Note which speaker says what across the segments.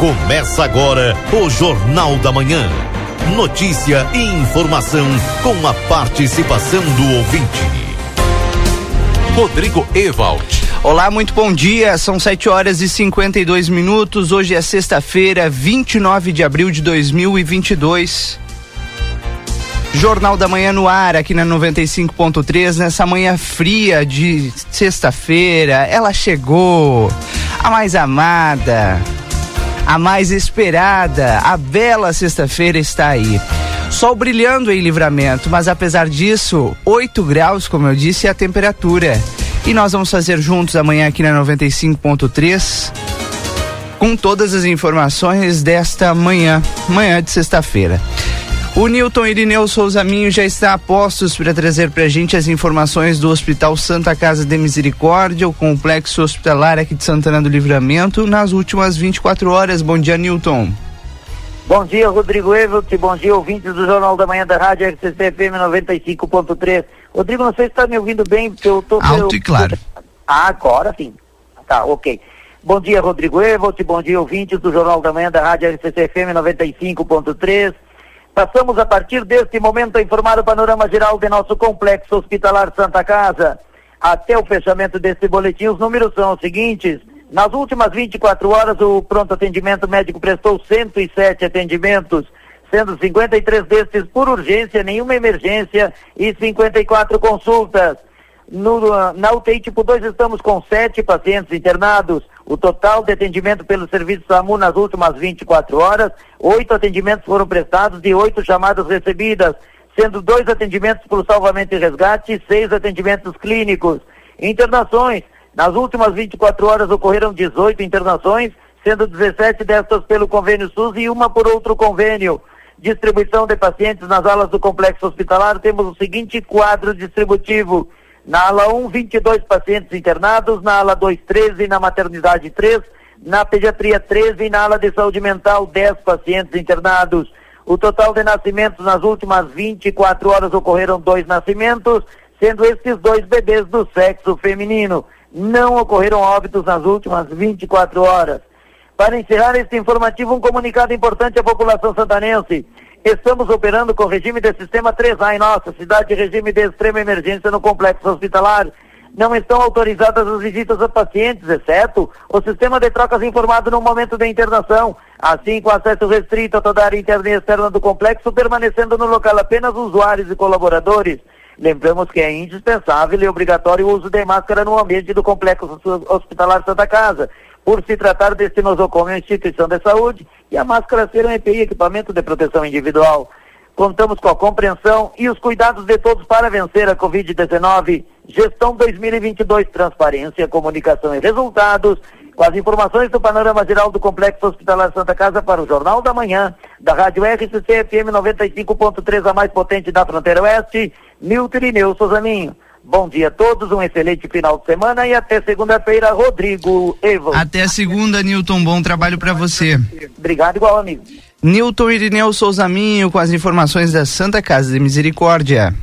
Speaker 1: Começa agora o Jornal da Manhã. Notícia e informação com a participação do ouvinte. Rodrigo Ewald.
Speaker 2: Olá, muito bom dia. São 7 horas e 52 minutos. Hoje é sexta-feira, 29 de abril de 2022. Jornal da Manhã no ar, aqui na 95.3, nessa manhã fria de sexta-feira. Ela chegou, a mais amada, a mais esperada, a bela sexta-feira está aí. Sol brilhando em livramento, mas apesar disso, 8 graus, como eu disse, é a temperatura. E nós vamos fazer juntos amanhã aqui na 95.3 com todas as informações desta manhã, manhã de sexta-feira. O Newton Irineu Souza Minho já está a postos para trazer para a gente as informações do Hospital Santa Casa de Misericórdia, o complexo hospitalar aqui de Santana do Livramento, nas últimas 24 horas. Bom dia, Newton.
Speaker 3: Bom dia, Rodrigo Evelt. Bom dia, ouvintes do Jornal da Manhã da Rádio RCC FM 95.3. Rodrigo, não sei se está me ouvindo bem, porque eu estou...
Speaker 2: Alto e claro.
Speaker 3: Ah, agora sim. Tá, ok. Bom dia, Rodrigo Evelt. Bom dia, ouvintes do Jornal da Manhã da Rádio RCC FM 95.3. Passamos a partir deste momento a informar o panorama geral de nosso complexo hospitalar Santa Casa. Até o fechamento deste boletim, os números são os seguintes. Nas últimas 24 horas, o pronto atendimento médico prestou 107 atendimentos, sendo 53 destes por urgência, nenhuma emergência e 54 consultas. No, na UTI tipo 2 estamos com sete pacientes internados. O total de atendimento pelo serviço SAMU nas últimas 24 horas, oito atendimentos foram prestados e oito chamadas recebidas, sendo dois atendimentos por salvamento e resgate e seis atendimentos clínicos. Internações. Nas últimas 24 horas ocorreram 18 internações, sendo 17 destas pelo convênio SUS e uma por outro convênio. Distribuição de pacientes nas alas do complexo hospitalar, temos o seguinte quadro distributivo. Na ala 1, 22 pacientes internados, na ala 2, 13, na maternidade 3, na pediatria 13 e na ala de saúde mental 10 pacientes internados. O total de nascimentos nas últimas 24 horas ocorreram dois nascimentos, sendo estes dois bebês do sexo feminino. Não ocorreram óbitos nas últimas 24 horas. Para encerrar este informativo, um comunicado importante à população santanense. Estamos operando com regime de sistema 3A em nossa cidade, regime de extrema emergência no complexo hospitalar. Não estão autorizadas as visitas a pacientes, exceto o sistema de trocas informado no momento da internação. Assim, com acesso restrito a toda a área interna e externa do complexo, permanecendo no local apenas usuários e colaboradores. Lembramos que é indispensável e obrigatório o uso de máscara no ambiente do complexo hospitalar Santa Casa por se tratar deste nosocomio instituição de saúde e a máscara ser um EPI, equipamento de proteção individual. Contamos com a compreensão e os cuidados de todos para vencer a Covid-19. Gestão 2022, transparência, comunicação e resultados. Com as informações do panorama geral do Complexo Hospitalar Santa Casa para o Jornal da Manhã, da Rádio RCC FM 95.3, a mais potente da fronteira oeste, Milton Irineu Souzaninho. Bom dia a todos, um excelente final de semana e até segunda-feira, Rodrigo Evo.
Speaker 2: Até segunda, Newton. Bom trabalho para você.
Speaker 3: Obrigado, igual amigo.
Speaker 2: Newton Irineu Souza Minho com as informações da Santa Casa de Misericórdia.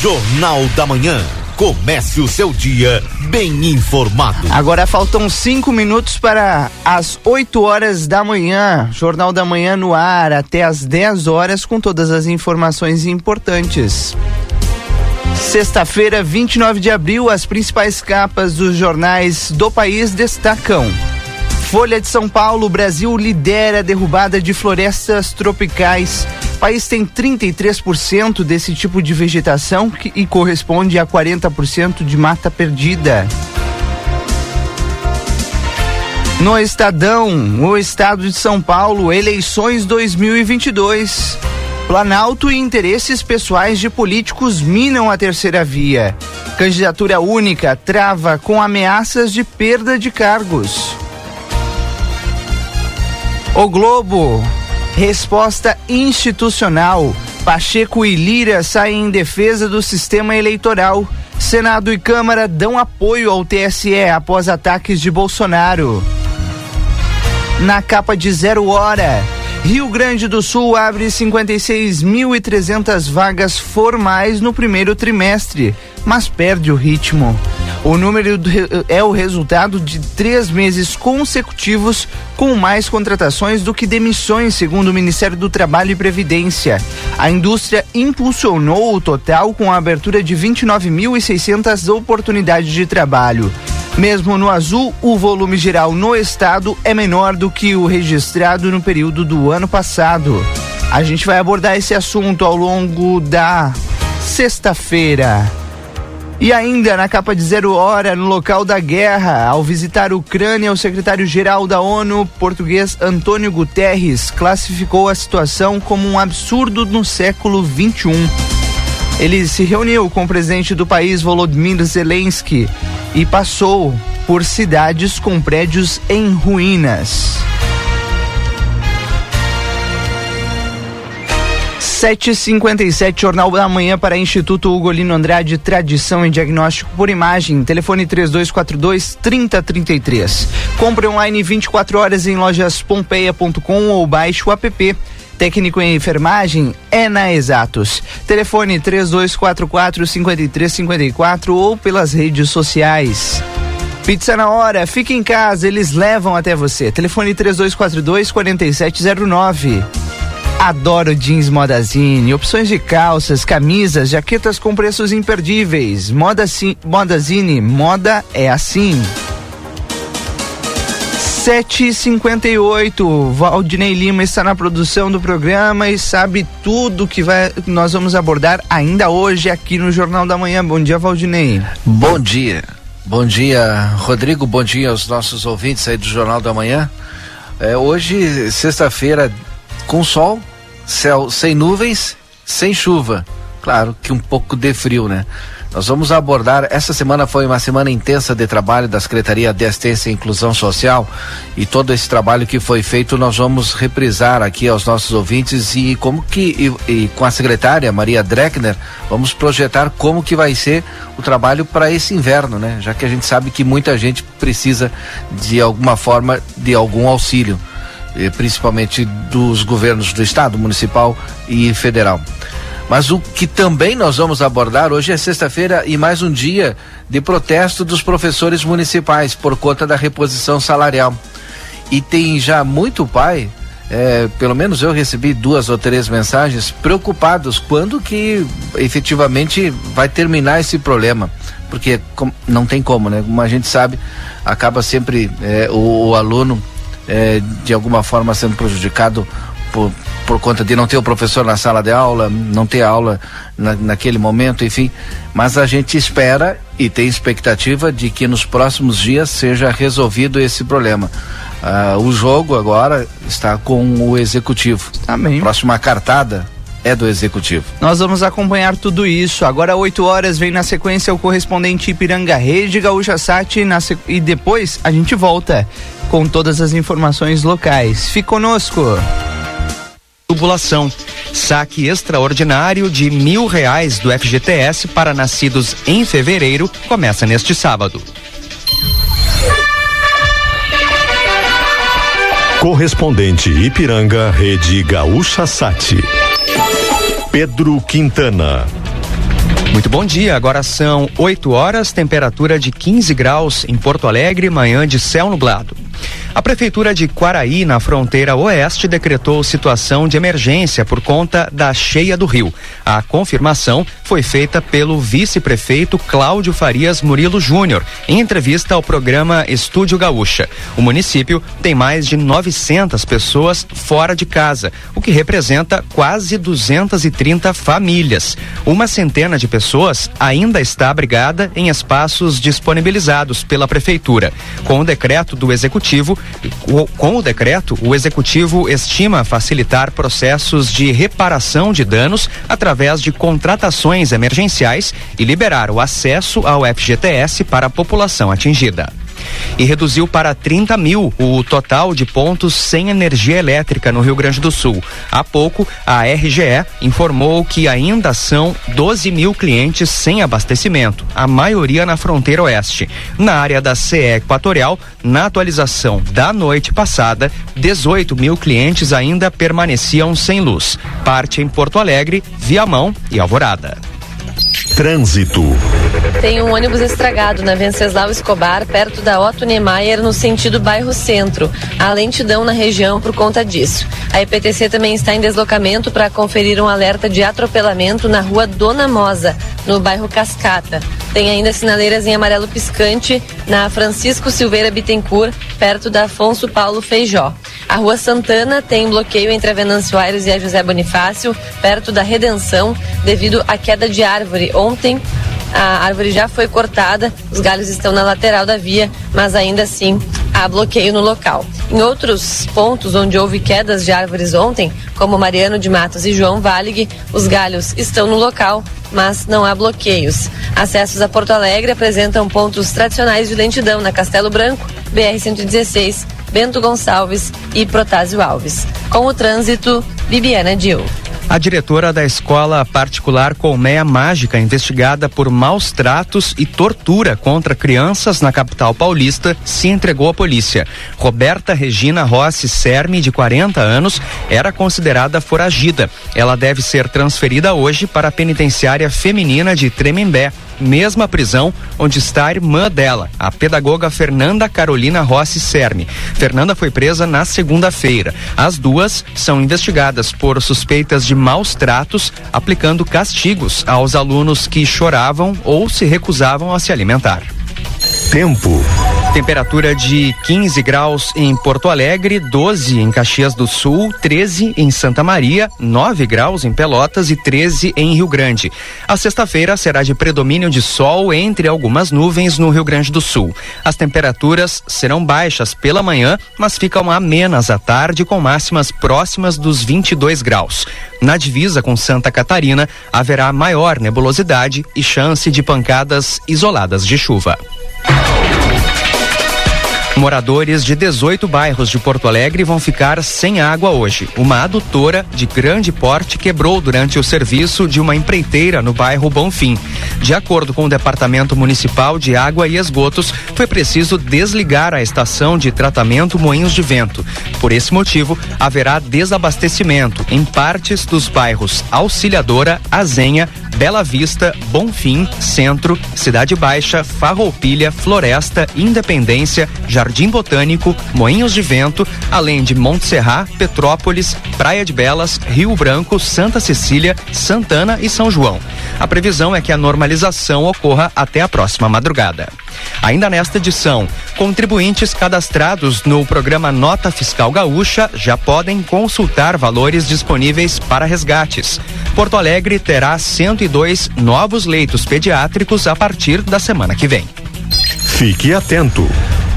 Speaker 1: Jornal da Manhã. Comece o seu dia bem informado.
Speaker 2: Agora faltam cinco minutos para as 8 horas da manhã. Jornal da Manhã no ar até as 10 horas com todas as informações importantes. Sexta-feira, 29 de abril, as principais capas dos jornais do país destacam. Folha de São Paulo, Brasil lidera a derrubada de florestas tropicais. O país tem 33% desse tipo de vegetação que, e corresponde a 40% de mata perdida. No Estadão, o estado de São Paulo, eleições 2022. Planalto e interesses pessoais de políticos minam a terceira via. Candidatura única trava com ameaças de perda de cargos. O Globo. Resposta institucional. Pacheco e Lira saem em defesa do sistema eleitoral. Senado e Câmara dão apoio ao TSE após ataques de Bolsonaro. Na capa de Zero Hora. Rio Grande do Sul abre 56.300 vagas formais no primeiro trimestre, mas perde o ritmo. O número é o resultado de três meses consecutivos com mais contratações do que demissões, segundo o Ministério do Trabalho e Previdência. A indústria impulsionou o total com a abertura de 29.600 oportunidades de trabalho. Mesmo no azul, o volume geral no estado é menor do que o registrado no período do ano passado. A gente vai abordar esse assunto ao longo da sexta-feira. E ainda na capa de Zero Hora, no local da guerra, ao visitar a Ucrânia, o secretário-geral da ONU, português Antônio Guterres, classificou a situação como um absurdo no século XXI. Ele se reuniu com o presidente do país, Volodymyr Zelensky, e passou por cidades com prédios em ruínas. 757 Jornal da Manhã para Instituto Ugolino Andrade, tradição em diagnóstico por imagem. Telefone 3242 3033. Compre online 24 horas em lojas pompeia.com ou baixe o app. Técnico em enfermagem é na Exatos. Telefone 3244 5354 ou pelas redes sociais. Pizza na hora, fique em casa, eles levam até você. Telefone 3242 4709. Adoro jeans Modazine, opções de calças, camisas, jaquetas com preços imperdíveis. Moda Modazine, moda é assim. 7h58, Valdinei Lima está na produção do programa e sabe tudo que vai, nós vamos abordar ainda hoje aqui no Jornal da Manhã. Bom dia, Valdinei.
Speaker 4: Bom dia. Bom dia, Rodrigo. Bom dia aos nossos ouvintes aí do Jornal da Manhã. É, hoje, sexta-feira, com sol, céu sem nuvens, sem chuva. Claro que um pouco de frio, né? Nós vamos abordar. Essa semana foi uma semana intensa de trabalho da Secretaria de Assistência e Inclusão Social e todo esse trabalho que foi feito nós vamos reprisar aqui aos nossos ouvintes e como que e, e com a secretária Maria Dreckner vamos projetar como que vai ser o trabalho para esse inverno, né? Já que a gente sabe que muita gente precisa de alguma forma de algum auxílio. Eh, principalmente dos governos do estado, municipal e federal. Mas o que também nós vamos abordar hoje é sexta-feira e mais um dia de protesto dos professores municipais por conta da reposição salarial. E tem já muito pai, é, pelo menos eu recebi duas ou três mensagens preocupados quando que efetivamente vai terminar esse problema. Porque não tem como, né? Como a gente sabe, acaba sempre é, o, o aluno é, de alguma forma sendo prejudicado por, por conta de não ter o professor na sala de aula, não ter aula na, naquele momento, enfim. Mas a gente espera e tem expectativa de que nos próximos dias seja resolvido esse problema. Uh, o jogo agora está com o executivo.
Speaker 2: Também.
Speaker 4: Próxima cartada é do executivo.
Speaker 2: Nós vamos acompanhar tudo isso. Agora, 8 horas, vem na sequência o correspondente Ipiranga Rede Gaúcha Sat e depois a gente volta com todas as informações locais. Fique conosco.
Speaker 5: Tubulação. Saque extraordinário de mil reais do FGTS para nascidos em fevereiro começa neste sábado.
Speaker 1: Correspondente Ipiranga, Rede Gaúcha Sat. Pedro Quintana.
Speaker 5: Muito bom dia, agora são 8 horas, temperatura de 15 graus em Porto Alegre, manhã de céu nublado. A Prefeitura de Quaraí, na fronteira oeste, decretou situação de emergência por conta da cheia do rio. A confirmação foi feita pelo vice-prefeito Cláudio Farias Murilo Júnior, em entrevista ao programa Estúdio Gaúcha. O município tem mais de 900 pessoas fora de casa, o que representa quase 230 famílias. Uma centena de pessoas ainda está abrigada em espaços disponibilizados pela Prefeitura. Com o decreto do Executivo, com o decreto, o executivo estima facilitar processos de reparação de danos através de contratações emergenciais e liberar o acesso ao FGTS para a população atingida e reduziu para 30 mil o total de pontos sem energia elétrica no Rio Grande do Sul. Há pouco, a RGE informou que ainda são 12 mil clientes sem abastecimento, a maioria na fronteira oeste. Na área da CE Equatorial, na atualização da noite passada, 18 mil clientes ainda permaneciam sem luz. Parte em Porto Alegre, Viamão e Alvorada.
Speaker 1: Trânsito.
Speaker 6: Tem um ônibus estragado na Venceslau Escobar, perto da Otto Niemeyer, no sentido bairro Centro. Há lentidão na região por conta disso. A EPTC também está em deslocamento para conferir um alerta de atropelamento na rua Dona Mosa, no bairro Cascata. Tem ainda sinaleiras em amarelo piscante na Francisco Silveira Bittencourt, perto da Afonso Paulo Feijó. A Rua Santana tem bloqueio entre a Venâncio Aires e a José Bonifácio, perto da Redenção, devido à queda de árvore. Ontem, a árvore já foi cortada, os galhos estão na lateral da via, mas ainda assim há bloqueio no local. Em outros pontos onde houve quedas de árvores ontem, como Mariano de Matos e João Valig, os galhos estão no local, mas não há bloqueios. Acessos a Porto Alegre apresentam pontos tradicionais de lentidão na Castelo Branco, BR-116, Bento Gonçalves e Protásio Alves. Com o trânsito, Bibiana Dil.
Speaker 5: A diretora da escola particular Colmeia Mágica, investigada por maus tratos e tortura contra crianças na capital paulista, se entregou à polícia. Roberta Regina Rossi Serme, de 40 anos, era considerada foragida. Ela deve ser transferida hoje para a penitenciária feminina de Tremembé, mesma prisão onde está a irmã dela, a pedagoga Fernanda Carolina Rossi Serme. Fernanda foi presa na segunda-feira. As duas são investigadas por suspeitas de maus tratos, aplicando castigos aos alunos que choravam ou se recusavam a se alimentar.
Speaker 1: Tempo.
Speaker 5: Temperatura de 15 graus em Porto Alegre, 12 em Caxias do Sul, 13 em Santa Maria, 9 graus em Pelotas e 13 em Rio Grande. A sexta-feira será de predomínio de sol entre algumas nuvens no Rio Grande do Sul. As temperaturas serão baixas pela manhã, mas ficam amenas à tarde com máximas próximas dos 22 graus. Na divisa com Santa Catarina, haverá maior nebulosidade e chance de pancadas isoladas de chuva. Oh! Moradores de 18 bairros de Porto Alegre vão ficar sem água hoje. Uma adutora de grande porte quebrou durante o serviço de uma empreiteira no bairro Bonfim. De acordo com o Departamento Municipal de Água e Esgotos, foi preciso desligar a estação de tratamento Moinhos de Vento. Por esse motivo, haverá desabastecimento em partes dos bairros Auxiliadora, Azenha, Bela Vista, Bonfim, Centro, Cidade Baixa, Farroupilha, Floresta, Independência, Jardim Botânico, Moinhos de Vento, além de Monte Serra, Petrópolis, Praia de Belas, Rio Branco, Santa Cecília, Santana e São João. A previsão é que a normalização ocorra até a próxima madrugada. Ainda nesta edição, contribuintes cadastrados no programa Nota Fiscal Gaúcha já podem consultar valores disponíveis para resgates. Porto Alegre terá 102 novos leitos pediátricos a partir da semana que vem.
Speaker 1: Fique atento.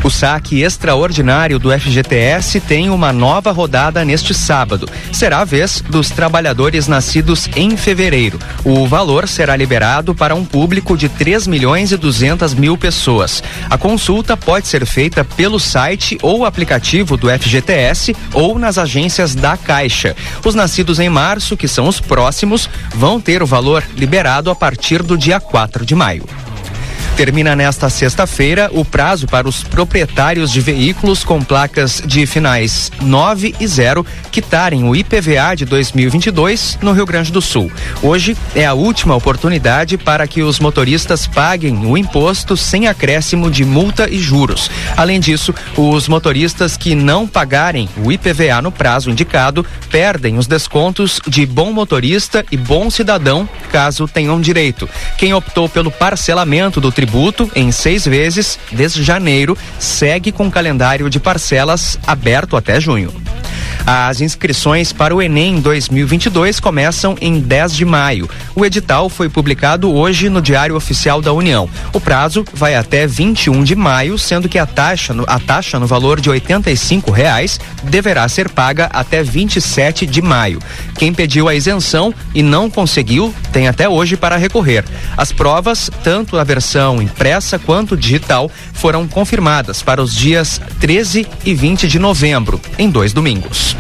Speaker 5: O saque extraordinário do FGTS tem uma nova rodada neste sábado. Será a vez dos trabalhadores nascidos em fevereiro. O valor será liberado para um público de 3 milhões e 200 mil pessoas. A consulta pode ser feita pelo site ou aplicativo do FGTS ou nas agências da Caixa. Os nascidos em março, que são os próximos, vão ter o valor liberado a partir do dia 4 de maio. Termina nesta sexta-feira o prazo para os proprietários de veículos com placas de finais 9 e 0 quitarem o IPVA de 2022 no Rio Grande do Sul. Hoje é a última oportunidade para que os motoristas paguem o imposto sem acréscimo de multa e juros. Além disso, os motoristas que não pagarem o IPVA no prazo indicado perdem os descontos de bom motorista e bom cidadão, caso tenham direito. Quem optou pelo parcelamento do tributo em seis vezes desde janeiro segue com calendário de parcelas aberto até junho. As inscrições para o Enem 2022 começam em 10 de maio. O edital foi publicado hoje no Diário Oficial da União. O prazo vai até 21 de maio, sendo que a taxa no, a taxa no valor de R$ reais deverá ser paga até 27 de maio. Quem pediu a isenção e não conseguiu tem até hoje para recorrer. As provas, tanto a versão impressa quanto digital, foram confirmadas para os dias 13 e 20 de novembro, em dois domingos.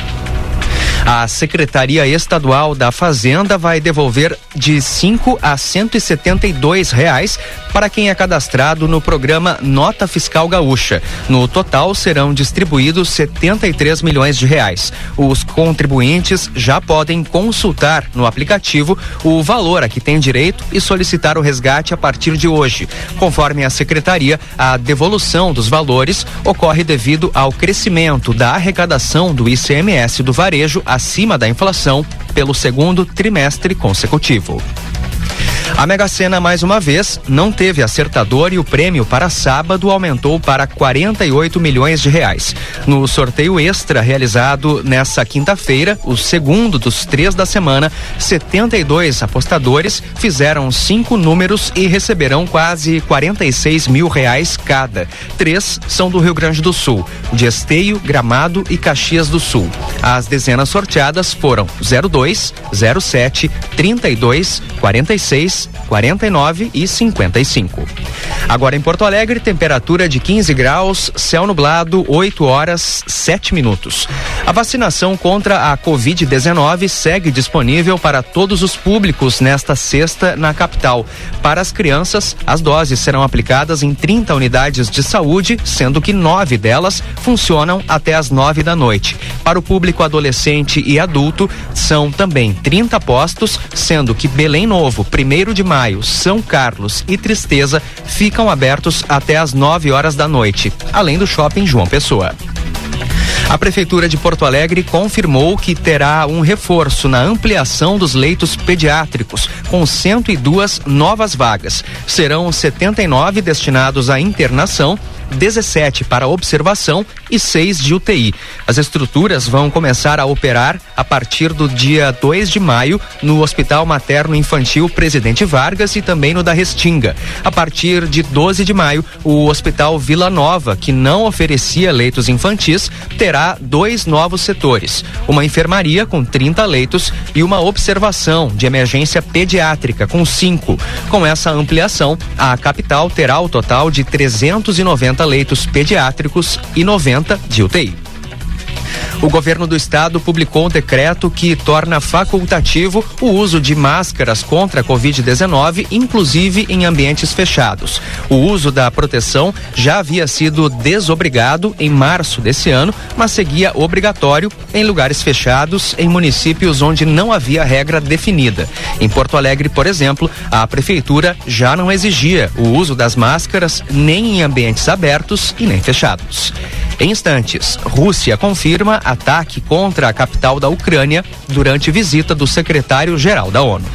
Speaker 5: A Secretaria Estadual da Fazenda vai devolver de 5 a 172 reais para quem é cadastrado no programa Nota Fiscal Gaúcha. No total serão distribuídos 73 milhões de reais. Os contribuintes já podem consultar no aplicativo o valor a que tem direito e solicitar o resgate a partir de hoje. Conforme a secretaria, a devolução dos valores ocorre devido ao crescimento da arrecadação do ICMS do varejo acima da inflação pelo segundo trimestre consecutivo. A Mega Sena, mais uma vez, não teve acertador e o prêmio para sábado aumentou para 48 milhões de reais. No sorteio extra realizado nessa quinta-feira, o segundo dos três da semana, 72 apostadores fizeram cinco números e receberão quase 46 mil reais cada. Três são do Rio Grande do Sul, de Esteio, Gramado e Caxias do Sul. As dezenas sorteadas foram 02, 07, 32, 46, 49 e 55. Agora em Porto Alegre, temperatura de 15 graus, céu nublado, 8 horas 7 minutos. A vacinação contra a Covid-19 segue disponível para todos os públicos nesta sexta na capital. Para as crianças, as doses serão aplicadas em 30 unidades de saúde, sendo que nove delas funcionam até as nove da noite. Para o público adolescente e adulto, são também 30 postos, sendo que Belém Novo, primeiro de maio, São Carlos e Tristeza ficam abertos até às 9 horas da noite, além do shopping João Pessoa. A Prefeitura de Porto Alegre confirmou que terá um reforço na ampliação dos leitos pediátricos, com 102 novas vagas. Serão 79 destinados à internação 17 para observação e 6 de UTI. As estruturas vão começar a operar a partir do dia 2 de maio no Hospital Materno Infantil Presidente Vargas e também no da Restinga. A partir de 12 de maio, o Hospital Vila Nova, que não oferecia leitos infantis, terá dois novos setores: uma enfermaria com 30 leitos e uma observação de emergência pediátrica com cinco. Com essa ampliação, a capital terá o total de 390 leitos pediátricos e 90 de UTI. O governo do estado publicou um decreto que torna facultativo o uso de máscaras contra a Covid-19, inclusive em ambientes fechados. O uso da proteção já havia sido desobrigado em março desse ano, mas seguia obrigatório em lugares fechados em municípios onde não havia regra definida. Em Porto Alegre, por exemplo, a prefeitura já não exigia o uso das máscaras nem em ambientes abertos e nem fechados. Em instantes, Rússia confirma ataque contra a capital da Ucrânia durante visita do secretário-geral da ONU.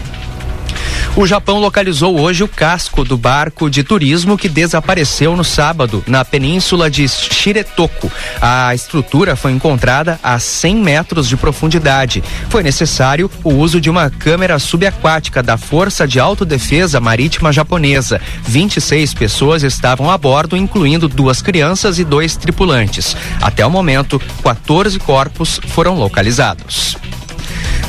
Speaker 5: O Japão localizou hoje o casco do barco de turismo que desapareceu no sábado na península de Shiretoko. A estrutura foi encontrada a 100 metros de profundidade. Foi necessário o uso de uma câmera subaquática da Força de Autodefesa Marítima Japonesa. 26 pessoas estavam a bordo, incluindo duas crianças e dois tripulantes. Até o momento, 14 corpos foram localizados.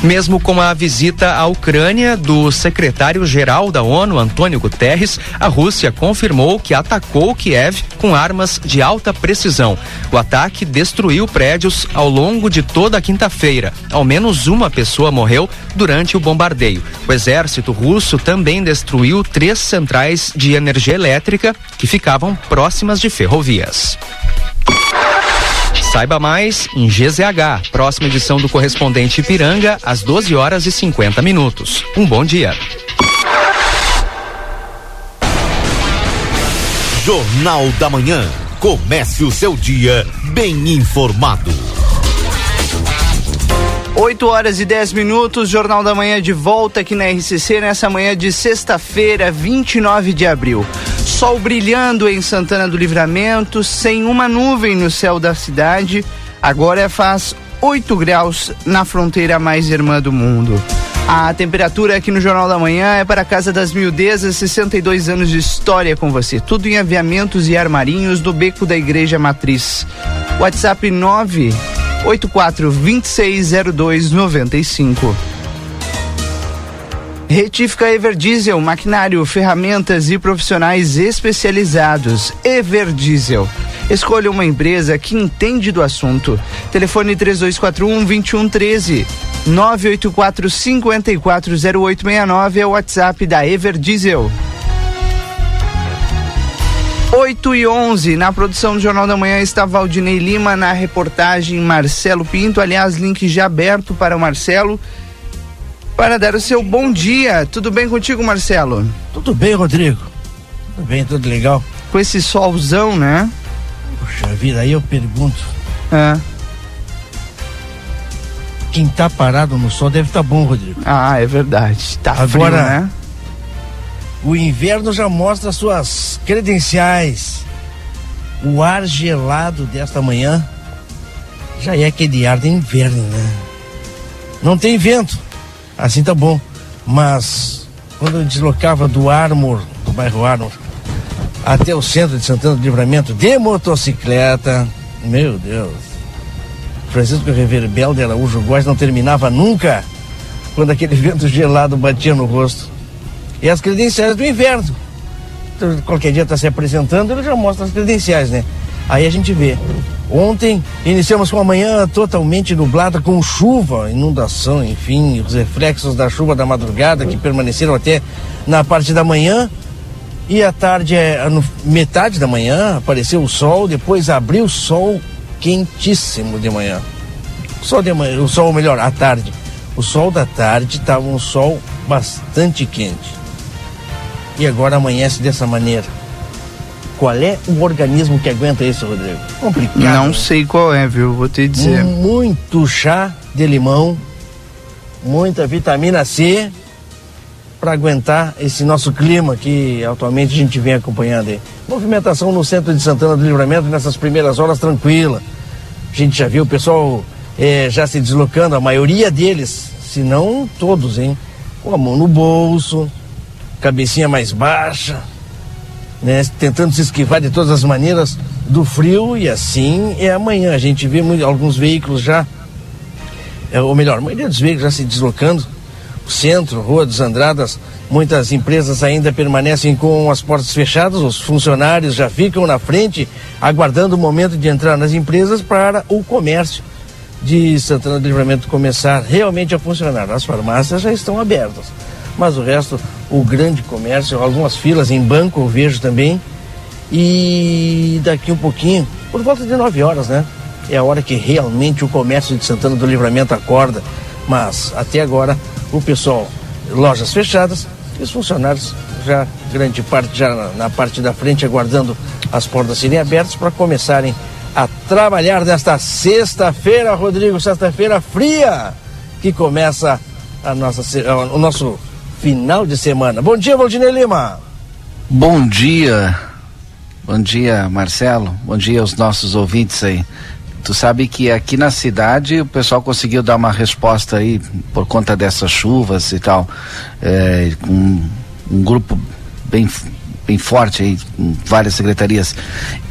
Speaker 5: Mesmo com a visita à Ucrânia do secretário-geral da ONU, Antônio Guterres, a Rússia confirmou que atacou Kiev com armas de alta precisão. O ataque destruiu prédios ao longo de toda a quinta-feira. Ao menos uma pessoa morreu durante o bombardeio. O exército russo também destruiu três centrais de energia elétrica que ficavam próximas de ferrovias. Saiba mais em GZH, próxima edição do correspondente Ipiranga, às 12 horas e 50 minutos. Um bom dia.
Speaker 1: Jornal da Manhã. Comece o seu dia bem informado.
Speaker 2: 8 horas e 10 minutos, Jornal da Manhã de volta aqui na RCC nessa manhã de sexta-feira, 29 de abril. Sol brilhando em Santana do Livramento, sem uma nuvem no céu da cidade. Agora faz 8 graus na fronteira mais irmã do mundo. A temperatura aqui no Jornal da Manhã é para a Casa das Miudezas, 62 anos de história com você. Tudo em aviamentos e armarinhos do Beco da Igreja Matriz. WhatsApp 9 84 260295. Retífica Everdiesel, maquinário, ferramentas e profissionais especializados. Everdiesel. Escolha uma empresa que entende do assunto. Telefone 3241 2113. 984 540869 é o WhatsApp da Everdiesel. 8 e 11. Na produção do Jornal da Manhã está Valdinei Lima, na reportagem Marcelo Pinto. Aliás, link já aberto para o Marcelo para dar o seu bom dia. Tudo bem contigo, Marcelo?
Speaker 7: Tudo bem, Rodrigo. Tudo bem, tudo legal.
Speaker 2: Com esse solzão, né?
Speaker 7: Puxa vida, aí eu pergunto.
Speaker 2: É.
Speaker 7: Quem tá parado no sol deve estar tá bom, Rodrigo.
Speaker 2: Ah, é verdade. Tá
Speaker 7: Agora,
Speaker 2: frio, né?
Speaker 7: O inverno já mostra suas credenciais. O ar gelado desta manhã já é aquele ar de inverno, né? Não tem vento, assim tá bom. Mas quando eu deslocava do Armor, do bairro Armor, até o centro de Santana do Livramento de motocicleta, meu Deus. Francisco Reverbel de Araújo Góes não terminava nunca quando aquele vento gelado batia no rosto. E as credenciais do inverno. Então, qualquer dia está se apresentando, ele já mostra as credenciais, né? Aí a gente vê. Ontem iniciamos com a manhã totalmente nublada, com chuva, inundação, enfim, os reflexos da chuva da madrugada que permaneceram até na parte da manhã. E à tarde, é, metade da manhã, apareceu o sol, depois abriu o sol quentíssimo de manhã. Sol de manhã, o sol melhor, à tarde. O sol da tarde estava um sol bastante quente. E agora amanhece dessa maneira. Qual é o organismo que aguenta isso, Rodrigo?
Speaker 2: Complicado. Não né? sei qual é, viu? Vou te dizer.
Speaker 7: Muito chá de limão, muita vitamina C para aguentar esse nosso clima que atualmente a gente vem acompanhando aí. Movimentação no centro de Santana do Livramento nessas primeiras horas tranquila. A gente já viu o pessoal é, já se deslocando, a maioria deles, se não todos, hein? Com a mão no bolso, cabecinha mais baixa, né? Tentando se esquivar de todas as maneiras do frio e assim é amanhã. A gente vê muito, alguns veículos já, é, ou melhor, a maioria dos veículos já se deslocando, o centro, Rua dos Andradas, muitas empresas ainda permanecem com as portas fechadas, os funcionários já ficam na frente, aguardando o momento de entrar nas empresas para o comércio de Santana do Livramento começar realmente a funcionar. As farmácias já estão abertas mas o resto, o grande comércio, algumas filas em banco eu vejo também. E daqui um pouquinho, por volta de 9 horas, né? É a hora que realmente o comércio de Santana do Livramento acorda. Mas até agora, o pessoal, lojas fechadas, e os funcionários já, grande parte já na, na parte da frente, aguardando as portas serem abertas para começarem a trabalhar nesta sexta-feira, Rodrigo, sexta-feira fria, que começa a nossa, o nosso final de semana. Bom dia, Valdinei Lima.
Speaker 4: Bom dia. Bom dia, Marcelo. Bom dia aos nossos ouvintes aí. Tu sabe que aqui na cidade o pessoal conseguiu dar uma resposta aí por conta dessas chuvas e tal, é, com um grupo bem bem forte aí, com várias secretarias.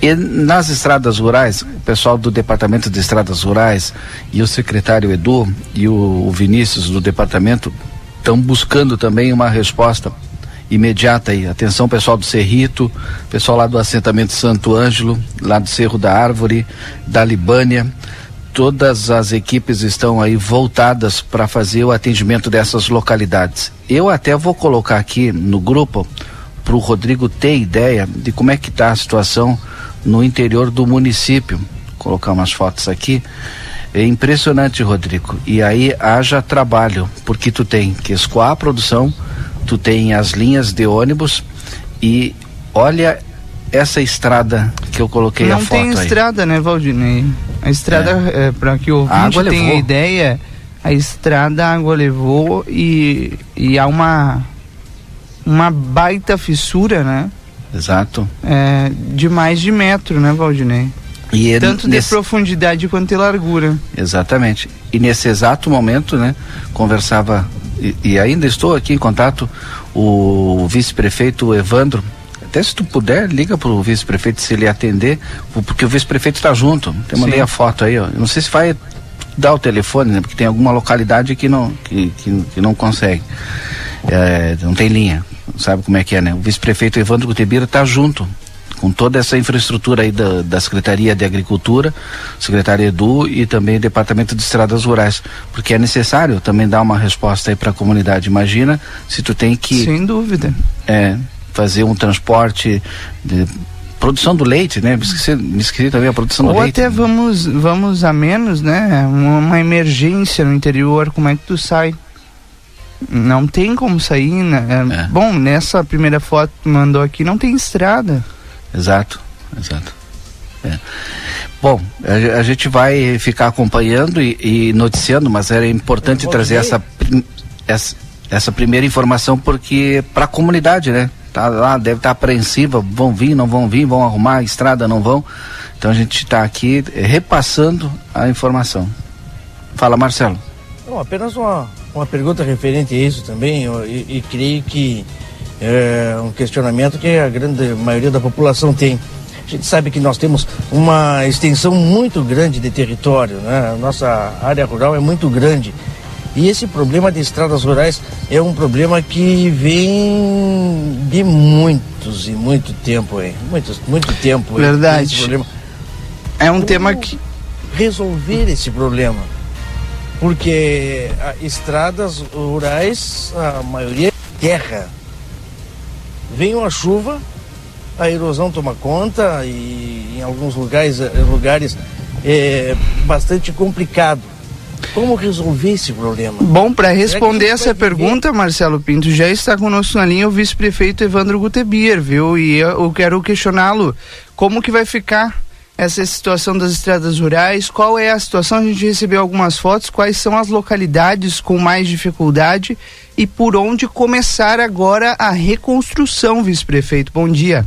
Speaker 4: E nas estradas rurais, o pessoal do Departamento de Estradas Rurais e o secretário Edu e o, o Vinícius do departamento estão buscando também uma resposta imediata aí. Atenção pessoal do Cerrito, pessoal lá do assentamento Santo Ângelo, lá do Cerro da Árvore, da Libânia. Todas as equipes estão aí voltadas para fazer o atendimento dessas localidades. Eu até vou colocar aqui no grupo para o Rodrigo ter ideia de como é que está a situação no interior do município. Vou colocar umas fotos aqui. É impressionante, Rodrigo. E aí haja trabalho, porque tu tem que escoar a produção, tu tem as linhas de ônibus e olha essa estrada que eu coloquei
Speaker 2: Não
Speaker 4: a foto
Speaker 2: tem estrada, né, Valdinei? A estrada, é. é, para que o ouvinte tenha ideia, a estrada a água levou e, e há uma, uma baita fissura, né?
Speaker 4: Exato.
Speaker 2: É, de mais de metro, né, Valdinei? E Tanto nesse... de profundidade quanto de largura.
Speaker 4: Exatamente. E nesse exato momento, né, conversava, e, e ainda estou aqui em contato, o vice-prefeito Evandro. Até se tu puder, liga para o vice-prefeito se ele atender, porque o vice-prefeito está junto. Eu mandei Sim. a foto aí, ó. Eu não sei se vai dar o telefone, né, porque tem alguma localidade que não, que, que, que não consegue. É, não tem linha. Sabe como é que é, né? O vice-prefeito Evandro Gutebira está junto com toda essa infraestrutura aí da, da Secretaria de Agricultura, Secretaria Edu e também Departamento de Estradas Rurais, porque é necessário também dar uma resposta aí para a comunidade. Imagina se tu tem que
Speaker 2: sem dúvida
Speaker 4: é fazer um transporte de produção do leite, né? Me esqueci, me esqueci também a produção
Speaker 2: Ou
Speaker 4: do leite.
Speaker 2: Ou até vamos, vamos a menos, né? Uma, uma, emergência no interior, como é que tu sai? Não tem como sair, né? É. Bom, nessa primeira foto que tu mandou aqui não tem estrada.
Speaker 4: Exato, exato. É. Bom, a, a, gente vai ficar acompanhando e, e noticiando, mas era importante trazer essa, essa, essa primeira informação porque para a comunidade, né? Tá lá, deve estar tá apreensiva, vão vir, não vão vir, vão arrumar a estrada, não vão. Então a gente está aqui repassando a informação. Fala, Marcelo.
Speaker 7: Não, apenas uma, uma pergunta referente a isso também, e, e creio que é um questionamento que a grande maioria da população tem. A gente sabe que nós temos uma extensão muito grande de território, né? A nossa área rural é muito grande. E esse problema de estradas rurais é um problema que vem de muitos e muito tempo aí. Muito, muito tempo.
Speaker 2: Verdade. É um Como tema que.
Speaker 7: Resolver esse problema. Porque estradas rurais, a maioria é terra. Vem uma chuva, a erosão toma conta e em alguns lugares, lugares é bastante complicado como resolver esse problema?
Speaker 2: Bom, para responder essa pergunta? Marcelo Pinto, já está conosco na linha o vice-prefeito Evandro Gutebier, viu? E eu quero questioná-lo como que vai ficar essa situação das estradas rurais, qual é a situação? A gente recebeu algumas fotos, quais são as localidades com mais dificuldade e por onde começar agora a reconstrução, vice-prefeito. Bom dia.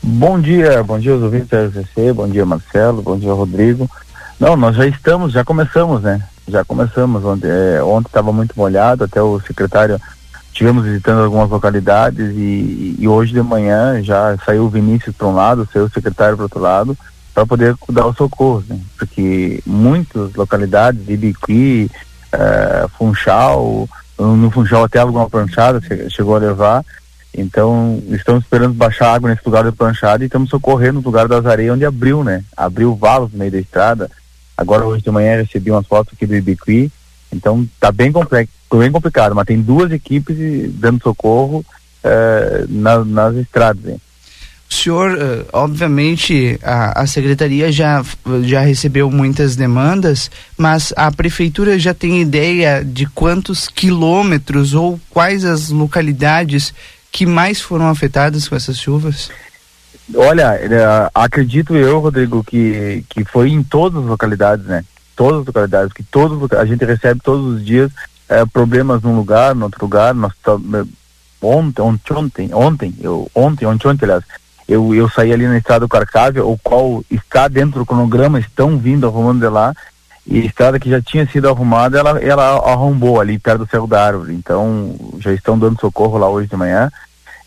Speaker 8: Bom dia, bom dia aos ouvintes da RCC, bom dia Marcelo, bom dia Rodrigo. Não, nós já estamos, já começamos, né? Já começamos. Ontem é, estava muito molhado, até o secretário tivemos visitando algumas localidades e, e hoje de manhã já saiu o Vinícius para um lado, saiu o secretário para outro lado, para poder dar o socorro, né? porque muitas localidades, Ibiqui, uh, Funchal, no Funchal até alguma pranchada chegou a levar, então estamos esperando baixar água nesse lugar de pranchada e estamos socorrendo no lugar das areias onde abriu, né? Abriu valos no meio da estrada, Agora hoje de manhã recebi umas fotos aqui do Ibiqui, então tá bem complexo, bem complicado, mas tem duas equipes dando socorro uh, na, nas estradas. Hein?
Speaker 2: O senhor, uh, obviamente, a, a secretaria já, já recebeu muitas demandas, mas a prefeitura já tem ideia de quantos quilômetros ou quais as localidades que mais foram afetadas com essas chuvas?
Speaker 8: Olha, é, acredito eu, Rodrigo, que, que foi em todas as localidades, né? Todas as localidades, que todos a gente recebe todos os dias é, problemas num lugar, no outro lugar. Nós ontem, ontem, ontem, eu ontem, ontem, ontem, aliás, eu, eu saí ali na estrada do Carcávia, o qual está dentro do cronograma, estão vindo arrumando de lá, e a estrada que já tinha sido arrumada, ela, ela arrombou ali perto do Cerro da Árvore. Então, já estão dando socorro lá hoje de manhã.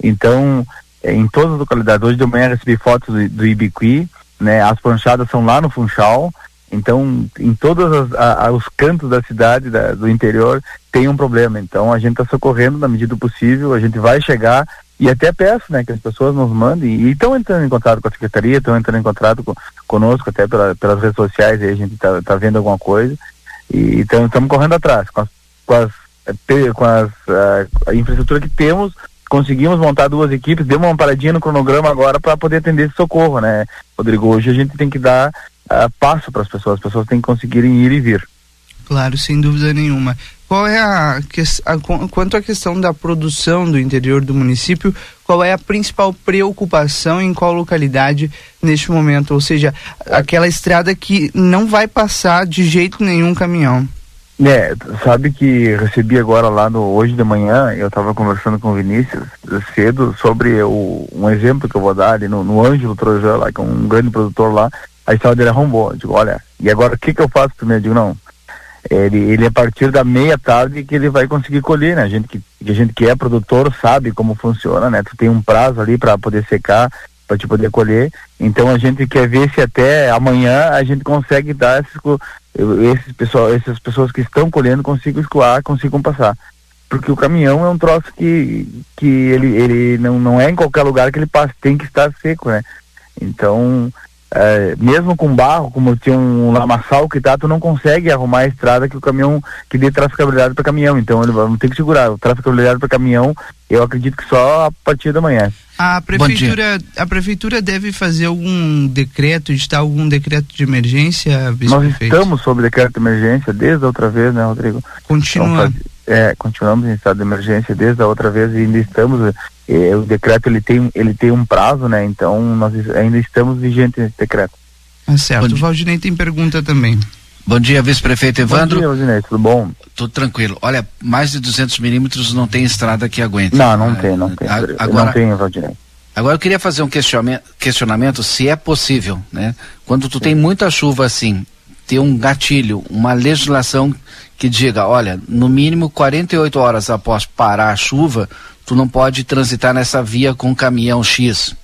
Speaker 8: Então, é, em todas as localidades. Hoje de manhã recebi fotos do, do Ibiqui, né? As planchadas são lá no Funchal. Então, em todos os cantos da cidade, da, do interior, tem um problema. Então, a gente está socorrendo na medida do possível, a gente vai chegar e até peço né, que as pessoas nos mandem e estão entrando em contato com a secretaria, estão entrando em contato com, conosco, até pela, pelas redes sociais, aí a gente está tá vendo alguma coisa. E então estamos correndo atrás com as, com as, com as a, a infraestrutura que temos conseguimos montar duas equipes, deu uma paradinha no cronograma agora para poder atender esse socorro, né, Rodrigo? Hoje a gente tem que dar uh, passo para as pessoas, as pessoas têm que conseguirem ir e vir.
Speaker 2: Claro, sem dúvida nenhuma. Qual é a, a quanto à questão da produção do interior do município, qual é a principal preocupação em qual localidade neste momento? Ou seja, aquela estrada que não vai passar de jeito nenhum caminhão.
Speaker 8: É, sabe que recebi agora lá no hoje de manhã, eu estava conversando com o Vinícius cedo sobre o, um exemplo que eu vou dar ali no, no Ângelo Trojan lá, que é um grande produtor lá, a estrada dele arrombou. Eu digo, olha, e agora o que que eu faço primeiro? Eu digo, não, ele, ele é a partir da meia tarde que ele vai conseguir colher, né? A gente que, a gente que é produtor sabe como funciona, né? Tu tem um prazo ali para poder secar, para te poder colher. Então a gente quer ver se até amanhã a gente consegue dar esses, esses pessoal, essas pessoas que estão colhendo consigam escoar, consigam passar. Porque o caminhão é um troço que, que ele, ele não, não é em qualquer lugar que ele passa, tem que estar seco, né? Então, é, mesmo com barro, como tinha um lamaçal que tá, tu não consegue arrumar a estrada que o caminhão, que dê traficabilidade para caminhão. Então ele vai ter que segurar. O traficabilidade para caminhão, eu acredito que só a partir da manhã.
Speaker 2: A prefeitura, a prefeitura deve fazer algum decreto, editar algum decreto de emergência,
Speaker 8: Nós estamos sob decreto de emergência desde a outra vez, né, Rodrigo?
Speaker 2: Continua. Então,
Speaker 8: é, continuamos em estado de emergência desde a outra vez e ainda estamos o decreto ele tem ele tem um prazo né então nós ainda estamos vigentes nesse decreto
Speaker 2: é certo o Valdinei tem pergunta também
Speaker 4: Bom dia, vice-prefeito Evandro.
Speaker 8: Bom dia, Valdinei, tudo bom?
Speaker 4: Tudo tranquilo. Olha, mais de 200 milímetros não tem estrada que aguente.
Speaker 8: Não, não é, tem, não tem. Agora, não tem, Valdinei.
Speaker 4: Agora eu queria fazer um questionamento, questionamento se é possível, né? Quando tu Sim. tem muita chuva assim, ter um gatilho, uma legislação que diga, olha, no mínimo 48 horas após parar a chuva, tu não pode transitar nessa via com caminhão X.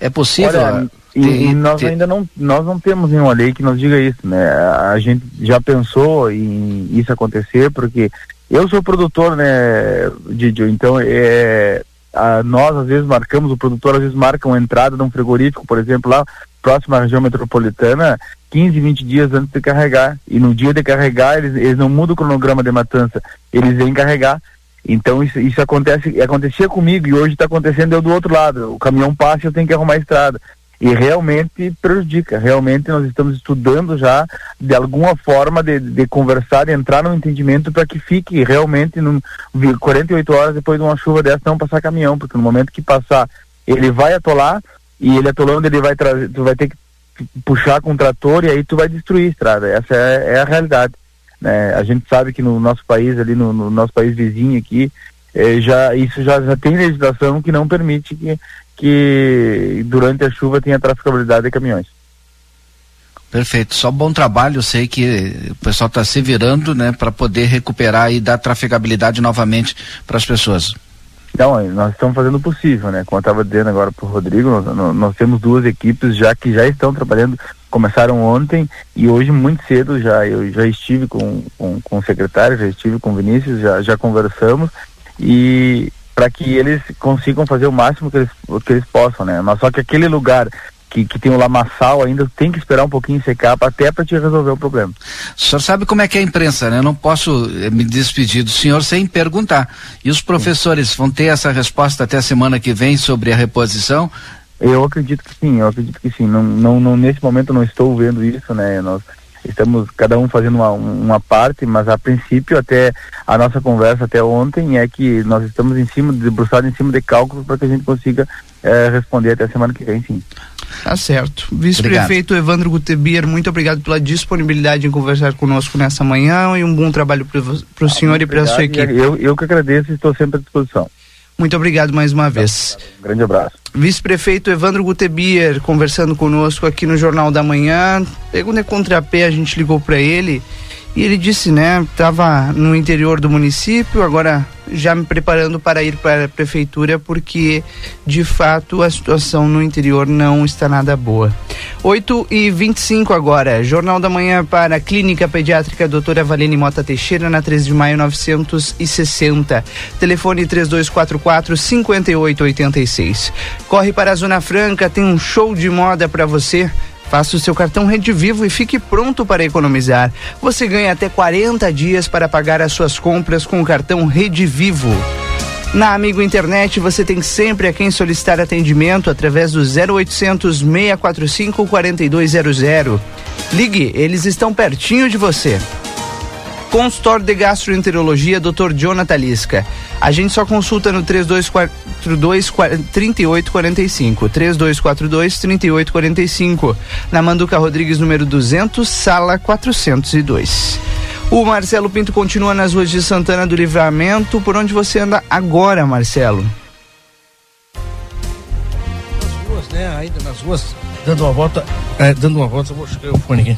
Speaker 4: É possível?
Speaker 8: Olha, ter, e, nós ainda não, nós não temos nenhuma lei que nos diga isso, né? A gente já pensou em isso acontecer, porque eu sou produtor, né, Didio, então é, a, nós às vezes marcamos, o produtor às vezes marca uma entrada de um frigorífico, por exemplo, lá próximo à região metropolitana, 15, 20 dias antes de carregar. E no dia de carregar, eles, eles não mudam o cronograma de matança, eles vêm carregar. Então isso, isso acontece, acontecia comigo e hoje está acontecendo eu do outro lado. O caminhão passa e eu tenho que arrumar a estrada. E realmente prejudica. Realmente nós estamos estudando já de alguma forma de, de conversar, de entrar no entendimento para que fique realmente num, 48 horas depois de uma chuva dessa não passar caminhão, porque no momento que passar ele vai atolar e ele atolando ele vai trazer, tu vai ter que puxar com o trator e aí tu vai destruir a estrada. Essa é, é a realidade. Né? A gente sabe que no nosso país, ali no, no nosso país vizinho aqui, é, já, isso já, já tem legislação que não permite que, que durante a chuva tenha traficabilidade de caminhões.
Speaker 4: Perfeito, só bom trabalho, eu sei que o pessoal está se virando, né, para poder recuperar e dar trafegabilidade novamente para as pessoas.
Speaker 8: Então, nós estamos fazendo o possível, né? Como eu estava dizendo agora para o Rodrigo, nós, nós, temos duas equipes já que já estão trabalhando, começaram ontem e hoje muito cedo já eu já estive com, com, com o secretário, já estive com o Vinícius, já, já conversamos e para que eles consigam fazer o máximo que eles, que eles possam, né? Mas só que aquele lugar que, que tem o lamaçal ainda tem que esperar um pouquinho secar até para te resolver o problema.
Speaker 4: O senhor sabe como é que é a imprensa, né? Eu não posso eh, me despedir do senhor sem perguntar. E os professores vão ter essa resposta até a semana que vem sobre a reposição?
Speaker 8: Eu acredito que sim, eu acredito que sim. Não, não, não nesse momento não estou vendo isso, né? Nós estamos cada um fazendo uma, uma parte, mas a princípio até a nossa conversa até ontem é que nós estamos em cima, debruçados em cima de cálculos para que a gente consiga eh, responder até a semana que vem, sim.
Speaker 2: Tá certo. Vice-prefeito Evandro Gutebier, muito obrigado pela disponibilidade em conversar conosco nessa manhã e um bom trabalho para o senhor e para a sua equipe.
Speaker 8: Eu, eu que agradeço e estou sempre à disposição.
Speaker 2: Muito obrigado mais uma vez.
Speaker 8: Um grande abraço.
Speaker 2: Vice-prefeito Evandro Gutebier conversando conosco aqui no Jornal da Manhã. Pegando contrapé, a gente ligou para ele e ele disse, né, estava no interior do município, agora já me preparando para ir para a prefeitura, porque de fato a situação no interior não está nada boa. 8 e 25 agora, Jornal da Manhã para a Clínica Pediátrica Doutora Valene Mota Teixeira, na 13 de maio 960. Telefone 3244 5886. Corre para a Zona Franca, tem um show de moda para você. Faça o seu cartão Rede Vivo e fique pronto para economizar. Você ganha até 40 dias para pagar as suas compras com o cartão Rede Vivo. Na Amigo Internet você tem sempre a quem solicitar atendimento através do 0800 645 4200. Ligue, eles estão pertinho de você. Consultório de Gastroenterologia, Dr. Jonathan Lisca. A gente só consulta no 3242 3845. 3242 3845. Na Manduca Rodrigues, número 200, sala 402. O Marcelo Pinto continua nas ruas de Santana do Livramento. Por onde você anda agora, Marcelo?
Speaker 7: Nas ruas, né? Ainda nas ruas, dando uma volta. É, dando uma volta, vou chegar o fone aqui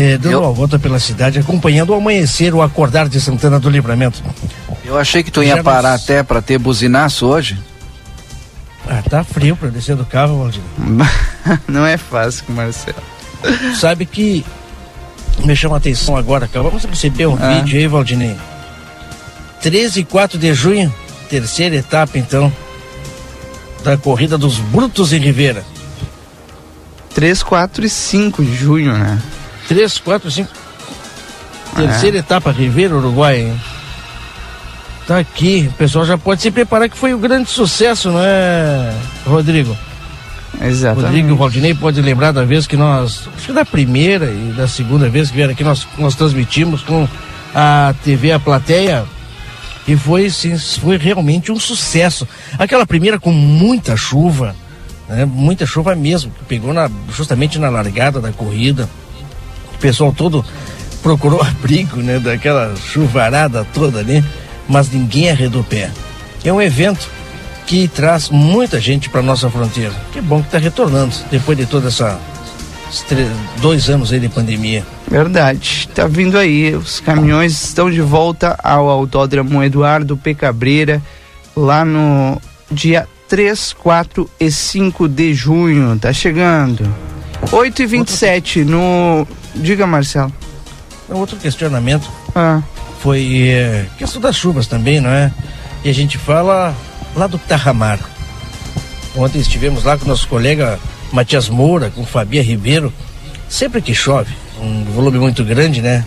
Speaker 7: é, dando eu... uma volta pela cidade, acompanhando o amanhecer, o acordar de Santana do Livramento.
Speaker 4: Eu achei que tu ia Já parar nos... até para ter buzinaço hoje.
Speaker 7: Ah, tá frio para descer do carro, Valdir.
Speaker 2: Não é fácil, Marcelo.
Speaker 7: Sabe que me chama a atenção agora, acabamos de receber um ah. vídeo aí, Valdinei. 13 e 4 de junho, terceira etapa então, da corrida dos Brutos em Ribeira.
Speaker 2: 3, 4 e 5 de junho, né?
Speaker 7: 3, 4, 5. Terceira é. etapa Ribeiro Uruguai, hein? Tá aqui, o pessoal já pode se preparar que foi um grande sucesso, não é, Rodrigo?
Speaker 2: Exatamente.
Speaker 7: Rodrigo o Valdinei pode lembrar da vez que nós, acho que da primeira e da segunda vez que vieram aqui, nós, nós transmitimos com a TV A Plateia e foi, sim, foi realmente um sucesso. Aquela primeira com muita chuva, né, muita chuva mesmo, que pegou na, justamente na largada da corrida. Pessoal todo procurou abrigo, né, daquela chuvarada toda ali, mas ninguém arredou pé. É um evento que traz muita gente para nossa fronteira. Que bom que está retornando depois de toda essa dois anos aí de pandemia.
Speaker 2: Verdade, tá vindo aí. Os caminhões estão de volta ao Autódromo Eduardo P. Cabreira, lá no dia 3, 4 e 5 de junho. Tá chegando. 8 e 27 no. Diga, Marcelo.
Speaker 7: Outro questionamento ah. foi é, questão das chuvas também, não é? E a gente fala lá do Tarramar. Ontem estivemos lá com nosso colega Matias Moura, com Fabia Ribeiro. Sempre que chove, um volume muito grande, né?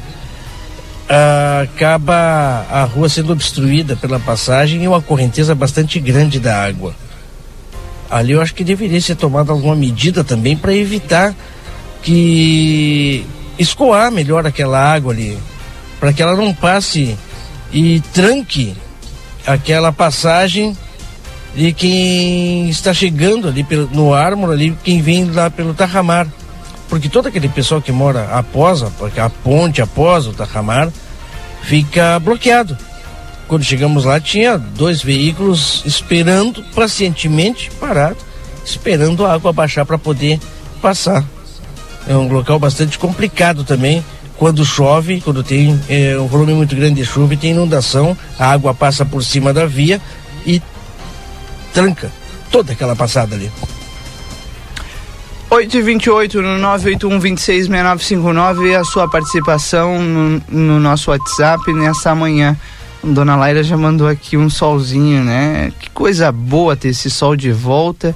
Speaker 7: acaba a rua sendo obstruída pela passagem e uma correnteza bastante grande da água. Ali eu acho que deveria ser tomada alguma medida também para evitar que escoar melhor aquela água ali, para que ela não passe e tranque aquela passagem de quem está chegando ali pelo, no Ármor, ali, quem vem lá pelo Tarramar. Porque todo aquele pessoal que mora após a, a ponte, após o Tarramar, fica bloqueado. Quando chegamos lá, tinha dois veículos esperando, pacientemente parado, esperando a água baixar para poder passar. É um local bastante complicado também. Quando chove, quando tem é, um volume muito grande de chuva e tem inundação, a água passa por cima da via e tranca toda aquela passada ali.
Speaker 2: 8 e 28 no 981 266959 a sua participação no, no, nosso WhatsApp nessa manhã. Dona Laira já mandou aqui um solzinho, né? Que coisa boa ter esse sol de volta.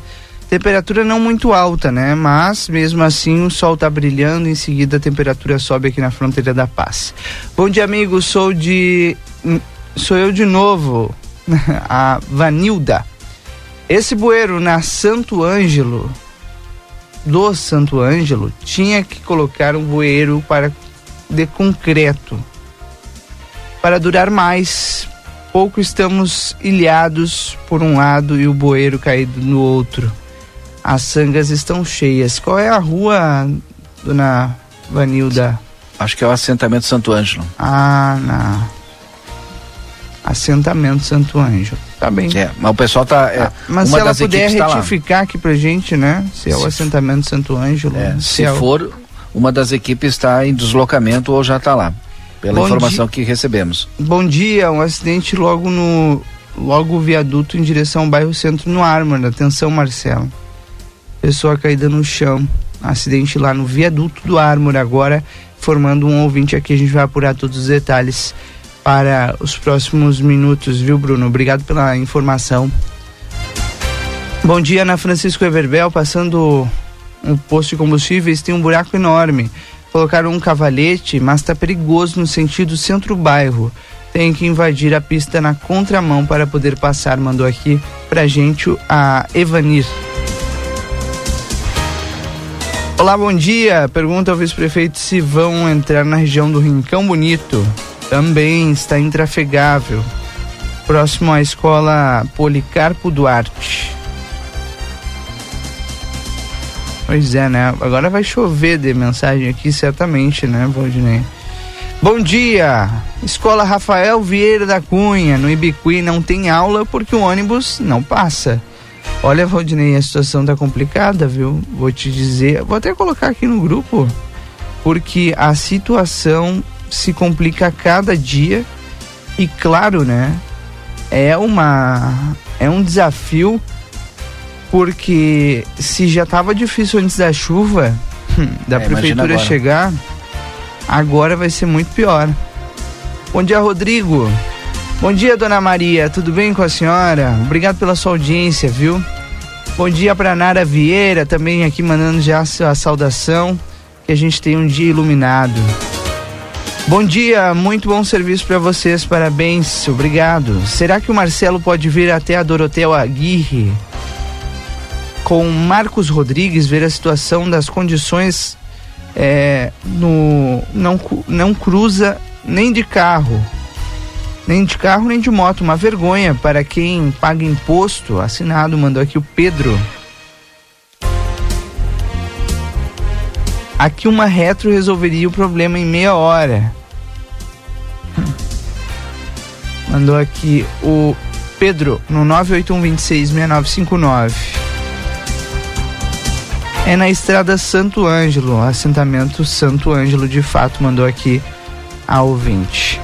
Speaker 2: Temperatura não muito alta, né? Mas mesmo assim o sol tá brilhando, em seguida a temperatura sobe aqui na fronteira da paz. Bom dia, amigo. Sou de. Sou eu de novo, a Vanilda. Esse bueiro na Santo Ângelo, do Santo Ângelo, tinha que colocar um bueiro para de concreto para durar mais. Pouco estamos ilhados por um lado e o bueiro caído no outro. As sangas estão cheias. Qual é a rua, dona Vanilda?
Speaker 4: Acho que é o assentamento Santo Ângelo.
Speaker 2: Ah, não. Assentamento Santo Ângelo. Tá bem.
Speaker 4: É, mas o pessoal tá. É, ah,
Speaker 2: mas se ela puder tá retificar tá aqui pra gente, né? Se é o assentamento Santo Ângelo.
Speaker 4: É, se, se é for, uma das equipes está em deslocamento ou já está lá. Pela Bom informação que recebemos.
Speaker 2: Bom dia, um acidente logo no. Logo viaduto em direção ao bairro Centro no Armor. Atenção, Marcelo. Pessoa caída no chão. Acidente lá no viaduto do Armor agora, formando um ouvinte aqui. A gente vai apurar todos os detalhes para os próximos minutos, viu, Bruno? Obrigado pela informação. Bom dia, Ana Francisco Everbel, passando um posto de combustíveis, tem um buraco enorme. Colocaram um cavalete, mas está perigoso no sentido centro-bairro. Tem que invadir a pista na contramão para poder passar, mandou aqui pra gente a Evanir. Olá, bom dia. Pergunta ao vice-prefeito se vão entrar na região do Rincão Bonito também está intrafegável, próximo à escola Policarpo Duarte. Pois é, né? Agora vai chover de mensagem aqui, certamente, né, Valdinei? Bom dia! Escola Rafael Vieira da Cunha, no Ibiqui, não tem aula porque o ônibus não passa. Olha, Valdinei, a situação tá complicada, viu? Vou te dizer, vou até colocar aqui no grupo, porque a situação se complica a cada dia e claro, né? É uma é um desafio porque se já estava difícil antes da chuva, da é, prefeitura chegar, agora vai ser muito pior. Bom dia, Rodrigo. Bom dia, dona Maria. Tudo bem com a senhora? Obrigado pela sua audiência, viu? Bom dia para Nara Vieira, também aqui mandando já a saudação. Que a gente tenha um dia iluminado. Bom dia, muito bom serviço para vocês, parabéns, obrigado. Será que o Marcelo pode vir até a Dorotel Aguirre com Marcos Rodrigues ver a situação das condições é, no não não cruza nem de carro, nem de carro nem de moto, uma vergonha para quem paga imposto. Assinado, mandou aqui o Pedro. Aqui uma retro resolveria o problema em meia hora. Mandou aqui o Pedro no 981266959. É na estrada Santo Ângelo, assentamento Santo Ângelo, de fato, mandou aqui a ouvinte.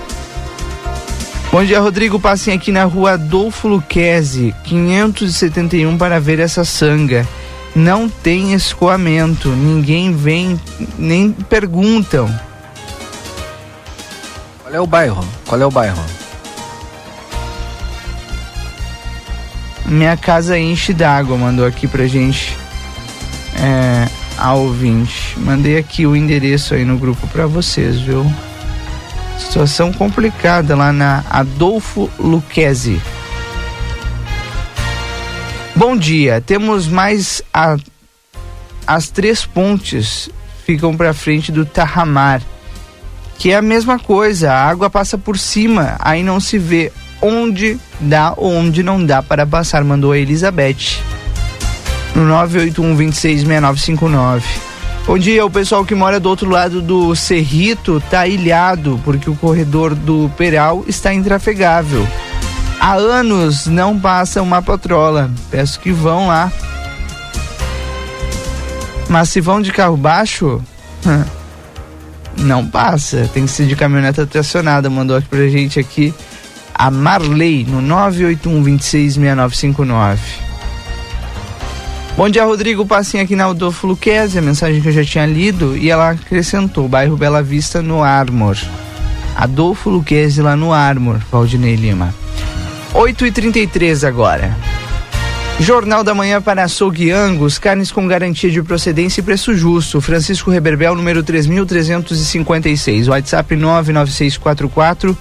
Speaker 2: Bom dia, Rodrigo. Passem aqui na rua Adolfo Luquezzi, 571, para ver essa sanga não tem escoamento, ninguém vem, nem perguntam.
Speaker 4: Qual é o bairro? Qual é o bairro?
Speaker 2: Minha casa enche d'água, mandou aqui pra gente é, a ouvinte. Mandei aqui o endereço aí no grupo pra vocês, viu? Situação complicada lá na Adolfo Luquezzi. Bom dia, temos mais a, as três pontes ficam para frente do Tarramar, que é a mesma coisa, a água passa por cima, aí não se vê onde dá ou onde não dá para passar, mandou a Elizabeth. No 981266959. Bom dia, o pessoal que mora do outro lado do Cerrito tá ilhado porque o corredor do Peral está intrafegável. Há anos não passa uma patrola. Peço que vão lá. Mas se vão de carro baixo, não passa. Tem que ser de caminhoneta tracionada. Mandou pra gente aqui a Marley no 981266959. Bom dia, Rodrigo. Passinho aqui na Adolfo Luquezzi, a mensagem que eu já tinha lido, e ela acrescentou: bairro Bela Vista no Armor. Adolfo Luquezzi lá no Armor, Valdinei Lima. 8 e 33 agora. Jornal da Manhã para Açougue Angus, carnes com garantia de procedência e preço justo. Francisco Reberbel, número 3356. WhatsApp 99644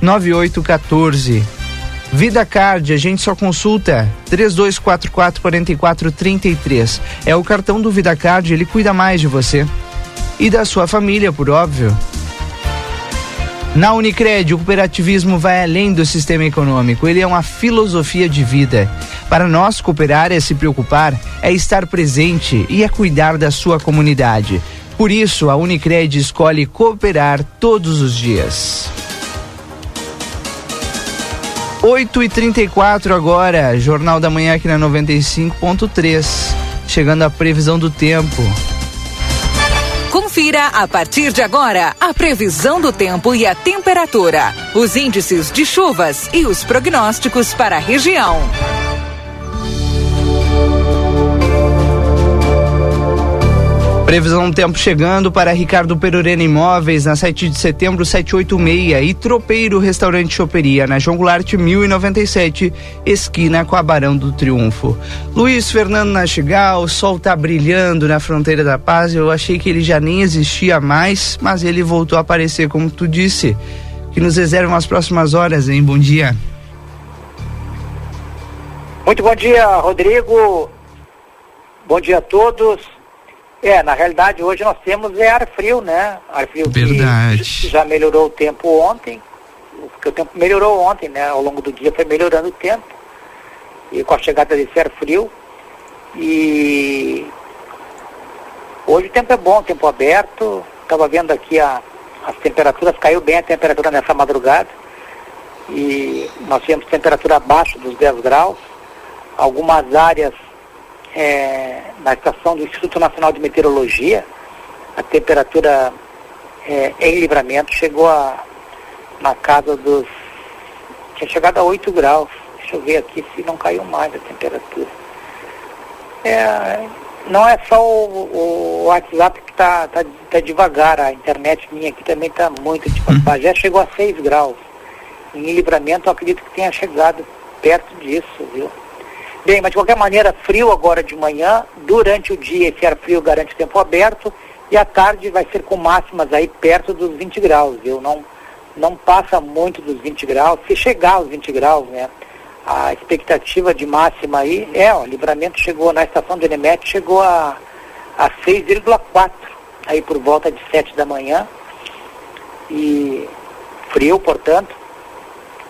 Speaker 2: 9814. Vida Card, a gente só consulta 3244 4433. É o cartão do Vida Card, ele cuida mais de você e da sua família, por óbvio. Na Unicred, o cooperativismo vai além do sistema econômico, ele é uma filosofia de vida. Para nós, cooperar é se preocupar, é estar presente e é cuidar da sua comunidade. Por isso, a Unicred escolhe cooperar todos os dias. 8 e 34 agora, Jornal da Manhã aqui na 95.3. Chegando a previsão do tempo.
Speaker 9: Confira a partir de agora a previsão do tempo e a temperatura, os índices de chuvas e os prognósticos para a região.
Speaker 2: Previsão do tempo chegando para Ricardo Perurena Imóveis na 7 de setembro 786 e Tropeiro Restaurante Choperia na João Goulart 1097, esquina com a Barão do Triunfo. Luiz Fernando Nastigal, o sol tá brilhando na fronteira da paz. Eu achei que ele já nem existia mais, mas ele voltou a aparecer, como tu disse. Que nos reservam as próximas horas, hein? Bom dia.
Speaker 10: Muito bom dia, Rodrigo. Bom dia a todos. É, na realidade hoje nós temos é ar frio, né? Ar frio
Speaker 2: Verdade.
Speaker 10: que já melhorou o tempo ontem, porque o tempo melhorou ontem, né? Ao longo do dia foi melhorando o tempo. E com a chegada desse ar frio. E hoje o tempo é bom, tempo aberto. Estava vendo aqui a, as temperaturas, caiu bem a temperatura nessa madrugada. E nós tínhamos temperatura abaixo dos 10 graus. Algumas áreas é, na estação do Instituto Nacional de Meteorologia, a temperatura é, em livramento chegou a, na casa dos. tinha chegado a 8 graus. Deixa eu ver aqui se não caiu mais a temperatura. É, não é só o, o WhatsApp que está tá, tá devagar, a internet minha aqui também está muito devagar. Já chegou a 6 graus. Em livramento eu acredito que tenha chegado perto disso, viu? Bem, mas de qualquer maneira, frio agora de manhã, durante o dia esse ar frio garante tempo aberto e à tarde vai ser com máximas aí perto dos 20 graus, viu? Não, não passa muito dos 20 graus, se chegar aos 20 graus, né? A expectativa de máxima aí é, ó, o livramento chegou na estação de Enemete, chegou a, a 6,4, aí por volta de 7 da manhã. E frio, portanto.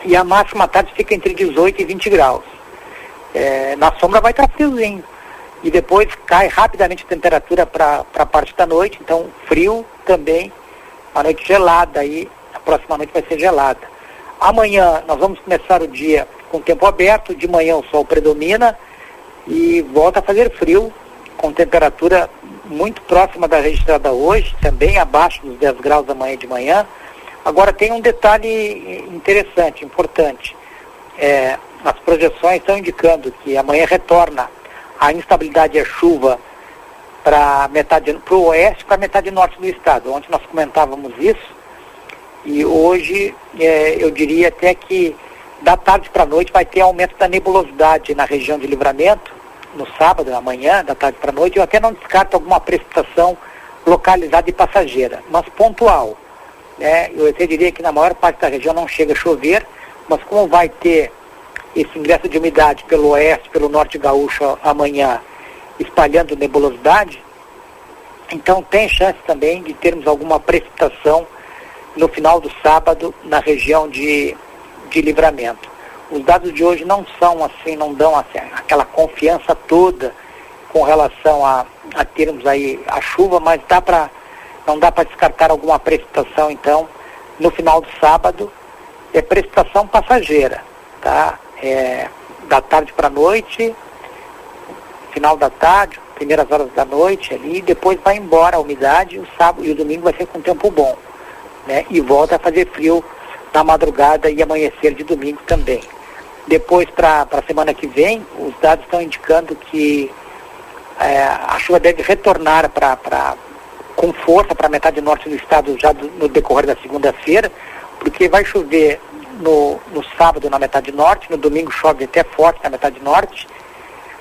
Speaker 10: E a máxima à tarde fica entre 18 e 20 graus. É, na sombra vai estar friozinho. E depois cai rapidamente a temperatura para a parte da noite, então frio também, a noite gelada aí, a próxima noite vai ser gelada. Amanhã nós vamos começar o dia com tempo aberto, de manhã o sol predomina e volta a fazer frio, com temperatura muito próxima da registrada hoje, também abaixo dos 10 graus da manhã de manhã. Agora tem um detalhe interessante, importante. É, as projeções estão indicando que amanhã retorna a instabilidade e a chuva para metade para o oeste para metade norte do estado. Ontem nós comentávamos isso e hoje é, eu diria até que da tarde para a noite vai ter aumento da nebulosidade na região de livramento no sábado, amanhã, da tarde para a noite. Eu até não descarto alguma precipitação localizada e passageira, mas pontual. Né? Eu até diria que na maior parte da região não chega a chover, mas como vai ter esse ingresso de umidade pelo oeste, pelo norte gaúcho amanhã, espalhando nebulosidade, então tem chance também de termos alguma precipitação no final do sábado na região de, de livramento. Os dados de hoje não são assim, não dão assim, aquela confiança toda com relação a, a termos aí a chuva, mas dá para não dá para descartar alguma precipitação então no final do sábado é precipitação passageira, tá? É, da tarde para a noite, final da tarde, primeiras horas da noite ali, e depois vai embora a umidade, o sábado e o domingo vai ser com tempo bom, né? E volta a fazer frio na madrugada e amanhecer de domingo também. Depois, para a semana que vem, os dados estão indicando que é, a chuva deve retornar para com força para a metade norte do estado já do, no decorrer da segunda-feira, porque vai chover no, no sábado na metade norte, no domingo chove até forte na metade norte,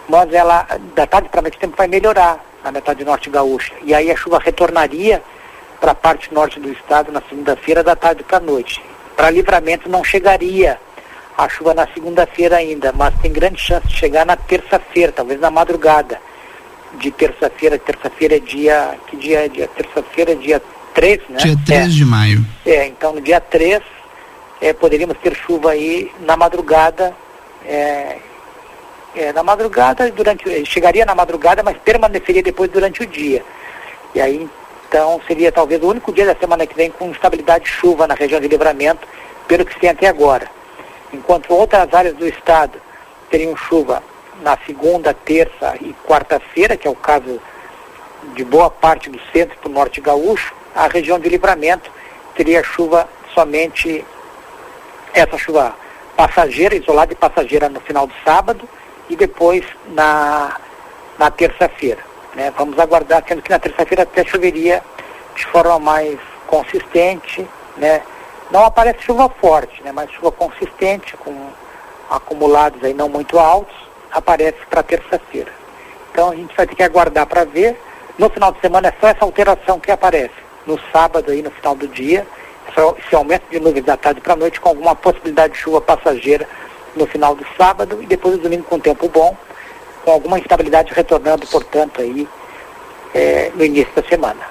Speaker 10: mas ela, da tarde para a noite, o tempo vai melhorar na metade norte gaúcha. E aí a chuva retornaria para a parte norte do estado na segunda-feira, da tarde para a noite. Para livramento não chegaria a chuva na segunda-feira ainda, mas tem grande chance de chegar na terça-feira, talvez na madrugada de terça-feira. Terça-feira é dia. Que dia é dia? Terça-feira é dia 3, né?
Speaker 2: Dia 3
Speaker 10: é.
Speaker 2: de maio.
Speaker 10: É, então no dia 3 é, poderíamos ter chuva aí na madrugada, é, é, na madrugada, durante, chegaria na madrugada, mas permaneceria depois durante o dia. E aí, então, seria talvez o único dia da semana que vem com estabilidade de chuva na região de livramento, pelo que se tem até agora. Enquanto outras áreas do estado teriam chuva na segunda, terça e quarta-feira, que é o caso de boa parte do centro e do norte gaúcho, a região de livramento teria chuva somente essa chuva passageira, isolada e passageira no final do sábado e depois na, na terça-feira. Né? Vamos aguardar, sendo que na terça-feira até choveria de forma mais consistente, né? Não aparece chuva forte, né? Mas chuva consistente, com acumulados aí não muito altos, aparece para terça-feira. Então a gente vai ter que aguardar para ver. No final de semana é só essa alteração que aparece. No sábado aí, no final do dia, esse aumento de nuvens da tarde para a noite com alguma possibilidade de chuva passageira no final do sábado e depois do domingo com tempo bom, com alguma instabilidade retornando, portanto, aí é, no início da semana.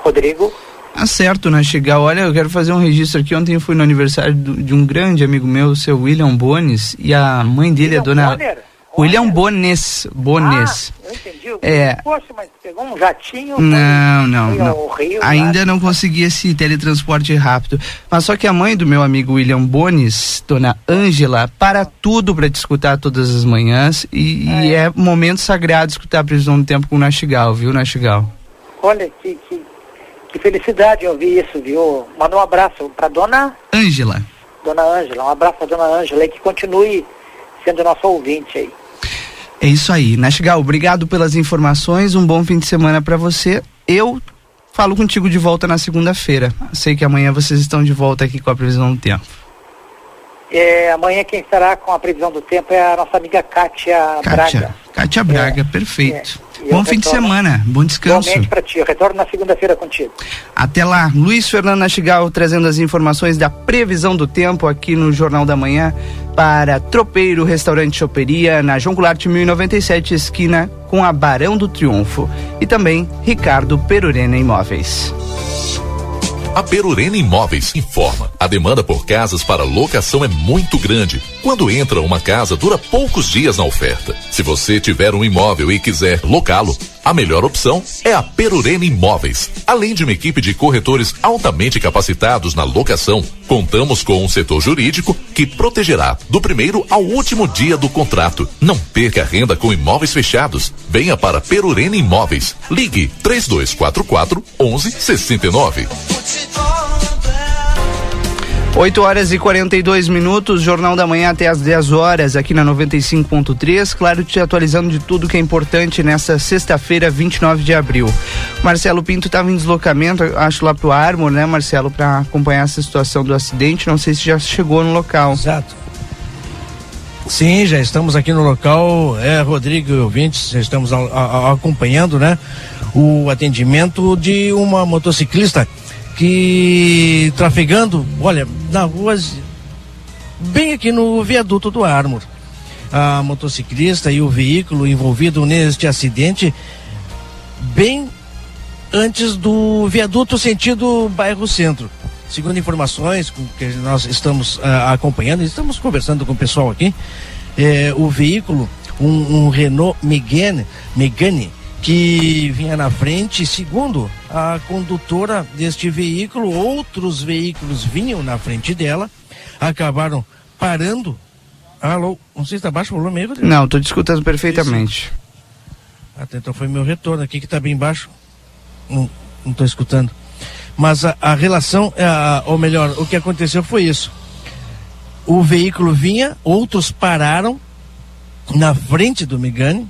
Speaker 10: Rodrigo?
Speaker 2: Acerto, né? Chegar, olha, eu quero fazer um registro aqui. Ontem eu fui no aniversário do, de um grande amigo meu, o seu William Bones, e a mãe dele, William a dona. Bonner? William Bones. Bones.
Speaker 10: Ah, eu entendi.
Speaker 2: É.
Speaker 10: Poxa, mas pegou um jatinho.
Speaker 2: Não, não. não. Rio, Ainda lá. não consegui esse teletransporte rápido. Mas só que a mãe do meu amigo William Bones, dona Ângela, para tudo para te escutar todas as manhãs. E é. e é momento sagrado escutar a previsão do tempo com o Nastigal, viu, Nastigal?
Speaker 10: Olha, que, que, que felicidade ouvir isso, viu? Manda um abraço para dona
Speaker 2: Ângela.
Speaker 10: Dona Ângela, um abraço para dona Ângela e que continue sendo nosso ouvinte aí.
Speaker 2: É isso aí. Nastigal, obrigado pelas informações. Um bom fim de semana para você. Eu falo contigo de volta na segunda-feira. Sei que amanhã vocês estão de volta aqui com a previsão do tempo.
Speaker 11: É, amanhã quem estará com a previsão do tempo é a nossa amiga Kátia,
Speaker 2: Kátia
Speaker 11: Braga.
Speaker 2: Kátia Braga, é, perfeito.
Speaker 11: É.
Speaker 2: Bom fim de semana, bom descanso.
Speaker 11: Igualmente para ti, eu retorno na segunda-feira contigo.
Speaker 2: Até lá, Luiz Fernando Nastigal trazendo as informações da previsão do tempo aqui no Jornal da Manhã para Tropeiro Restaurante Choperia, na João Goulart 1097, esquina com a Barão do Triunfo. E também Ricardo Perurena Imóveis.
Speaker 12: A Perurena Imóveis informa: a demanda por casas para locação é muito grande. Quando entra uma casa, dura poucos dias na oferta. Se você tiver um imóvel e quiser locá-lo, a melhor opção é a Perurena Imóveis. Além de uma equipe de corretores altamente capacitados na locação, contamos com um setor jurídico que protegerá do primeiro ao último dia do contrato. Não perca renda com imóveis fechados. Venha para Perurena Imóveis. Ligue 3244 1169.
Speaker 2: 8 horas e 42 minutos, Jornal da Manhã até às 10 horas, aqui na 95.3. Claro, te atualizando de tudo que é importante nessa sexta-feira, 29 de abril. Marcelo Pinto estava em deslocamento, acho lá pro Armor, né, Marcelo, para acompanhar essa situação do acidente. Não sei se já chegou no local.
Speaker 7: Exato. Sim, já estamos aqui no local. É, Rodrigo e ouvintes, já estamos a, a, acompanhando, né? O atendimento de uma motociclista que trafegando, olha, na rua, bem aqui no viaduto do Armor. A motociclista e o veículo envolvido neste acidente, bem antes do viaduto sentido bairro centro. Segundo informações que nós estamos uh, acompanhando, estamos conversando com o pessoal aqui, eh, o veículo, um, um Renault Megane, Megane que vinha na frente, segundo a condutora deste veículo, outros veículos vinham na frente dela, acabaram parando. Alô, não sei se está baixo o volume aí, Rodrigo?
Speaker 2: Não, estou escutando perfeitamente.
Speaker 7: Até então foi meu retorno aqui que está bem baixo. Não estou escutando. Mas a, a relação, a, ou melhor, o que aconteceu foi isso. O veículo vinha, outros pararam na frente do Megane,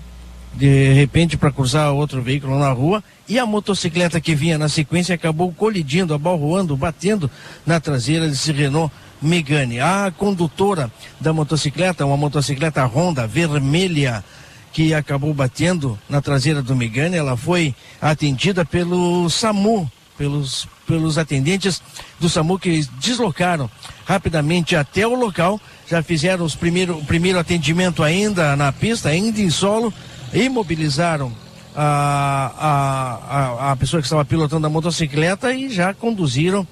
Speaker 7: de repente para cruzar outro veículo na rua e a motocicleta que vinha na sequência acabou colidindo, abalroando, batendo na traseira desse Renault Megane. A condutora da motocicleta, uma motocicleta Honda vermelha, que acabou batendo na traseira do Megane, ela foi atendida pelo SAMU, pelos, pelos atendentes do SAMU que deslocaram rapidamente até o local, já fizeram os primeiro, o primeiro atendimento ainda na pista, ainda em solo, imobilizaram a, a, a, pessoa que estava pilotando a motocicleta e já conduziram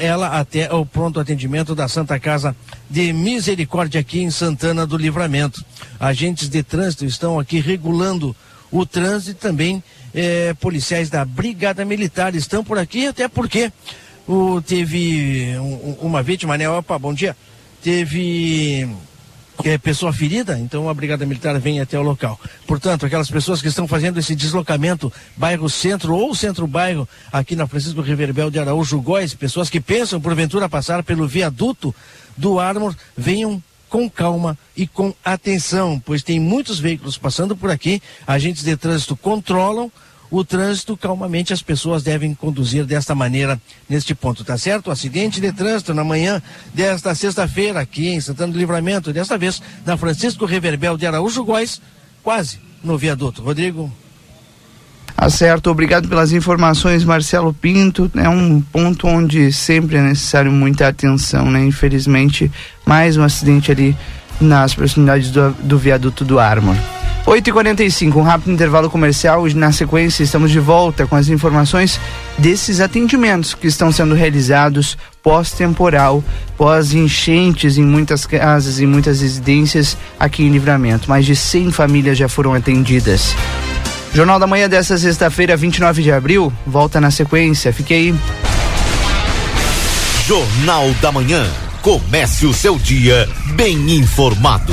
Speaker 7: ela até o pronto atendimento da Santa Casa de Misericórdia aqui em Santana do Livramento. Agentes de trânsito estão aqui regulando o trânsito e também eh, policiais da Brigada Militar estão por aqui, até porque o, teve um, uma vítima, né? Opa, bom dia. Teve é, pessoa ferida, então a Brigada Militar vem até o local. Portanto, aquelas pessoas que estão fazendo esse deslocamento bairro centro ou centro-bairro aqui na Francisco Reverbel de Araújo Góes, pessoas que pensam porventura passar pelo viaduto do Armor, venham com calma e com atenção, pois tem muitos veículos passando por aqui, agentes de trânsito controlam o trânsito calmamente as pessoas devem conduzir desta maneira neste ponto, tá certo? Acidente de trânsito na manhã desta sexta-feira aqui em Santana do Livramento, desta vez na Francisco Reverbel de Araújo Góes, quase no viaduto. Rodrigo.
Speaker 2: Acerto, obrigado pelas informações, Marcelo Pinto. É um ponto onde sempre é necessário muita atenção, né? Infelizmente, mais um acidente ali nas proximidades do, do viaduto do Armor. 8h45, um rápido intervalo comercial. Na sequência, estamos de volta com as informações desses atendimentos que estão sendo realizados pós-temporal, pós-enchentes em muitas casas e muitas residências aqui em Livramento. Mais de 100 famílias já foram atendidas. Jornal da Manhã desta sexta-feira, 29 de abril, volta na sequência. Fique aí.
Speaker 1: Jornal da Manhã. Comece o seu dia bem informado.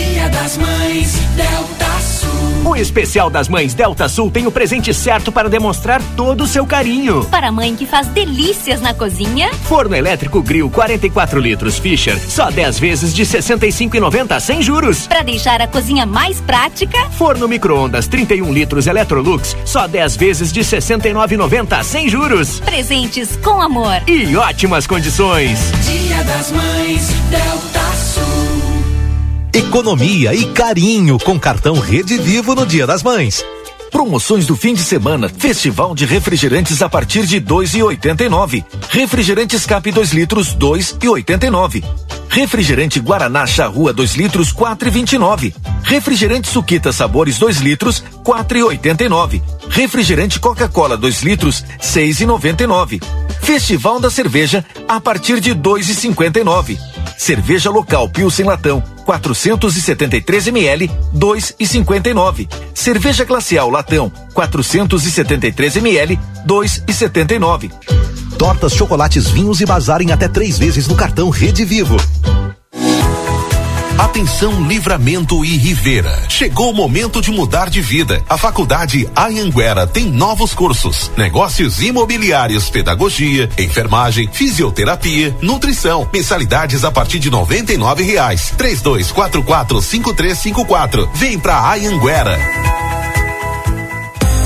Speaker 13: Dia das Mães, Delta Sul.
Speaker 14: O especial das mães Delta Sul tem o presente certo para demonstrar todo o seu carinho.
Speaker 15: Para a mãe que faz delícias na cozinha.
Speaker 14: Forno elétrico Grill 44 litros Fischer, só 10 vezes de 65,90 sem juros.
Speaker 15: Para deixar a cozinha mais prática.
Speaker 14: Forno micro-ondas 31 litros Electrolux, só 10 vezes de 69,90 sem juros.
Speaker 15: Presentes com amor.
Speaker 14: E ótimas condições.
Speaker 13: Dia das Mães, Delta Sul.
Speaker 1: Economia e carinho com cartão Rede Vivo no Dia das Mães.
Speaker 16: Promoções do fim de semana. Festival de refrigerantes a partir de dois e oitenta e nove. Refrigerantes Cap 2 litros dois e oitenta e nove. Refrigerante Guaraná Charrua 2 litros quatro e vinte e nove. Refrigerante Suquita Sabores 2 litros quatro e oitenta e nove. Refrigerante Coca-Cola 2 litros seis e noventa e nove. Festival da Cerveja a partir de dois e cinquenta e nove. Cerveja local Pilsen Latão 473 ml 2,59. Cerveja glacial Latão 473 ml 2,79.
Speaker 1: Tortas, chocolates, vinhos e bazar em até três vezes no cartão Rede Vivo.
Speaker 17: Atenção Livramento e Rivera. Chegou o momento de mudar de vida. A Faculdade Anhanguera tem novos cursos: negócios imobiliários, pedagogia, enfermagem, fisioterapia, nutrição. Mensalidades a partir de noventa e nove reais. Três dois quatro quatro cinco três cinco quatro. Vem pra Anhanguera.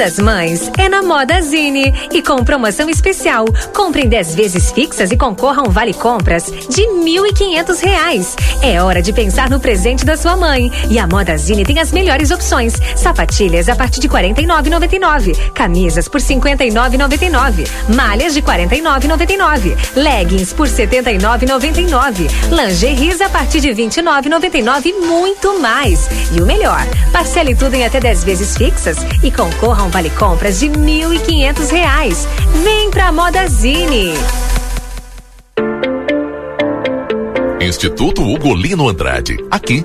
Speaker 18: das Mães é na Moda Zine e com promoção especial. Compre em 10 vezes fixas e concorra a um vale compras de 1.500 reais. É hora de pensar no presente da sua mãe. E a Moda Zine tem as melhores opções: sapatilhas a partir de R$ 49,99, camisas por R$ 59,99, malhas de R$ 49,99, leggings por R$ 79,99, lingeries a partir de R$ 29,99 e muito mais. E o melhor, parcele tudo em até 10 vezes fixas e concorra um vale compras de 1.500 reais. Vem pra Modazine.
Speaker 12: Instituto Ugolino Andrade. Aqui,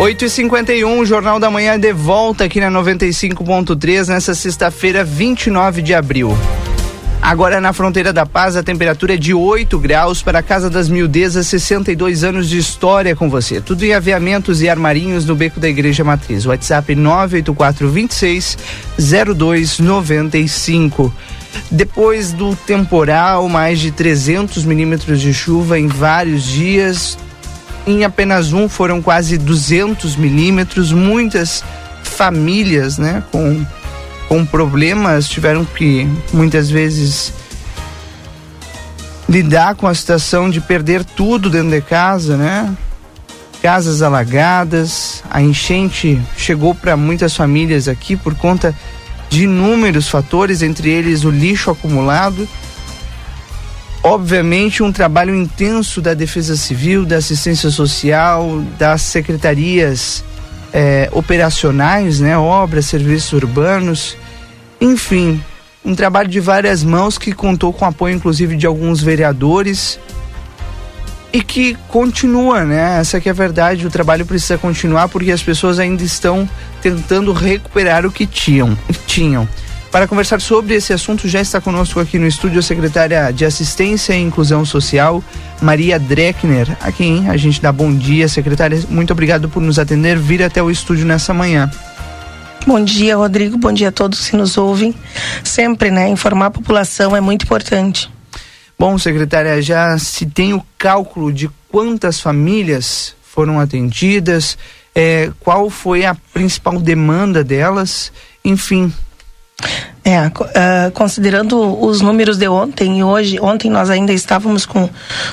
Speaker 2: 8 e 51 o Jornal da Manhã de volta aqui na 95.3 nessa sexta-feira, 29 de abril. Agora na fronteira da paz, a temperatura é de 8 graus para a Casa das Mildezas, 62 anos de história com você. Tudo em aviamentos e armarinhos no beco da Igreja Matriz. WhatsApp 98426 0295. Depois do temporal, mais de 300 milímetros de chuva em vários dias, em apenas um foram quase 200 milímetros. Muitas famílias, né, com, com problemas tiveram que muitas vezes lidar com a situação de perder tudo dentro de casa, né? Casas alagadas, a enchente chegou para muitas famílias aqui por conta de inúmeros fatores, entre eles o lixo acumulado obviamente um trabalho intenso da Defesa Civil, da Assistência Social, das secretarias eh, operacionais, né, obras, serviços urbanos, enfim, um trabalho de várias mãos que contou com apoio inclusive de alguns vereadores e que continua, né? Essa que é a verdade, o trabalho precisa continuar porque as pessoas ainda estão tentando recuperar o que tinham, tinham. Para conversar sobre esse assunto, já está conosco aqui no estúdio a secretária de Assistência e Inclusão Social, Maria Dreckner, a quem a gente dá bom dia. Secretária, muito obrigado por nos atender, vir até o estúdio nessa manhã.
Speaker 19: Bom dia, Rodrigo. Bom dia a todos que nos ouvem. Sempre, né? Informar a população é muito importante.
Speaker 2: Bom, secretária, já se tem o cálculo de quantas famílias foram atendidas, é, qual foi a principal demanda delas, enfim,
Speaker 19: é, uh, considerando os números de ontem e hoje, ontem nós ainda estávamos com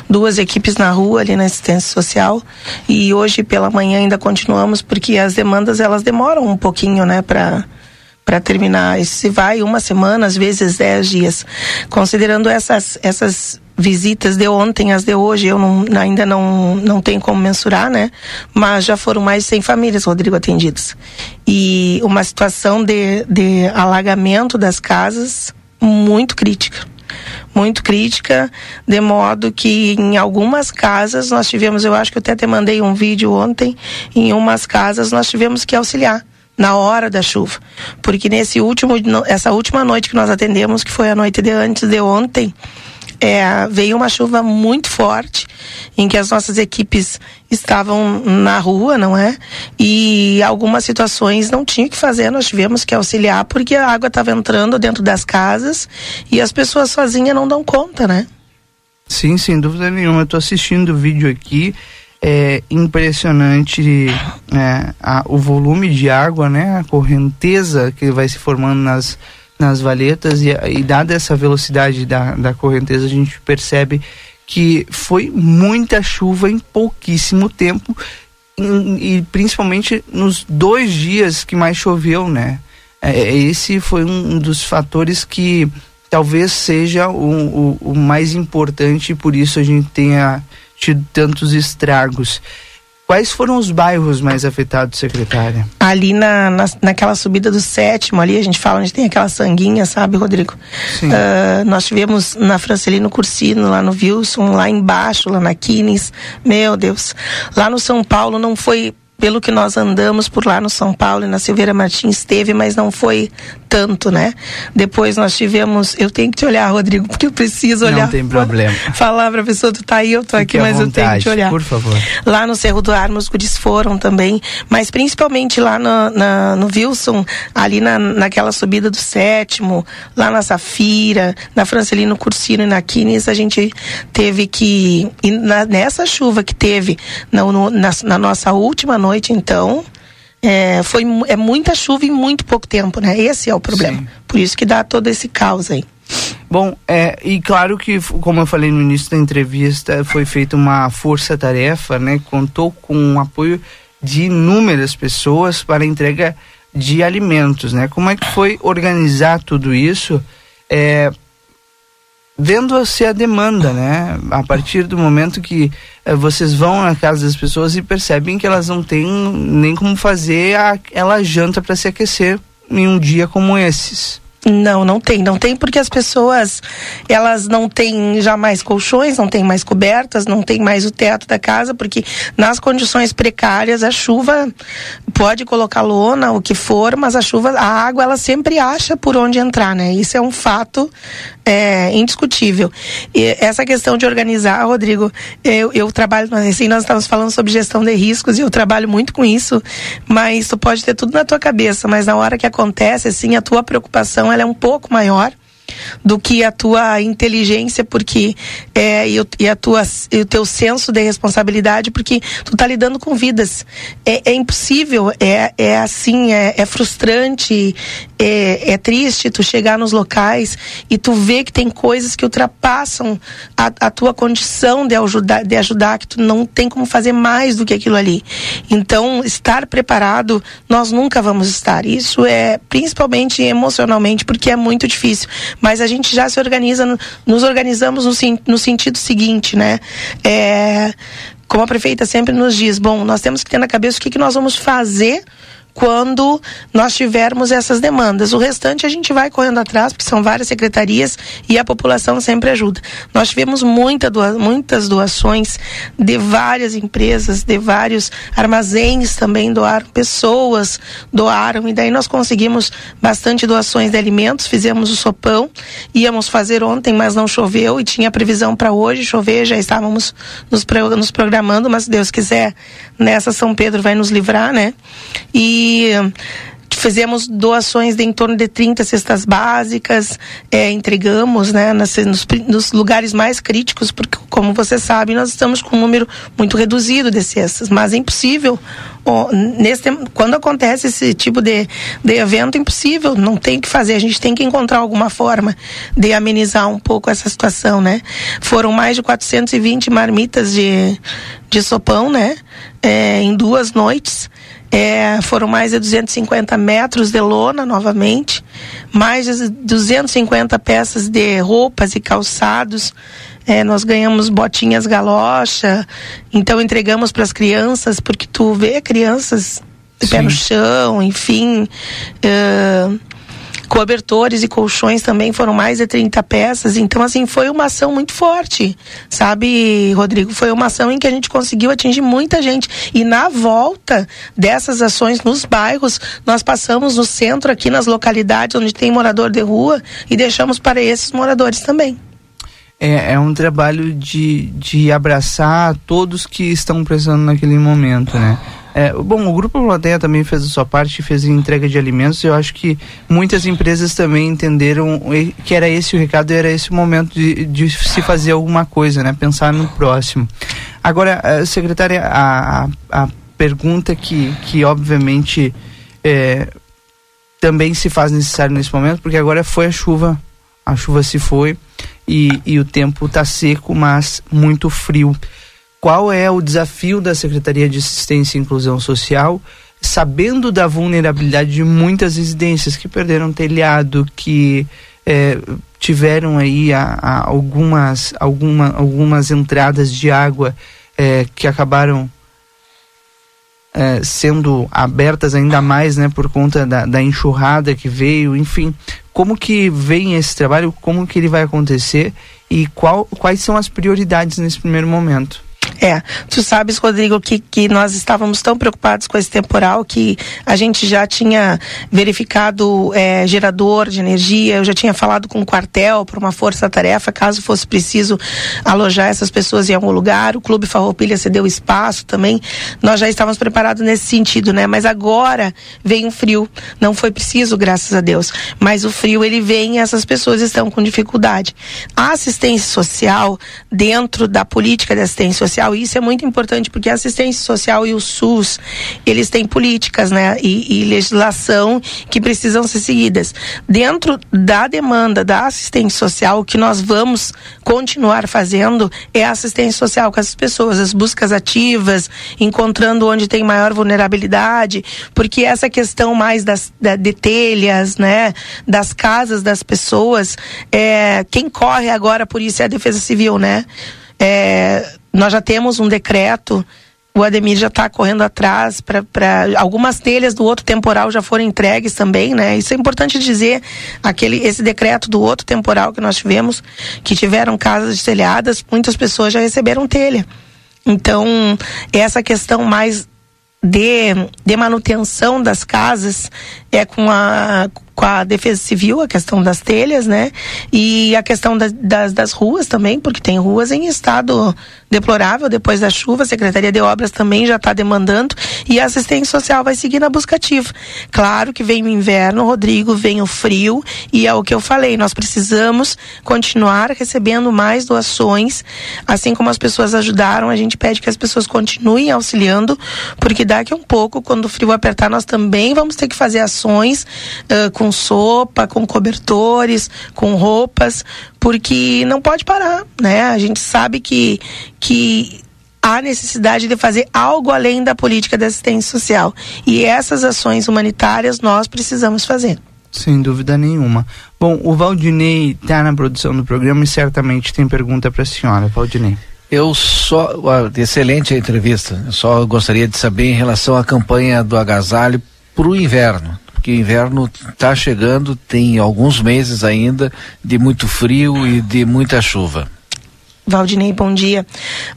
Speaker 19: duas equipes na rua ali na assistência social e hoje pela manhã ainda continuamos porque as demandas elas demoram um pouquinho, né, para para terminar. Se vai uma semana, às vezes dez dias. Considerando essas essas visitas de ontem, as de hoje, eu não, ainda não, não tenho como mensurar, né? Mas já foram mais de 100 famílias, Rodrigo, atendidas. E uma situação de, de alagamento das casas muito crítica. Muito crítica, de modo que em algumas casas nós tivemos, eu acho que eu até te mandei um vídeo ontem, em umas casas nós tivemos que auxiliar na hora da chuva. Porque nesse último, essa última noite que nós atendemos, que foi a noite de antes de ontem, é, veio uma chuva muito forte, em que as nossas equipes estavam na rua, não é? E algumas situações não tinha o que fazer, nós tivemos que auxiliar porque a água estava entrando dentro das casas e as pessoas sozinhas não dão conta, né?
Speaker 2: Sim, sem dúvida nenhuma. Eu estou assistindo o vídeo aqui. É impressionante é, a, o volume de água, né? A correnteza que vai se formando nas, nas valetas e, e dada essa velocidade da, da correnteza a gente percebe que foi muita chuva em pouquíssimo tempo e, e principalmente nos dois dias que mais choveu, né? É, é esse foi um, dos fatores que talvez seja o, o, o mais importante por isso a gente tenha tido tantos estragos. Quais foram os bairros mais afetados, secretária?
Speaker 19: Ali na, na, naquela subida do sétimo, ali a gente fala onde tem aquela sanguinha, sabe, Rodrigo? Sim. Uh, nós tivemos na Francelino Cursino, lá no Wilson, lá embaixo, lá na Quines. Meu Deus. Lá no São Paulo não foi pelo que nós andamos por lá no São Paulo e na Silveira Martins teve, mas não foi tanto, né? Depois nós tivemos, eu tenho que te olhar, Rodrigo, porque eu preciso olhar.
Speaker 2: Não tem problema.
Speaker 19: Falar pra pessoa, tu tá aí, eu tô Fique aqui, mas vontade, eu tenho que te olhar.
Speaker 2: Por favor.
Speaker 19: Lá no Cerro do Armo, os guris foram também, mas principalmente lá no, na, no Wilson, ali na, naquela subida do sétimo, lá na Safira, na Francelino Cursino e na Quines, a gente teve que, na, nessa chuva que teve na, no, na, na nossa última noite, então, é, foi, é muita chuva em muito pouco tempo, né? Esse é o problema. Sim. Por isso que dá todo esse caos aí.
Speaker 2: Bom, é, e claro que, como eu falei no início da entrevista, foi feita uma força-tarefa, né? Contou com o apoio de inúmeras pessoas para a entrega de alimentos, né? Como é que foi organizar tudo isso? É, vendo-se a demanda, né? A partir do momento que eh, vocês vão na casa das pessoas e percebem que elas não têm nem como fazer aquela janta para se aquecer em um dia como esses.
Speaker 19: Não, não tem. Não tem porque as pessoas, elas não têm já mais colchões, não têm mais cobertas, não tem mais o teto da casa, porque nas condições precárias a chuva pode colocar lona, o que for, mas a chuva, a água, ela sempre acha por onde entrar, né? Isso é um fato é, indiscutível. E essa questão de organizar, Rodrigo, eu, eu trabalho, assim, nós estamos falando sobre gestão de riscos e eu trabalho muito com isso, mas tu pode ter tudo na tua cabeça, mas na hora que acontece, assim, a tua preocupação ela é um pouco maior do que a tua inteligência, porque é, e, e a tua, e o teu senso de responsabilidade, porque tu tá lidando com vidas. É, é impossível, é, é assim, é, é frustrante, é, é, triste tu chegar nos locais e tu ver que tem coisas que ultrapassam a, a tua condição de ajudar, de ajudar, que tu não tem como fazer mais do que aquilo ali. Então, estar preparado, nós nunca vamos estar. Isso é principalmente emocionalmente, porque é muito difícil mas a gente já se organiza, nos organizamos no, no sentido seguinte, né? É, como a prefeita sempre nos diz, bom, nós temos que ter na cabeça o que, que nós vamos fazer quando nós tivermos essas demandas. O restante a gente vai correndo atrás, porque são várias secretarias e a população sempre ajuda. Nós tivemos muita doa muitas doações de várias empresas, de vários armazéns também doaram, pessoas doaram, e daí nós conseguimos bastante doações de alimentos, fizemos o sopão, íamos fazer ontem, mas não choveu e tinha previsão para hoje chover, já estávamos nos, nos programando, mas se Deus quiser, nessa São Pedro vai nos livrar, né? E fizemos doações de em torno de 30 cestas básicas, é, entregamos né, nas, nos, nos, lugares mais críticos, porque, como você sabe, nós estamos com um número muito reduzido de cestas, mas é impossível. Ó, nesse, quando acontece esse tipo de, de evento, é impossível, não tem o que fazer, a gente tem que encontrar alguma forma de amenizar um pouco essa situação, né? Foram mais de 420 marmitas de, de sopão, né? É, em duas noites. É, foram mais de 250 metros de lona novamente, mais de 250 peças de roupas e calçados. É, nós ganhamos botinhas galocha, então entregamos para as crianças, porque tu vê crianças de pé no chão, enfim. Uh, cobertores e colchões também foram mais de 30 peças. Então, assim, foi uma ação muito forte, sabe, Rodrigo? Foi uma ação em que a gente conseguiu atingir muita gente. E na volta dessas ações nos bairros, nós passamos no centro, aqui nas localidades onde tem morador de rua, e deixamos para esses moradores também.
Speaker 2: É, é um trabalho de, de abraçar todos que estão precisando naquele momento, né? É, bom, o Grupo Plateia também fez a sua parte, fez a entrega de alimentos. Eu acho que muitas empresas também entenderam que era esse o recado, era esse o momento de, de se fazer alguma coisa, né? Pensar no próximo. Agora, eh, secretária, a, a pergunta que, que obviamente é, também se faz necessário nesse momento, porque agora foi a chuva, a chuva se foi e, e o tempo está seco, mas muito frio qual é o desafio da Secretaria de Assistência e Inclusão Social, sabendo da vulnerabilidade de muitas residências que perderam telhado, que é, tiveram aí a, a algumas, alguma, algumas entradas de água é, que acabaram é, sendo abertas ainda mais, né, por conta da, da, enxurrada que veio, enfim, como que vem esse trabalho, como que ele vai acontecer e qual, quais são as prioridades nesse primeiro momento?
Speaker 19: É, tu sabes, Rodrigo, que, que nós estávamos tão preocupados com esse temporal que a gente já tinha verificado é, gerador de energia, eu já tinha falado com o quartel para uma força-tarefa, caso fosse preciso alojar essas pessoas em algum lugar. O Clube Farroupilha cedeu espaço também. Nós já estávamos preparados nesse sentido, né? Mas agora vem um frio. Não foi preciso, graças a Deus. Mas o frio ele vem e essas pessoas estão com dificuldade. A assistência social, dentro da política de assistência social, social. E isso é muito importante porque a assistência social e o SUS, eles têm políticas, né? E, e legislação que precisam ser seguidas. Dentro da demanda da assistência social, o que nós vamos continuar fazendo é a assistência social com essas pessoas, as buscas ativas, encontrando onde tem maior vulnerabilidade, porque essa questão mais das da, de telhas, né, das casas das pessoas, é, quem corre agora por isso é a Defesa Civil, né? É, nós já temos um decreto o Ademir já está correndo atrás para algumas telhas do outro temporal já foram entregues também, né? Isso é importante dizer, aquele esse decreto do outro temporal que nós tivemos, que tiveram casas telhadas, muitas pessoas já receberam telha. Então, essa questão mais de, de manutenção das casas é com a com a Defesa Civil, a questão das telhas, né? E a questão das, das, das ruas também, porque tem ruas em estado deplorável depois da chuva. A Secretaria de Obras também já está demandando e a assistência social vai seguir na busca ativa. Claro que vem o inverno, Rodrigo, vem o frio e é o que eu falei. Nós precisamos continuar recebendo mais doações, assim como as pessoas ajudaram. A gente pede que as pessoas continuem auxiliando, porque daqui a um pouco, quando o frio apertar, nós também vamos ter que fazer ações uh, com sopa, com cobertores, com roupas, porque não pode parar, né? A gente sabe que que há necessidade de fazer algo além da política de assistência social. E essas ações humanitárias nós precisamos fazer.
Speaker 2: Sem dúvida nenhuma. Bom, o Valdinei está na produção do programa e certamente tem pergunta para a senhora, Valdinei.
Speaker 4: Eu só, excelente a entrevista. Eu só gostaria de saber em relação à campanha do agasalho para o inverno, porque o inverno está chegando, tem alguns meses ainda de muito frio e de muita chuva.
Speaker 19: Valdinei, bom dia.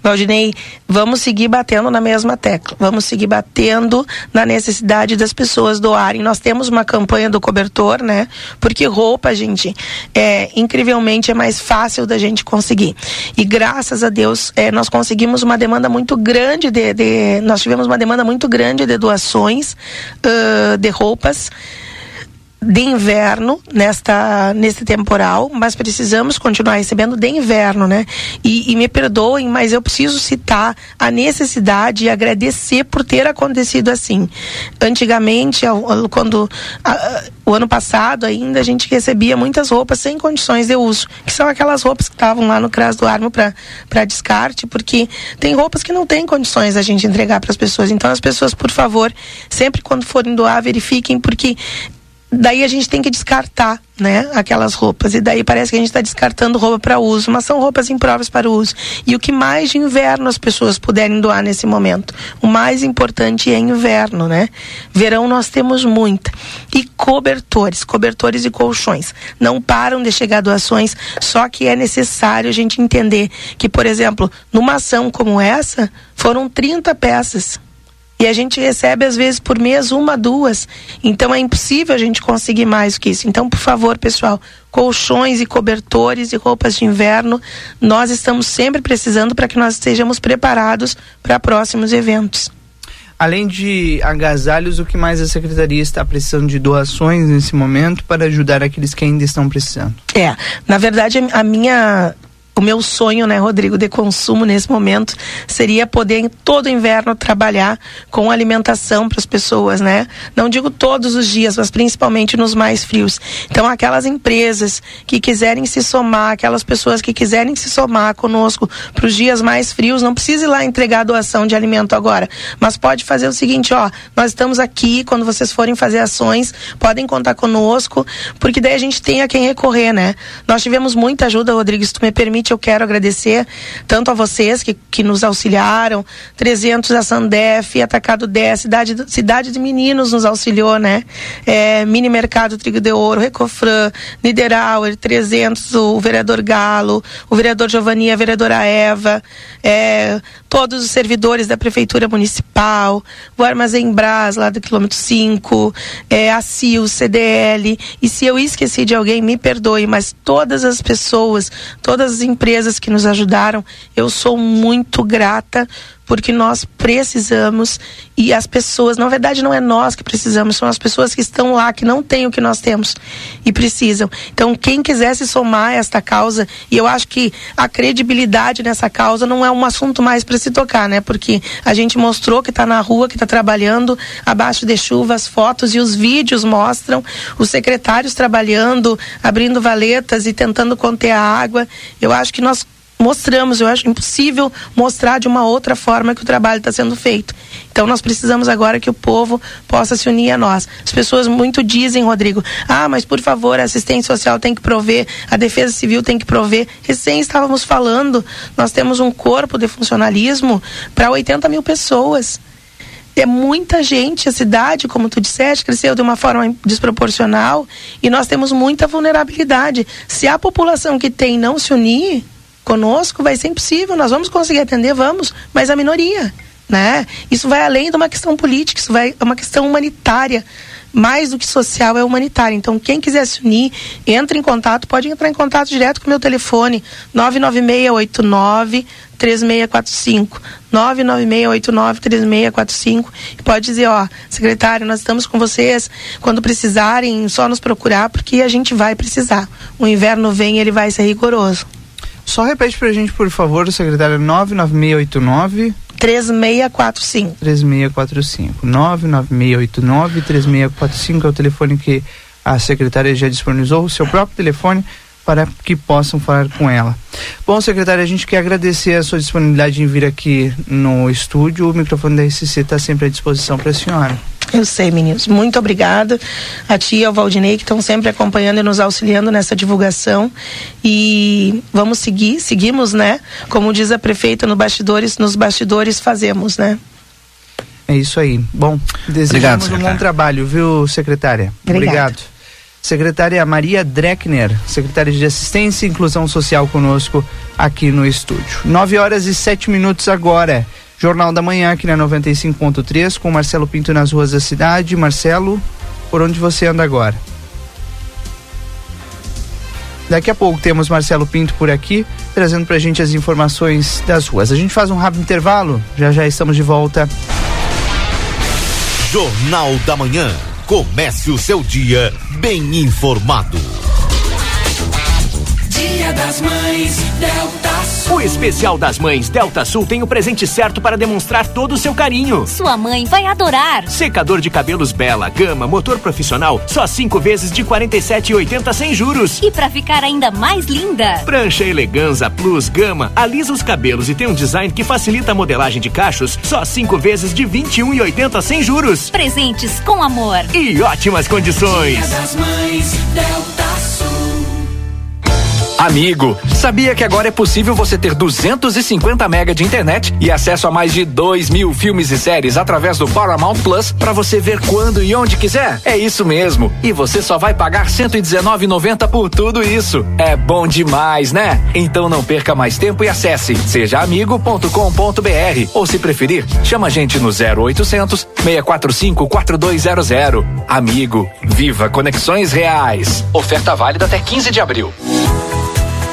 Speaker 19: Valdinei, vamos seguir batendo na mesma tecla. Vamos seguir batendo na necessidade das pessoas doarem. Nós temos uma campanha do cobertor, né? Porque roupa, gente, é incrivelmente é mais fácil da gente conseguir. E graças a Deus, é, nós conseguimos uma demanda muito grande de, de, nós tivemos uma demanda muito grande de doações uh, de roupas de inverno nesta nesse temporal, mas precisamos continuar recebendo de inverno, né? E, e, me perdoem, mas eu preciso citar a necessidade e agradecer por ter acontecido assim. Antigamente, quando a, o ano passado ainda a gente recebia muitas roupas sem condições de uso, que são aquelas roupas que estavam lá no CRAS do Armo para descarte, porque tem roupas que não tem condições a gente entregar para as pessoas. Então as pessoas, por favor, sempre quando forem doar, verifiquem, porque daí a gente tem que descartar, né, aquelas roupas. E daí parece que a gente está descartando roupa para uso, mas são roupas impróprias para uso. E o que mais de inverno as pessoas puderem doar nesse momento, o mais importante é inverno, né? Verão nós temos muita. E cobertores, cobertores e colchões. Não param de chegar doações, só que é necessário a gente entender que, por exemplo, numa ação como essa, foram 30 peças e a gente recebe, às vezes, por mês, uma, duas. Então é impossível a gente conseguir mais que isso. Então, por favor, pessoal, colchões e cobertores e roupas de inverno, nós estamos sempre precisando para que nós estejamos preparados para próximos eventos.
Speaker 2: Além de agasalhos, o que mais a secretaria está precisando de doações nesse momento para ajudar aqueles que ainda estão precisando?
Speaker 19: É, na verdade, a minha o meu sonho, né, Rodrigo, de consumo nesse momento seria poder em todo inverno trabalhar com alimentação para as pessoas, né? Não digo todos os dias, mas principalmente nos mais frios. Então, aquelas empresas que quiserem se somar, aquelas pessoas que quiserem se somar conosco para os dias mais frios, não precisa ir lá entregar doação de alimento agora, mas pode fazer o seguinte, ó, nós estamos aqui, quando vocês forem fazer ações, podem contar conosco, porque daí a gente tem a quem recorrer, né? Nós tivemos muita ajuda, Rodrigo, se tu me permite eu quero agradecer tanto a vocês que, que nos auxiliaram, 300 a Sandef, Atacado 10, Cidade, Cidade de Meninos nos auxiliou, né? É, Mini Mercado Trigo de Ouro, Recofran, Niederauer, 300, o vereador Galo, o vereador Giovanni, a vereadora Eva, é, todos os servidores da Prefeitura Municipal, o Armazém Brás, lá do quilômetro 5, é, a CIO, CDL, e se eu esqueci de alguém, me perdoe, mas todas as pessoas, todas as empresas que nos ajudaram, eu sou muito grata porque nós precisamos e as pessoas, na verdade não é nós que precisamos, são as pessoas que estão lá que não têm o que nós temos e precisam. Então, quem quiser se somar a esta causa, e eu acho que a credibilidade nessa causa não é um assunto mais para se tocar, né? Porque a gente mostrou que está na rua, que está trabalhando abaixo de chuva, as fotos e os vídeos mostram os secretários trabalhando, abrindo valetas e tentando conter a água. Eu acho que nós mostramos, eu acho impossível mostrar de uma outra forma que o trabalho está sendo feito. Então nós precisamos agora que o povo possa se unir a nós. As pessoas muito dizem, Rodrigo, ah, mas por favor, a assistência social tem que prover, a defesa civil tem que prover. Recém estávamos falando, nós temos um corpo de funcionalismo para 80 mil pessoas. É muita gente, a cidade, como tu disseste, cresceu de uma forma desproporcional e nós temos muita vulnerabilidade. Se a população que tem não se unir conosco, vai ser impossível. Nós vamos conseguir atender, vamos, mas a minoria né? Isso vai além de uma questão política, isso vai é uma questão humanitária. Mais do que social é humanitária. Então, quem quiser se unir, entre em contato, pode entrar em contato direto com o meu telefone 99689 3645 99689 3645 e pode dizer, ó, secretário, nós estamos com vocês quando precisarem, só nos procurar porque a gente vai precisar. O inverno vem, ele vai ser rigoroso.
Speaker 2: Só repete pra gente, por favor, secretário 99689
Speaker 19: 3645.
Speaker 2: 3645. 99689 3645 é o telefone que a secretária já disponibilizou, o seu próprio telefone para que possam falar com ela. Bom, secretária, a gente quer agradecer a sua disponibilidade em vir aqui no estúdio. O microfone da RCC está sempre à disposição para a senhora.
Speaker 19: Eu sei, meninos. Muito obrigada a ti e ao Valdinei que estão sempre acompanhando e nos auxiliando nessa divulgação. E vamos seguir, seguimos, né? Como diz a prefeita no bastidores, nos bastidores fazemos, né?
Speaker 2: É isso aí. Bom, desejamos Obrigado, um bom trabalho, viu, secretária?
Speaker 19: Obrigado. Obrigado.
Speaker 2: Secretária Maria Dreckner, secretária de Assistência e Inclusão Social conosco aqui no estúdio. Nove horas e sete minutos agora. Jornal da Manhã aqui na 95.3 com Marcelo Pinto nas ruas da cidade. Marcelo, por onde você anda agora? Daqui a pouco temos Marcelo Pinto por aqui, trazendo pra gente as informações das ruas. A gente faz um rápido intervalo, já já estamos de volta.
Speaker 1: Jornal da Manhã. Comece o seu dia bem informado.
Speaker 13: Dia das Mães, Delta Sul.
Speaker 14: O especial das mães Delta Sul tem o presente certo para demonstrar todo o seu carinho.
Speaker 15: Sua mãe vai adorar.
Speaker 14: Secador de cabelos Bela, Gama, motor profissional, só cinco vezes de 47,80 sem juros.
Speaker 15: E para ficar ainda mais linda,
Speaker 14: Prancha Eleganza Plus Gama alisa os cabelos e tem um design que facilita a modelagem de cachos, só cinco vezes de 21,80 sem juros.
Speaker 15: presentes com amor.
Speaker 14: E ótimas condições.
Speaker 13: Dia das Mães, Delta Sul.
Speaker 20: Amigo, sabia que agora é possível você ter 250 mega de internet e acesso a mais de 2 mil filmes e séries através do Paramount Plus para você ver quando e onde quiser? É isso mesmo. E você só vai pagar R$ 119,90 por tudo isso. É bom demais, né? Então não perca mais tempo e acesse sejaamigo.com.br ou se preferir, chama a gente no 0800 645 4200. Amigo, viva conexões reais. Oferta válida até 15 de abril.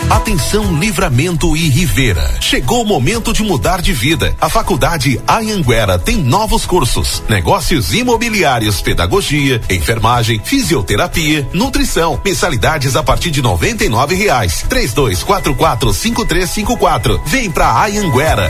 Speaker 17: Atenção Livramento e Rivera. Chegou o momento de mudar de vida. A Faculdade Anhanguera tem novos cursos: negócios imobiliários, pedagogia, enfermagem, fisioterapia, nutrição. Mensalidades a partir de noventa e nove reais. Três dois quatro quatro cinco três cinco quatro. Vem pra Anhanguera.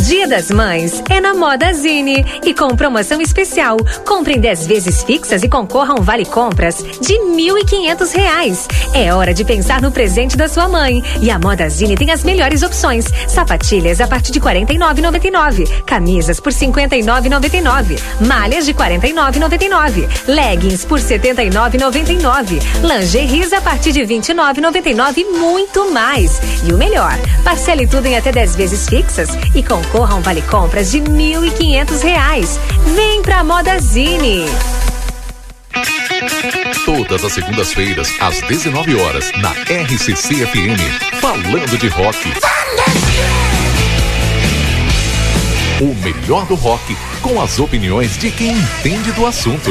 Speaker 18: Dia das Mães é na Moda Zine e com promoção especial. Compre em 10 vezes fixas e concorra a um vale compras de 1.500 reais. É hora de pensar no presente da sua mãe. E a Moda Zine tem as melhores opções: sapatilhas a partir de R$ 49,99, camisas por R$ 59,99, malhas de R$ 49,99, leggings por R$ 79,99, lingeries a partir de R$ 29,99 e muito mais. E o melhor, parcele tudo em até 10 vezes fixas e concorra a um vale compras de 1.500 reais. Vem pra Modazine.
Speaker 12: Todas as segundas-feiras, às 19 horas, na RCC FM. Falando de rock. O melhor do rock com as opiniões de quem entende do assunto.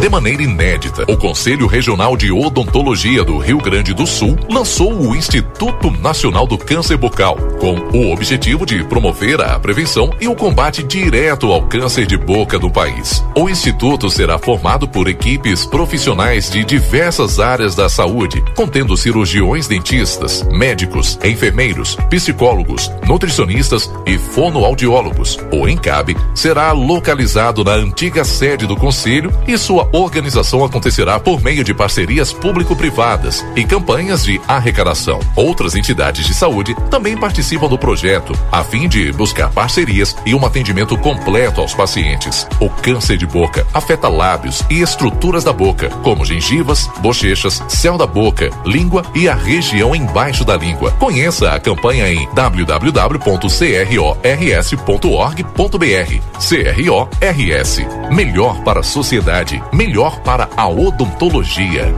Speaker 12: De maneira inédita, o Conselho Regional de Odontologia do Rio Grande do Sul lançou o Instituto Nacional do Câncer Bucal, com o objetivo de promover a prevenção e o combate direto ao câncer de boca do país. O instituto será formado por equipes profissionais de diversas áreas da saúde, contendo cirurgiões dentistas, médicos, enfermeiros, psicólogos, nutricionistas e fonoaudiólogos. O ENCAB será localizado na antiga sede do Conselho e sua organização acontecerá por meio de parcerias público-privadas e campanhas de arrecadação. Outras entidades de saúde também participam do projeto, a fim de buscar parcerias e um atendimento completo aos pacientes. O câncer de boca afeta lábios e estruturas da boca, como gengivas, bochechas, céu da boca, língua e a região embaixo da língua. Conheça a campanha em www.crors.org.br. CRORS. Melhor para a sociedade, melhor para a odontologia.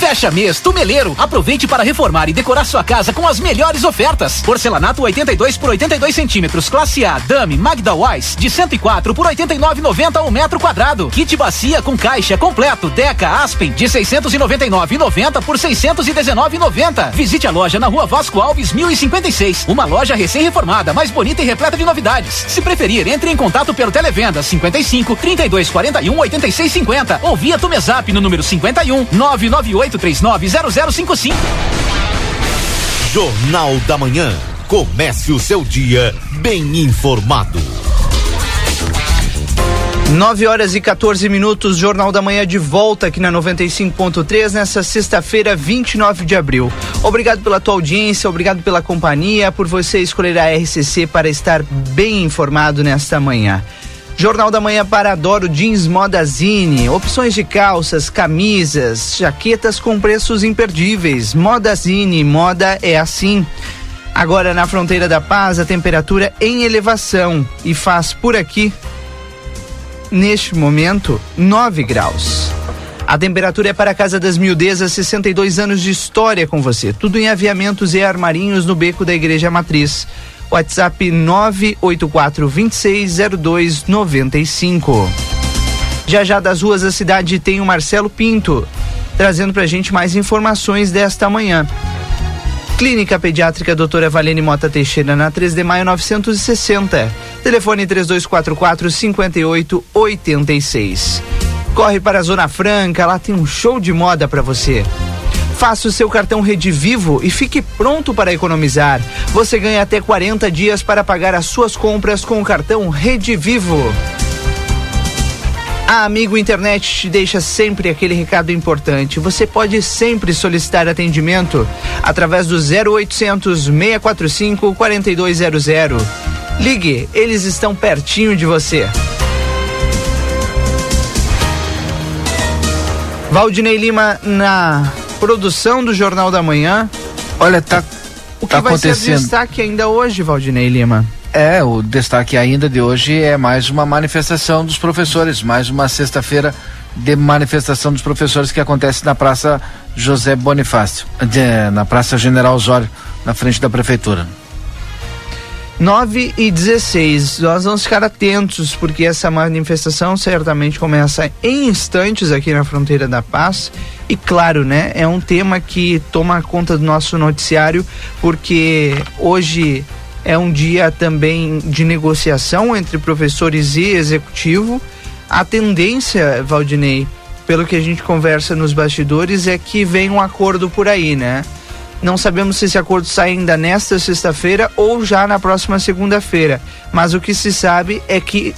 Speaker 21: Fecha mês Tumeleiro. Aproveite para reformar e decorar sua casa com as melhores ofertas. Porcelanato 82 por 82 centímetros, classe A, Dame, Magda Wise, de 104 por 89,90 o metro quadrado. Kit bacia com caixa completo, Deca Aspen, de 699,90 por 619,90. Visite a loja na Rua Vasco Alves, 1056. Uma loja recém-reformada, mais bonita e repleta de novidades. Se preferir, entre em contato pelo Televenda 55 3241 8650 ou via Tumezap no número 51 998 390055.
Speaker 1: Jornal da Manhã. Comece o seu dia bem informado.
Speaker 2: 9 horas e 14 minutos, Jornal da Manhã de volta aqui na 95.3 nessa sexta-feira, 29 de abril. Obrigado pela tua audiência, obrigado pela companhia, por você escolher a RCC para estar bem informado nesta manhã. Jornal da Manhã para Adoro Jeans Moda Zine. Opções de calças, camisas, jaquetas com preços imperdíveis. Moda Zine, moda é assim. Agora na fronteira da paz, a temperatura em elevação e faz por aqui, neste momento, 9 graus. A temperatura é para a Casa das Miudezas, 62 anos de história com você. Tudo em aviamentos e armarinhos no beco da Igreja Matriz. WhatsApp 984260295. Já já das ruas da cidade tem o Marcelo Pinto, trazendo pra gente mais informações desta manhã. Clínica Pediátrica Doutora Valene Mota Teixeira, na 3 de maio 960. Telefone 3244 5886. Corre para a Zona Franca, lá tem um show de moda para você. Faça o seu cartão Rede Vivo e fique pronto para economizar. Você ganha até 40 dias para pagar as suas compras com o cartão Rede Vivo. A Amigo Internet te deixa sempre aquele recado importante. Você pode sempre solicitar atendimento através do 0800 645 4200. Ligue, eles estão pertinho de você. Valdinei Lima na produção do Jornal da Manhã.
Speaker 4: Olha, tá,
Speaker 2: O que
Speaker 4: tá
Speaker 2: vai ser
Speaker 4: acontecendo.
Speaker 2: destaque ainda hoje, Valdinei Lima?
Speaker 4: É, o destaque ainda de hoje é mais uma manifestação dos professores, mais uma sexta-feira de manifestação dos professores que acontece na Praça José Bonifácio, de- na Praça General Osório, na frente da prefeitura.
Speaker 2: 9 e 16. Nós vamos ficar atentos, porque essa manifestação certamente começa em instantes aqui na fronteira da paz. E claro, né? É um tema que toma conta do nosso noticiário, porque hoje é um dia também de negociação entre professores e executivo. A tendência, Valdinei, pelo que a gente conversa nos bastidores, é que vem um acordo por aí, né? Não sabemos se esse acordo sai ainda nesta sexta-feira ou já na próxima segunda-feira. Mas o que se sabe é que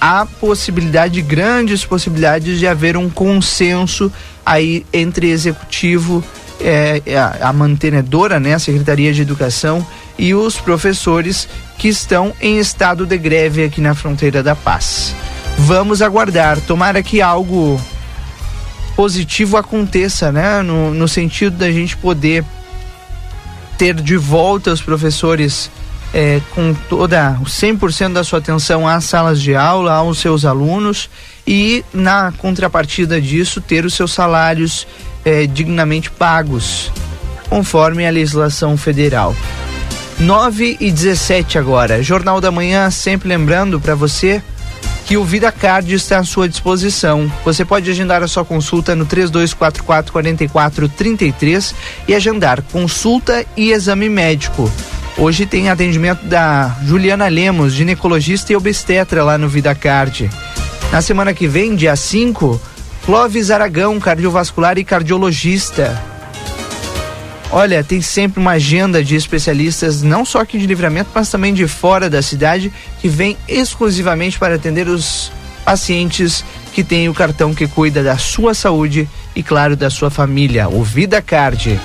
Speaker 2: há possibilidade, grandes possibilidades de haver um consenso aí entre executivo, eh, a, a mantenedora, né, a Secretaria de Educação e os professores que estão em estado de greve aqui na fronteira da paz. Vamos aguardar, tomara que algo positivo aconteça, né? No, no sentido da gente poder ter de volta os professores eh, com toda o 100% da sua atenção às salas de aula, aos seus alunos e na contrapartida disso ter os seus salários eh, dignamente pagos, conforme a legislação federal. 9 e 17 agora. Jornal da Manhã, sempre lembrando para você que o Vida Card está à sua disposição. Você pode agendar a sua consulta no 3244 4433 e agendar consulta e exame médico. Hoje tem atendimento da Juliana Lemos, ginecologista e obstetra lá no Vida Card. Na semana que vem, dia 5, Clóvis Aragão, cardiovascular e cardiologista. Olha, tem sempre uma agenda de especialistas, não só aqui de livramento, mas também de fora da cidade, que vem exclusivamente para atender os pacientes que têm o cartão que cuida da sua saúde e, claro, da sua família, o Vida Card.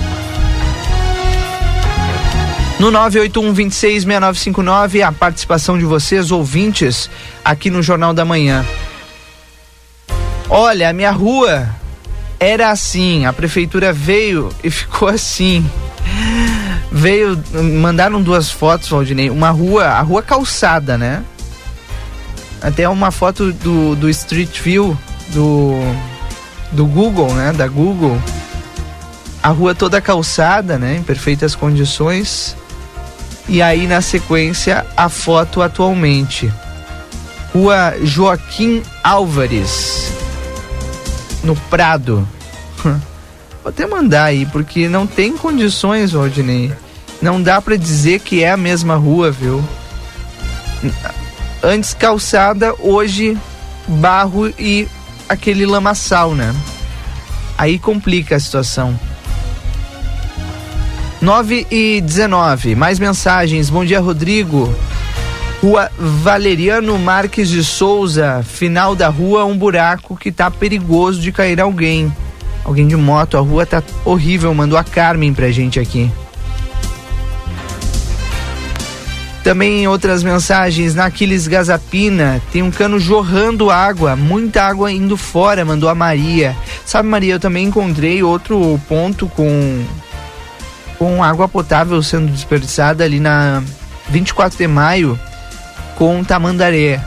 Speaker 2: No 981-266959, a participação de vocês, ouvintes, aqui no Jornal da Manhã. Olha, a minha rua era assim, a prefeitura veio e ficou assim. Veio, mandaram duas fotos, Valdinei, uma rua, a rua calçada, né? Até uma foto do, do Street View do, do Google, né? Da Google. A rua toda calçada, né? Em perfeitas condições. E aí, na sequência, a foto atualmente. Rua Joaquim Álvares no Prado. Vou até mandar aí, porque não tem condições, Valdinei. Não dá pra dizer que é a mesma rua, viu? Antes calçada, hoje barro e aquele lamaçal, né? Aí complica a situação. 9 e 19, mais mensagens. Bom dia, Rodrigo. Rua Valeriano Marques de Souza, final da rua, um buraco que tá perigoso de cair alguém. Alguém de moto, a rua tá horrível, mandou a Carmen pra gente aqui. Também outras mensagens, na Aquiles Gazapina, tem um cano jorrando água, muita água indo fora, mandou a Maria. Sabe, Maria, eu também encontrei outro ponto com com água potável sendo desperdiçada ali na 24 de maio com Tamandaré.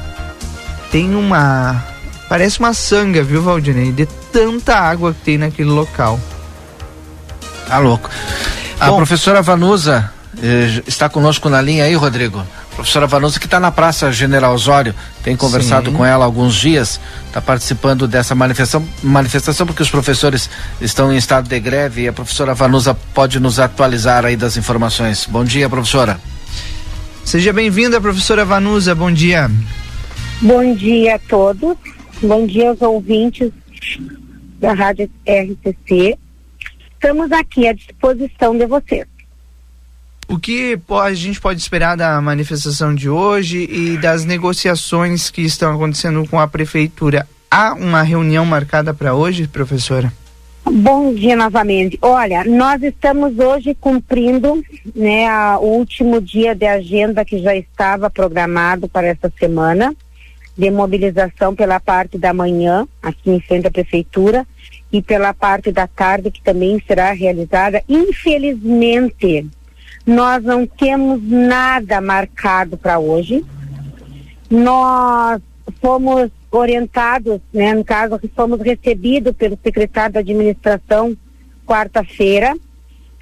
Speaker 2: Tem uma. Parece uma sanga, viu, Valdinei? De tanta água que tem naquele local.
Speaker 4: Tá louco. A professora Vanusa eh, está conosco na linha aí, Rodrigo. Professora Vanusa que está na Praça General Osório, tem conversado
Speaker 2: Sim.
Speaker 4: com ela há alguns dias, está participando dessa manifestação, manifestação porque os professores estão em estado de greve e a professora Vanusa pode nos atualizar aí das informações. Bom dia, professora.
Speaker 2: Seja bem-vinda, professora Vanusa. Bom dia.
Speaker 22: Bom dia a todos. Bom dia aos ouvintes da Rádio RCC. Estamos aqui à disposição de vocês.
Speaker 2: O que a gente pode esperar da manifestação de hoje e das negociações que estão acontecendo com a prefeitura? há uma reunião marcada para hoje, professora?
Speaker 22: Bom dia novamente. Olha, nós estamos hoje cumprindo né, a, o último dia de agenda que já estava programado para essa semana, de mobilização pela parte da manhã, aqui em frente à prefeitura, e pela parte da tarde, que também será realizada. Infelizmente, nós não temos nada marcado para hoje. Nós fomos orientados, né, no caso, que fomos recebidos pelo secretário da administração quarta-feira,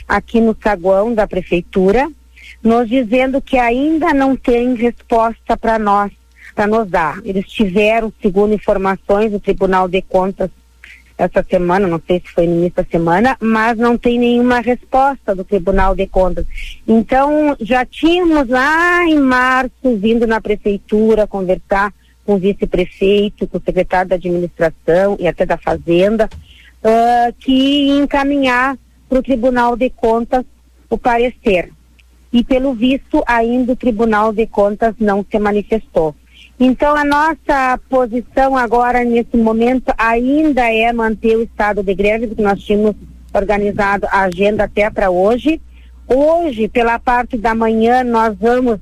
Speaker 22: aqui no saguão da prefeitura, nos dizendo que ainda não tem resposta para nós, para nos dar. Eles tiveram, segundo informações do Tribunal de Contas essa semana, não sei se foi no início da semana, mas não tem nenhuma resposta do Tribunal de Contas. Então, já tínhamos lá em março vindo na prefeitura conversar com o vice-prefeito, com o secretário da administração e até da Fazenda, uh, que encaminhar para o Tribunal de Contas o parecer. E pelo visto, ainda o Tribunal de Contas não se manifestou. Então, a nossa posição agora, nesse momento, ainda é manter o estado de greve, porque nós tínhamos organizado a agenda até para hoje. Hoje, pela parte da manhã, nós vamos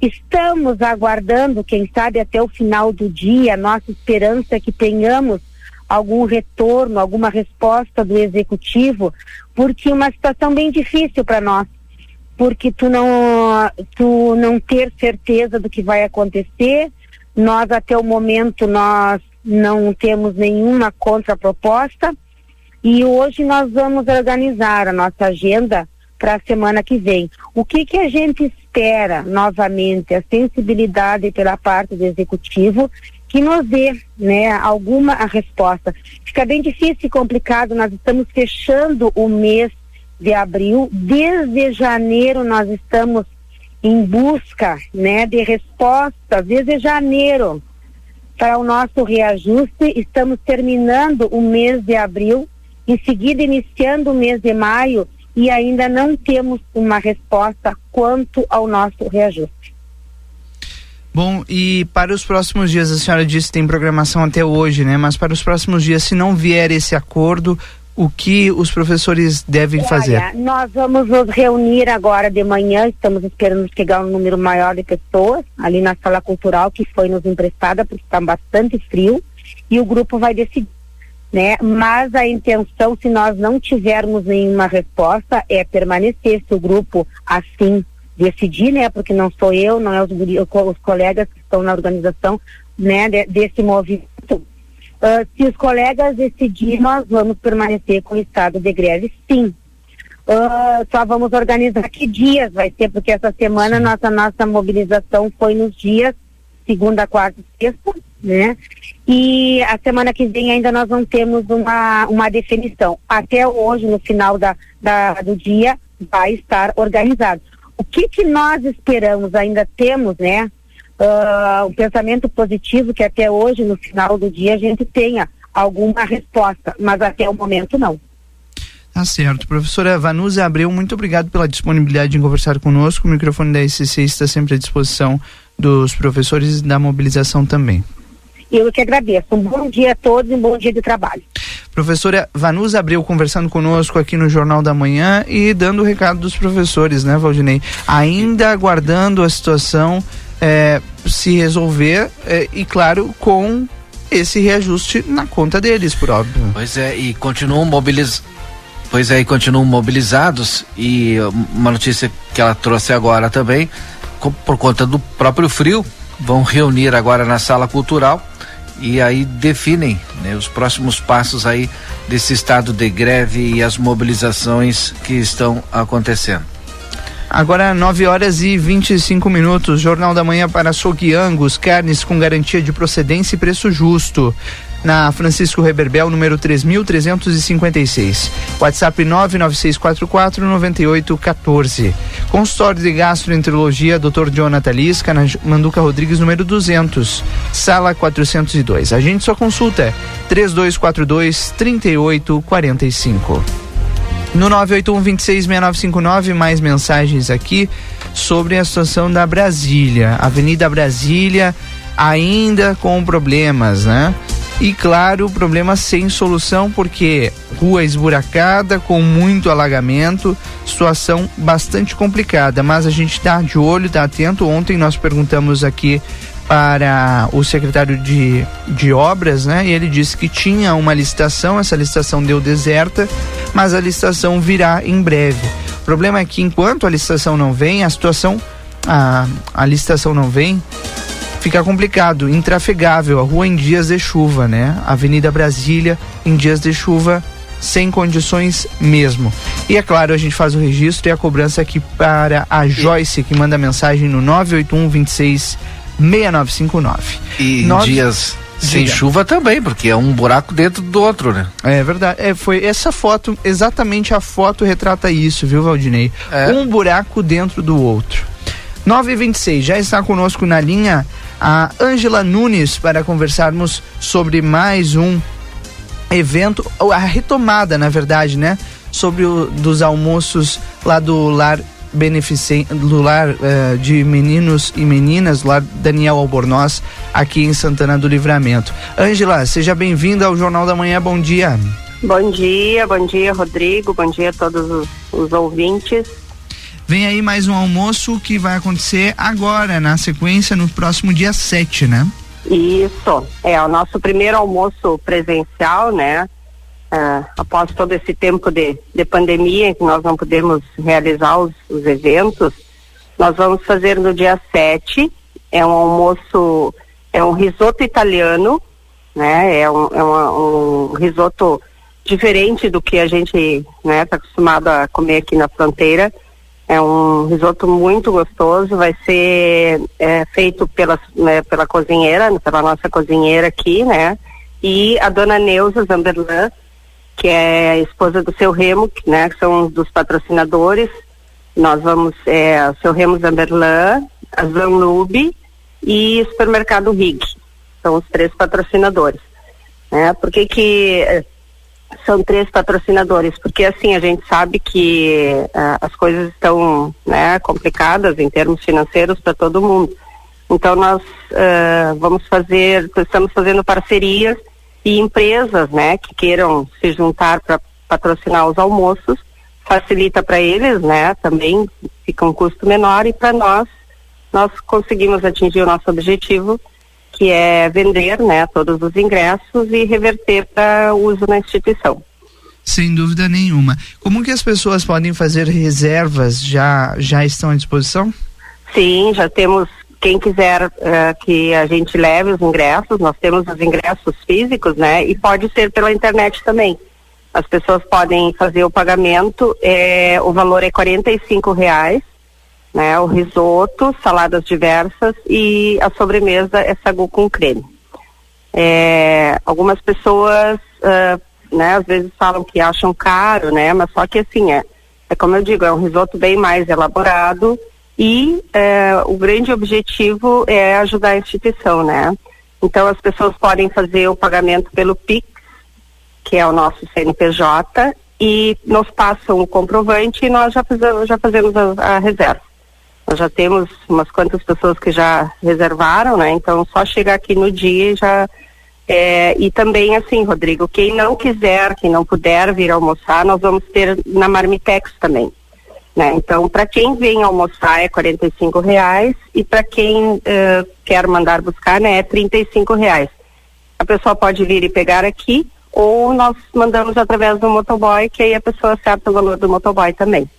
Speaker 22: Estamos aguardando, quem sabe até o final do dia, nossa esperança é que tenhamos algum retorno, alguma resposta do executivo, porque é uma situação bem difícil para nós, porque tu não tu não ter certeza do que vai acontecer, nós até o momento nós não temos nenhuma contraproposta e hoje nós vamos organizar a nossa agenda para a semana que vem. O que que a gente espera novamente? A sensibilidade pela parte do executivo que nos dê, né, alguma resposta. Fica bem difícil e complicado, nós estamos fechando o mês de abril, desde janeiro nós estamos em busca, né, de respostas, desde janeiro para o nosso reajuste, estamos terminando o mês de abril, em seguida iniciando o mês de maio e ainda não temos uma resposta quanto ao nosso reajuste.
Speaker 2: Bom, e para os próximos dias, a senhora disse que tem programação até hoje, né? Mas para os próximos dias, se não vier esse acordo, o que os professores devem
Speaker 22: Olha,
Speaker 2: fazer?
Speaker 22: Nós vamos nos reunir agora de manhã, estamos esperando chegar um número maior de pessoas ali na sala cultural que foi nos emprestada, porque está bastante frio, e o grupo vai decidir né? Mas a intenção, se nós não tivermos nenhuma resposta, é permanecer se o grupo assim decidir, né? Porque não sou eu, não é os, os colegas que estão na organização, né? De, desse movimento. Uh, se os colegas decidirem, nós vamos permanecer com o estado de greve, sim. Uh, só vamos organizar que dias vai ser, porque essa semana nossa nossa mobilização foi nos dias segunda, quarta e sexta, né? E a semana que vem ainda nós não temos uma, uma definição. Até hoje, no final da, da, do dia, vai estar organizado. O que que nós esperamos? Ainda temos, né? Uh, um pensamento positivo que até hoje, no final do dia, a gente tenha alguma resposta, mas até o momento não.
Speaker 2: Tá certo. Professora Vanusa Abreu, muito obrigado pela disponibilidade em conversar conosco. O microfone da SCC está sempre à disposição dos professores e da mobilização também.
Speaker 22: Eu que agradeço. Um bom dia a todos e um bom dia de trabalho.
Speaker 2: Professora Vanusa Abreu conversando conosco aqui no Jornal da Manhã e dando o recado dos professores, né, Valdinei? Ainda aguardando a situação é, se resolver é, e, claro, com esse reajuste na conta deles, por óbvio.
Speaker 4: Pois é, e continuam mobilizados. Pois é, e continuam mobilizados e uma notícia que ela trouxe agora também, por conta do próprio frio, vão reunir agora na sala cultural e aí definem né, os próximos passos aí desse estado de greve e as mobilizações que estão acontecendo.
Speaker 2: Agora 9 horas e 25 minutos, Jornal da Manhã para açougue Angus, carnes com garantia de procedência e preço justo na Francisco Reberbel, número 3356. WhatsApp 996449814. Consultório de Gastroenterologia, Dr. Jonathan Lisca, na Manduca Rodrigues, número 200, sala 402. A gente só consulta 3242 3845. No 981 266959, mais mensagens aqui sobre a situação da Brasília. Avenida Brasília ainda com problemas, né? E claro, o problema sem solução porque rua esburacada, com muito alagamento, situação bastante complicada, mas a gente está de olho, está atento. Ontem nós perguntamos aqui para o secretário de, de obras, né? E ele disse que tinha uma licitação, essa licitação deu deserta, mas a licitação virá em breve. O problema é que enquanto a licitação não vem, a situação, a, a licitação não vem, fica complicado, intrafegável, a rua em dias de chuva, né? Avenida Brasília em dias de chuva sem condições mesmo. E é claro, a gente faz o registro e a cobrança aqui para a Joyce, que manda mensagem no 981 26 6959.
Speaker 4: E
Speaker 2: Nós-
Speaker 4: dias sem
Speaker 2: Diga.
Speaker 4: chuva também, porque é um buraco dentro do outro, né?
Speaker 2: É verdade. É, foi essa foto, exatamente a foto retrata isso, viu, Valdinei? Um buraco dentro do outro. 9 e 26 já está conosco na linha a Ângela Nunes para conversarmos sobre mais um evento, a retomada, na verdade, né? Sobre o dos almoços lá do lar beneficente, do lar eh, de meninos e meninas, lá Daniel Albornoz, aqui em Santana do Livramento. Ângela, seja bem-vinda ao Jornal da Manhã, bom dia.
Speaker 23: Bom dia, bom dia, Rodrigo. Bom dia a todos os, os ouvintes.
Speaker 2: Vem aí mais um almoço que vai acontecer agora, na sequência, no próximo dia 7, né?
Speaker 23: Isso, é o nosso primeiro almoço presencial, né? Ah, após todo esse tempo de, de pandemia em que nós não podemos realizar os, os eventos, nós vamos fazer no dia 7. É um almoço, é um risoto italiano, né? É um, é uma- um risoto diferente do que a gente está acostumado a comer aqui na fronteira. É um risoto muito gostoso, vai ser é, feito pela, né, pela cozinheira, pela nossa cozinheira aqui, né? E a dona Neuza Zamberlan, que é a esposa do seu Remo, que, né? Que são dos patrocinadores. Nós vamos, é, o seu Remo Zamberlan, a Zanlube e supermercado Rig. São os três patrocinadores. Né? Por que que são três patrocinadores? Porque assim, a gente sabe que ah, as coisas estão né, complicadas em termos financeiros para todo mundo. Então nós ah, vamos fazer, estamos fazendo parcerias e empresas, né, que queiram se juntar para patrocinar os almoços, facilita para eles, né, também fica um custo menor e para nós nós conseguimos atingir o nosso objetivo, que é vender, né, todos os ingressos e reverter para uso na instituição.
Speaker 2: Sem dúvida nenhuma. Como que as pessoas podem fazer reservas? Já, já estão à disposição?
Speaker 23: Sim, já temos. Quem quiser eh, que a gente leve os ingressos, nós temos os ingressos físicos, né? E pode ser pela internet também. As pessoas podem fazer o pagamento, eh, o valor é quarenta e reais, né? O risoto, saladas diversas e a sobremesa é sagu com creme. É, algumas pessoas, ah, né, às vezes falam que acham caro, né, mas só que assim, é, é como eu digo, é um risoto bem mais elaborado e é, o grande objetivo é ajudar a instituição, né. Então as pessoas podem fazer o pagamento pelo Pix, que é o nosso CNPJ, e nos passam o comprovante e nós já fazemos, já fazemos a, a reserva. Nós já temos umas quantas pessoas que já reservaram, né? Então só chegar aqui no dia e já. é, e também assim, Rodrigo, quem não quiser, quem não puder vir almoçar, nós vamos ter na Marmitex também. Né? Então, para quem vem almoçar é R$ reais e para quem eh, quer mandar buscar, né, é R$ reais. A pessoa pode vir e pegar aqui ou nós mandamos através do motoboy, que aí a pessoa acerta o valor do motoboy também.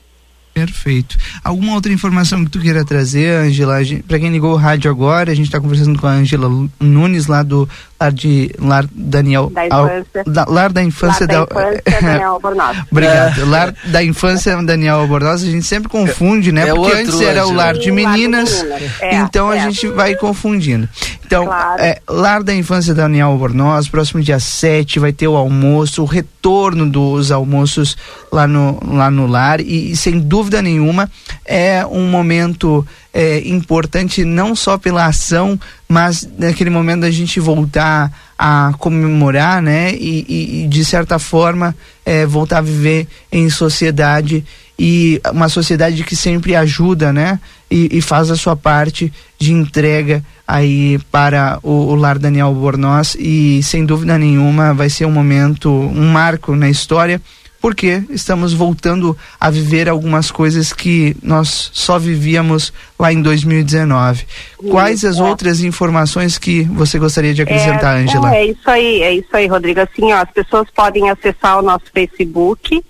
Speaker 2: Perfeito. Alguma outra informação que tu queira trazer, Angela? Para quem ligou o rádio agora, a gente está conversando com a Angela Nunes lá do Lar de Lar Daniel
Speaker 23: Da
Speaker 2: Al-
Speaker 23: infância.
Speaker 2: da- Lar da infância
Speaker 23: Lá da infância, Daniel Albornoz.
Speaker 2: Obrigado. Lar da infância Daniel Albornoz, a gente sempre confunde, né?
Speaker 4: É
Speaker 2: Porque antes era o lar de
Speaker 23: Sim, lar de
Speaker 2: meninas,
Speaker 23: meninas. É,
Speaker 2: então a
Speaker 23: é.
Speaker 2: gente vai confundindo. Então, é, Lar da Infância Daniel Albornoz, próximo dia 7 vai ter o almoço, o retorno dos almoços lá no, lá no lar e, e, sem dúvida nenhuma é um momento é, importante não só pela ação, mas naquele momento da gente voltar a comemorar, né? E, e- e, de certa forma é, voltar a viver em sociedade e uma sociedade que sempre ajuda, né? E, e faz a sua parte de entrega aí para o, o Lar Daniel Bornoz e sem dúvida nenhuma vai ser um momento, um marco na história porque estamos voltando a viver algumas coisas que nós só vivíamos lá em 2019. Quais as
Speaker 23: é.
Speaker 2: outras informações que você gostaria de acrescentar, Angela?
Speaker 23: É, é isso aí, é isso aí, Rodrigo. Assim, ó, as pessoas podem acessar o nosso Facebook,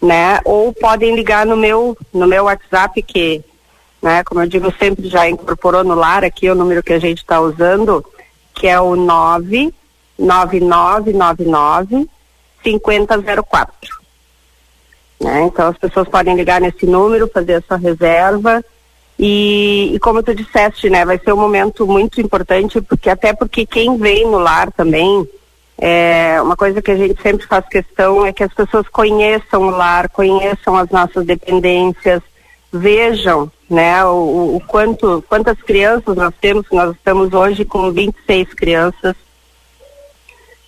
Speaker 23: né? Ou podem ligar no meu, no meu WhatsApp, que, né, como eu digo, sempre já incorporou no lar aqui o número que a gente está usando, que é o 99999 5004. Né? Então as pessoas podem ligar nesse número, fazer essa reserva e, e, como tu disseste, né, vai ser um momento muito importante porque até porque quem vem no lar também é uma coisa que a gente sempre faz questão é que as pessoas conheçam o lar, conheçam as nossas dependências, vejam, né, o, o quanto quantas crianças nós temos, nós estamos hoje com 26 crianças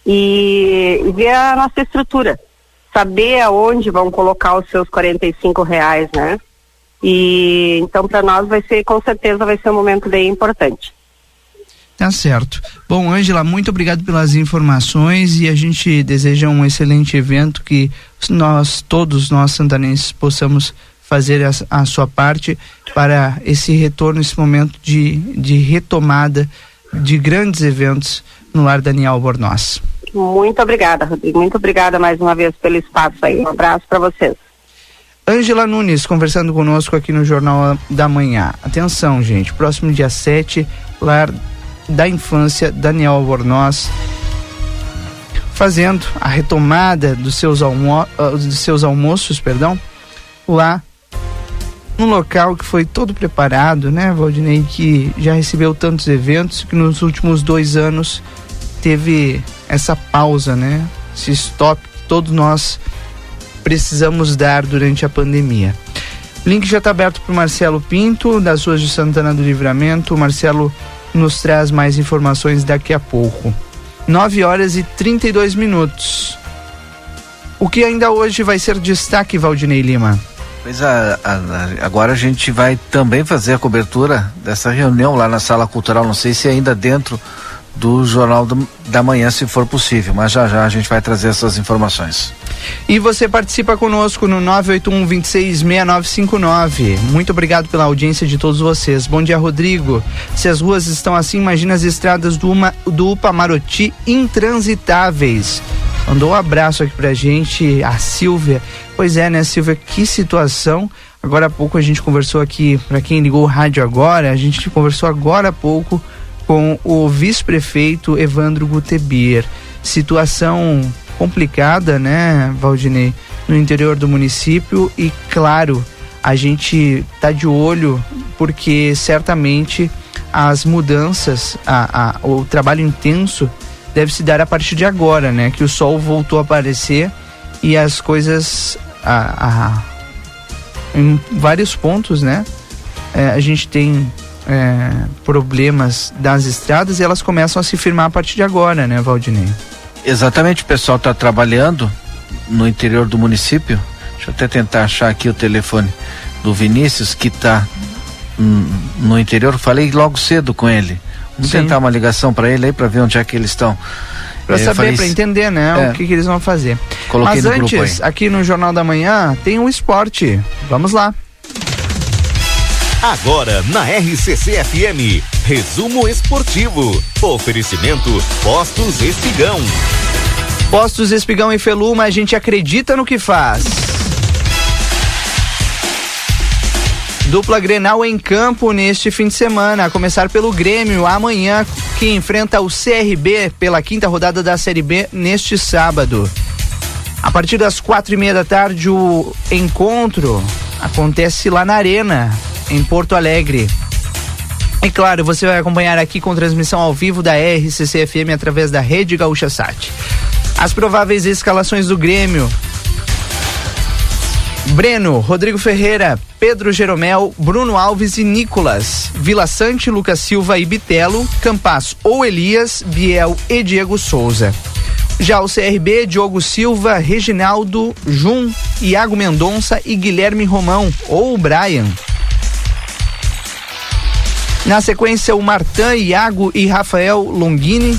Speaker 23: e, e ver a nossa estrutura saber aonde vão colocar os seus 45 reais, né? E então para nós vai ser, com certeza, vai ser um momento bem importante.
Speaker 2: Tá certo. Bom, Ângela, muito obrigado pelas informações e a gente deseja um excelente evento que nós, todos nós santanenses, possamos fazer a, a sua parte para esse retorno, esse momento de, de retomada de grandes eventos no Lar Daniel Bornoz.
Speaker 23: Muito obrigada, Rodrigo. Muito obrigada mais uma vez pelo espaço aí. Um abraço para vocês.
Speaker 2: Ângela Nunes conversando conosco aqui no Jornal da Manhã. Atenção, gente. Próximo dia 7, Lar da Infância, Daniel Albornoz, fazendo a retomada dos seus, almo dos seus almoços, perdão, lá num local que foi todo preparado, né, Valdinei, que já recebeu tantos eventos que nos últimos dois anos teve essa pausa, né? Esse stop que todos nós precisamos dar durante a pandemia. O link já está aberto para o Marcelo Pinto, das ruas de Santana do Livramento. O Marcelo nos traz mais informações daqui a pouco. 9 horas e 32 minutos. O que ainda hoje vai ser destaque, Valdinei Lima?
Speaker 4: Pois a, a, agora a gente vai também fazer a cobertura dessa reunião lá na Sala Cultural, não sei se ainda dentro do Jornal do, da Manhã, se for possível. Mas já já a gente vai trazer essas informações.
Speaker 2: E você participa conosco no 981 266959. Muito obrigado pela audiência de todos vocês. Bom dia, Rodrigo. Se as ruas estão assim, imagina as estradas do, uma, do Upamaroti intransitáveis. Mandou um abraço aqui pra gente, a Silvia. Pois é, né, Silvia? Que situação. Agora há pouco a gente conversou aqui, para quem ligou o rádio agora, a gente conversou agora há pouco com o vice-prefeito Evandro Gutebier. Situação complicada, né, Valdinei, no interior do município e, claro, a gente tá de olho porque certamente as mudanças, a, a, o trabalho intenso deve se dar a partir de agora, né, que o sol voltou a aparecer e as coisas a, a em vários pontos, né, é, a gente tem é, problemas das estradas e elas começam a se firmar a partir de agora, né, Valdinei?
Speaker 4: Exatamente, o pessoal está trabalhando no interior do município. Deixa eu até tentar achar aqui o telefone do Vinícius, que está no interior. Falei logo cedo com ele. Vamos Sim. tentar uma ligação para ele aí para ver onde é que eles estão.
Speaker 2: Para é, saber, para entender, né, é. o que, que, eles vão fazer. Mas antes, aqui no Jornal da Manhã, tem um esporte. Vamos lá.
Speaker 1: Agora na RCC FM, resumo esportivo. Oferecimento Postos Espigão.
Speaker 2: Postos Espigão e Feluma, a gente acredita no que faz. Dupla Grenal em campo neste fim de semana, a começar pelo Grêmio amanhã, que enfrenta o CRB pela quinta rodada da Série B neste sábado. A partir das quatro e meia da tarde, o encontro acontece lá na Arena, em Porto Alegre. E claro, você vai acompanhar aqui com transmissão ao vivo da RCC FM através da Rede Gaúcha Sat. As prováveis escalações do Grêmio. Breno, Rodrigo Ferreira, Pedro Jeromel, Bruno Alves e Nicolas, Vila Sante, Lucas Silva e Bitelo, Campas ou Elias, Biel e Diego Souza. Já o CRB, Diogo Silva, Reginaldo, Jun, Iago Mendonça e Guilherme Romão, ou Brian. Na sequência, o Martan, Iago e Rafael Longini,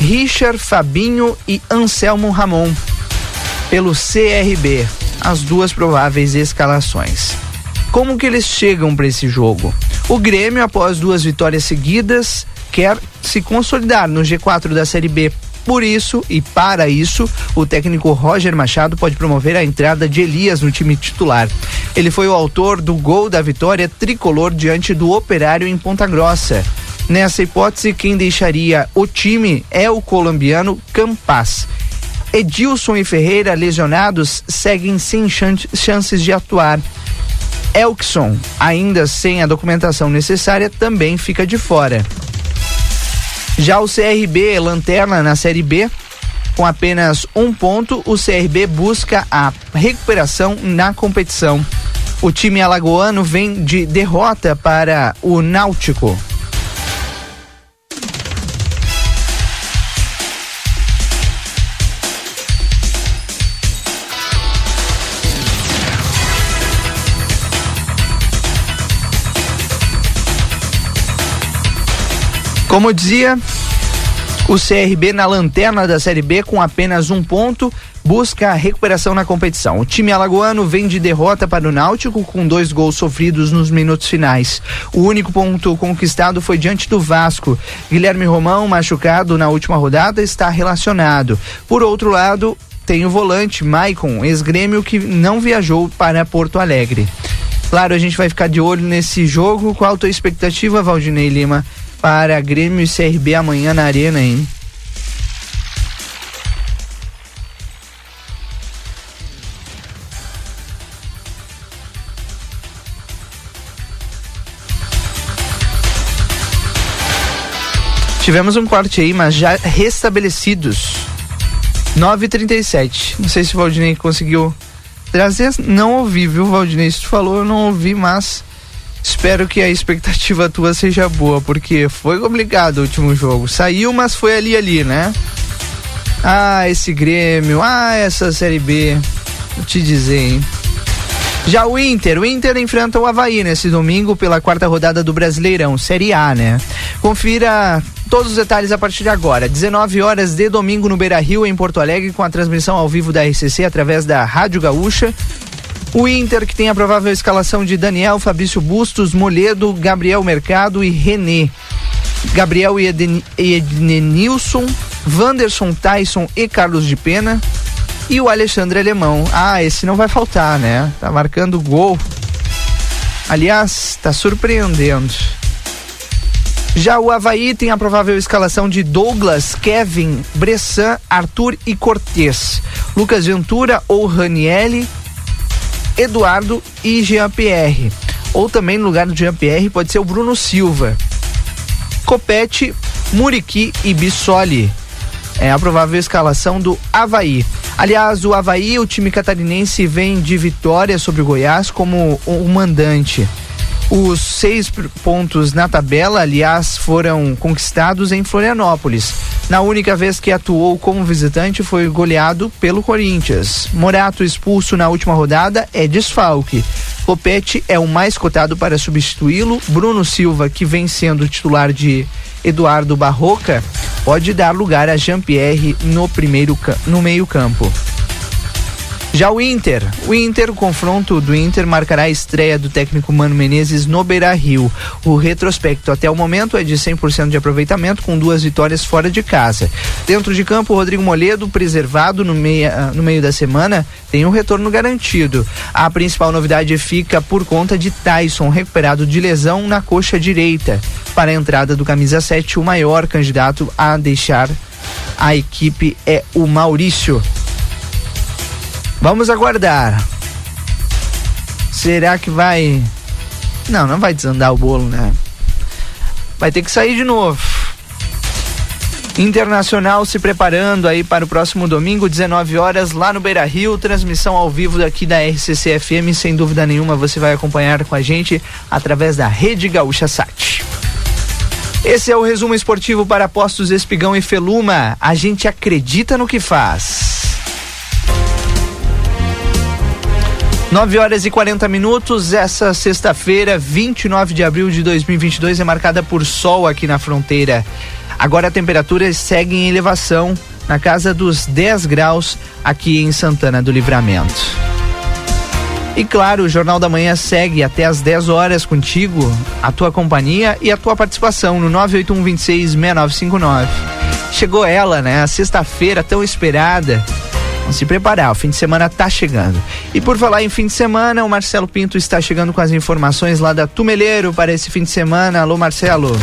Speaker 2: Richard, Fabinho e Anselmo Ramon. Pelo CRB, as duas prováveis escalações. Como que eles chegam para esse jogo? O Grêmio, após duas vitórias seguidas, quer se consolidar no G4 da Série B por isso e para isso, o técnico Roger Machado pode promover a entrada de Elias no time titular. Ele foi o autor do gol da vitória tricolor diante do Operário em Ponta Grossa. Nessa hipótese, quem deixaria o time é o colombiano Campas. Edilson e Ferreira, lesionados, seguem sem chances de atuar. Elkson, ainda sem a documentação necessária, também fica de fora. Já o CRB, lanterna na Série B, com apenas um ponto, o CRB busca a recuperação na competição. O time alagoano vem de derrota para o Náutico. Como eu dizia, o CRB na lanterna da Série B com apenas um ponto busca a recuperação na competição. O time alagoano vem de derrota para o Náutico com dois gols sofridos nos minutos finais. O único ponto conquistado foi diante do Vasco. Guilherme Romão, machucado na última rodada, está relacionado. Por outro lado, tem o volante Maicon, ex-grêmio, que não viajou para Porto Alegre. Claro, a gente vai ficar de olho nesse jogo. Qual a tua expectativa, Valdinei Lima? Para Grêmio e CRB amanhã na Arena, hein? Tivemos um corte aí, mas já restabelecidos. 9h37. Não sei se o Valdinei conseguiu trazer. Não ouvi, viu, Valdinei? Se tu falou, eu não ouvi, mas Espero que a expectativa tua seja boa, porque foi complicado o último jogo. Saiu, mas foi ali ali, né? Ah, esse Grêmio, ah, essa Série B. Vou te dizer, hein? Já o Inter, o Inter enfrenta o Havaí nesse domingo pela quarta rodada do Brasileirão, Série A, né? Confira todos os detalhes a partir de agora. 19 horas de domingo no Beira Rio, em Porto Alegre, com a transmissão ao vivo da RCC através da Rádio Gaúcha. O Inter, que tem a provável escalação de Daniel, Fabrício Bustos, Moledo, Gabriel Mercado e René. Gabriel e Edenilson, Wanderson Tyson e Carlos de Pena. E o Alexandre Alemão. Ah, esse não vai faltar, né? Tá marcando gol. Aliás, tá surpreendendo. Já o Havaí tem a provável escalação de Douglas, Kevin, Bressan, Arthur e Cortez. Lucas Ventura ou Ranielli, Eduardo e Jean-Pierre. Ou também no lugar do Jean-Pierre pode ser o Bruno Silva. Copete, Muriqui e Bissoli. É a provável escalação do Havaí. Aliás, o Havaí, o time catarinense, vem de vitória sobre o Goiás como o mandante. Os seis pontos na tabela, aliás, foram conquistados em Florianópolis. Na única vez que atuou como visitante, foi goleado pelo Corinthians. Morato, expulso na última rodada, é desfalque. Copete é o mais cotado para substituí-lo. Bruno Silva, que vem sendo titular de Eduardo Barroca, pode dar lugar a Jean-Pierre no primeiro no meio-campo. Já o Inter, o Inter, o confronto do Inter marcará a estreia do técnico Mano Menezes no Beira Rio. O retrospecto até o momento é de 100% de aproveitamento, com duas vitórias fora de casa. Dentro de campo, Rodrigo Moledo, preservado no, meia, no meio da semana, tem um retorno garantido. A principal novidade fica por conta de Tyson, recuperado de lesão na coxa direita. Para a entrada do camisa 7, o maior candidato a deixar a equipe é o Maurício. Vamos aguardar. Será que vai. Não, não vai desandar o bolo, né? Vai ter que sair de novo. Internacional se preparando aí para o próximo domingo, 19 horas, lá no Beira Rio. Transmissão ao vivo daqui da RCC FM. Sem dúvida nenhuma, você vai acompanhar com a gente através da Rede Gaúcha Sat. Esse é o resumo esportivo para Postos Espigão e Feluma. A gente acredita no que faz. 9 horas e 40 minutos. Essa sexta-feira, 29 de abril de 2022, é marcada por sol aqui na fronteira. Agora a temperatura segue em elevação, na casa dos 10 graus aqui em Santana do Livramento. E claro, o Jornal da Manhã segue até às 10 horas contigo, a tua companhia e a tua participação no 981266959. Chegou ela, né? A sexta-feira tão esperada. Se preparar, o fim de semana tá chegando. E por falar em fim de semana, o Marcelo Pinto está chegando com as informações lá da Tumeleiro para esse fim de semana. Alô, Marcelo.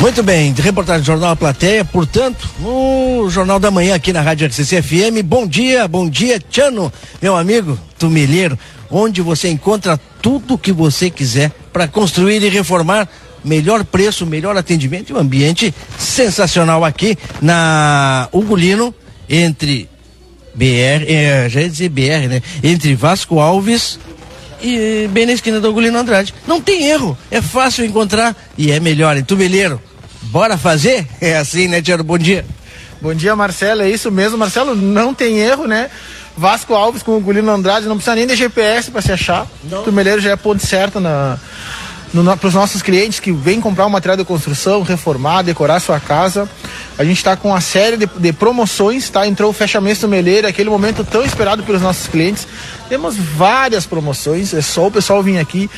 Speaker 24: Muito bem, de reportagem do Jornal A Plateia, portanto, no Jornal da Manhã aqui na Rádio RCC FM. Bom dia, bom dia, Tiano, meu amigo Tumeleiro onde você encontra tudo o que você quiser para construir e reformar melhor preço, melhor atendimento e um ambiente sensacional aqui na Ugolino, entre BR, é, já ia dizer BR, né? Entre Vasco Alves e bem na esquina do Ugolino Andrade. Não tem erro, é fácil encontrar e é melhor em Tubeleiro. Bora fazer? É assim, né, Tiago? Bom dia.
Speaker 25: Bom dia, Marcelo. É isso mesmo, Marcelo. Não tem erro, né? Vasco Alves com o Gulino Andrade, não precisa nem de GPS para se achar. Não. Tumeleiro já é ponto certo na, no, para os nossos clientes que vêm comprar um material de construção, reformar, decorar sua casa. A gente está com uma série de, de, promoções, tá? Entrou o fechamento do Meleiro, aquele momento tão esperado pelos nossos clientes. Temos várias promoções, é só o pessoal vir aqui,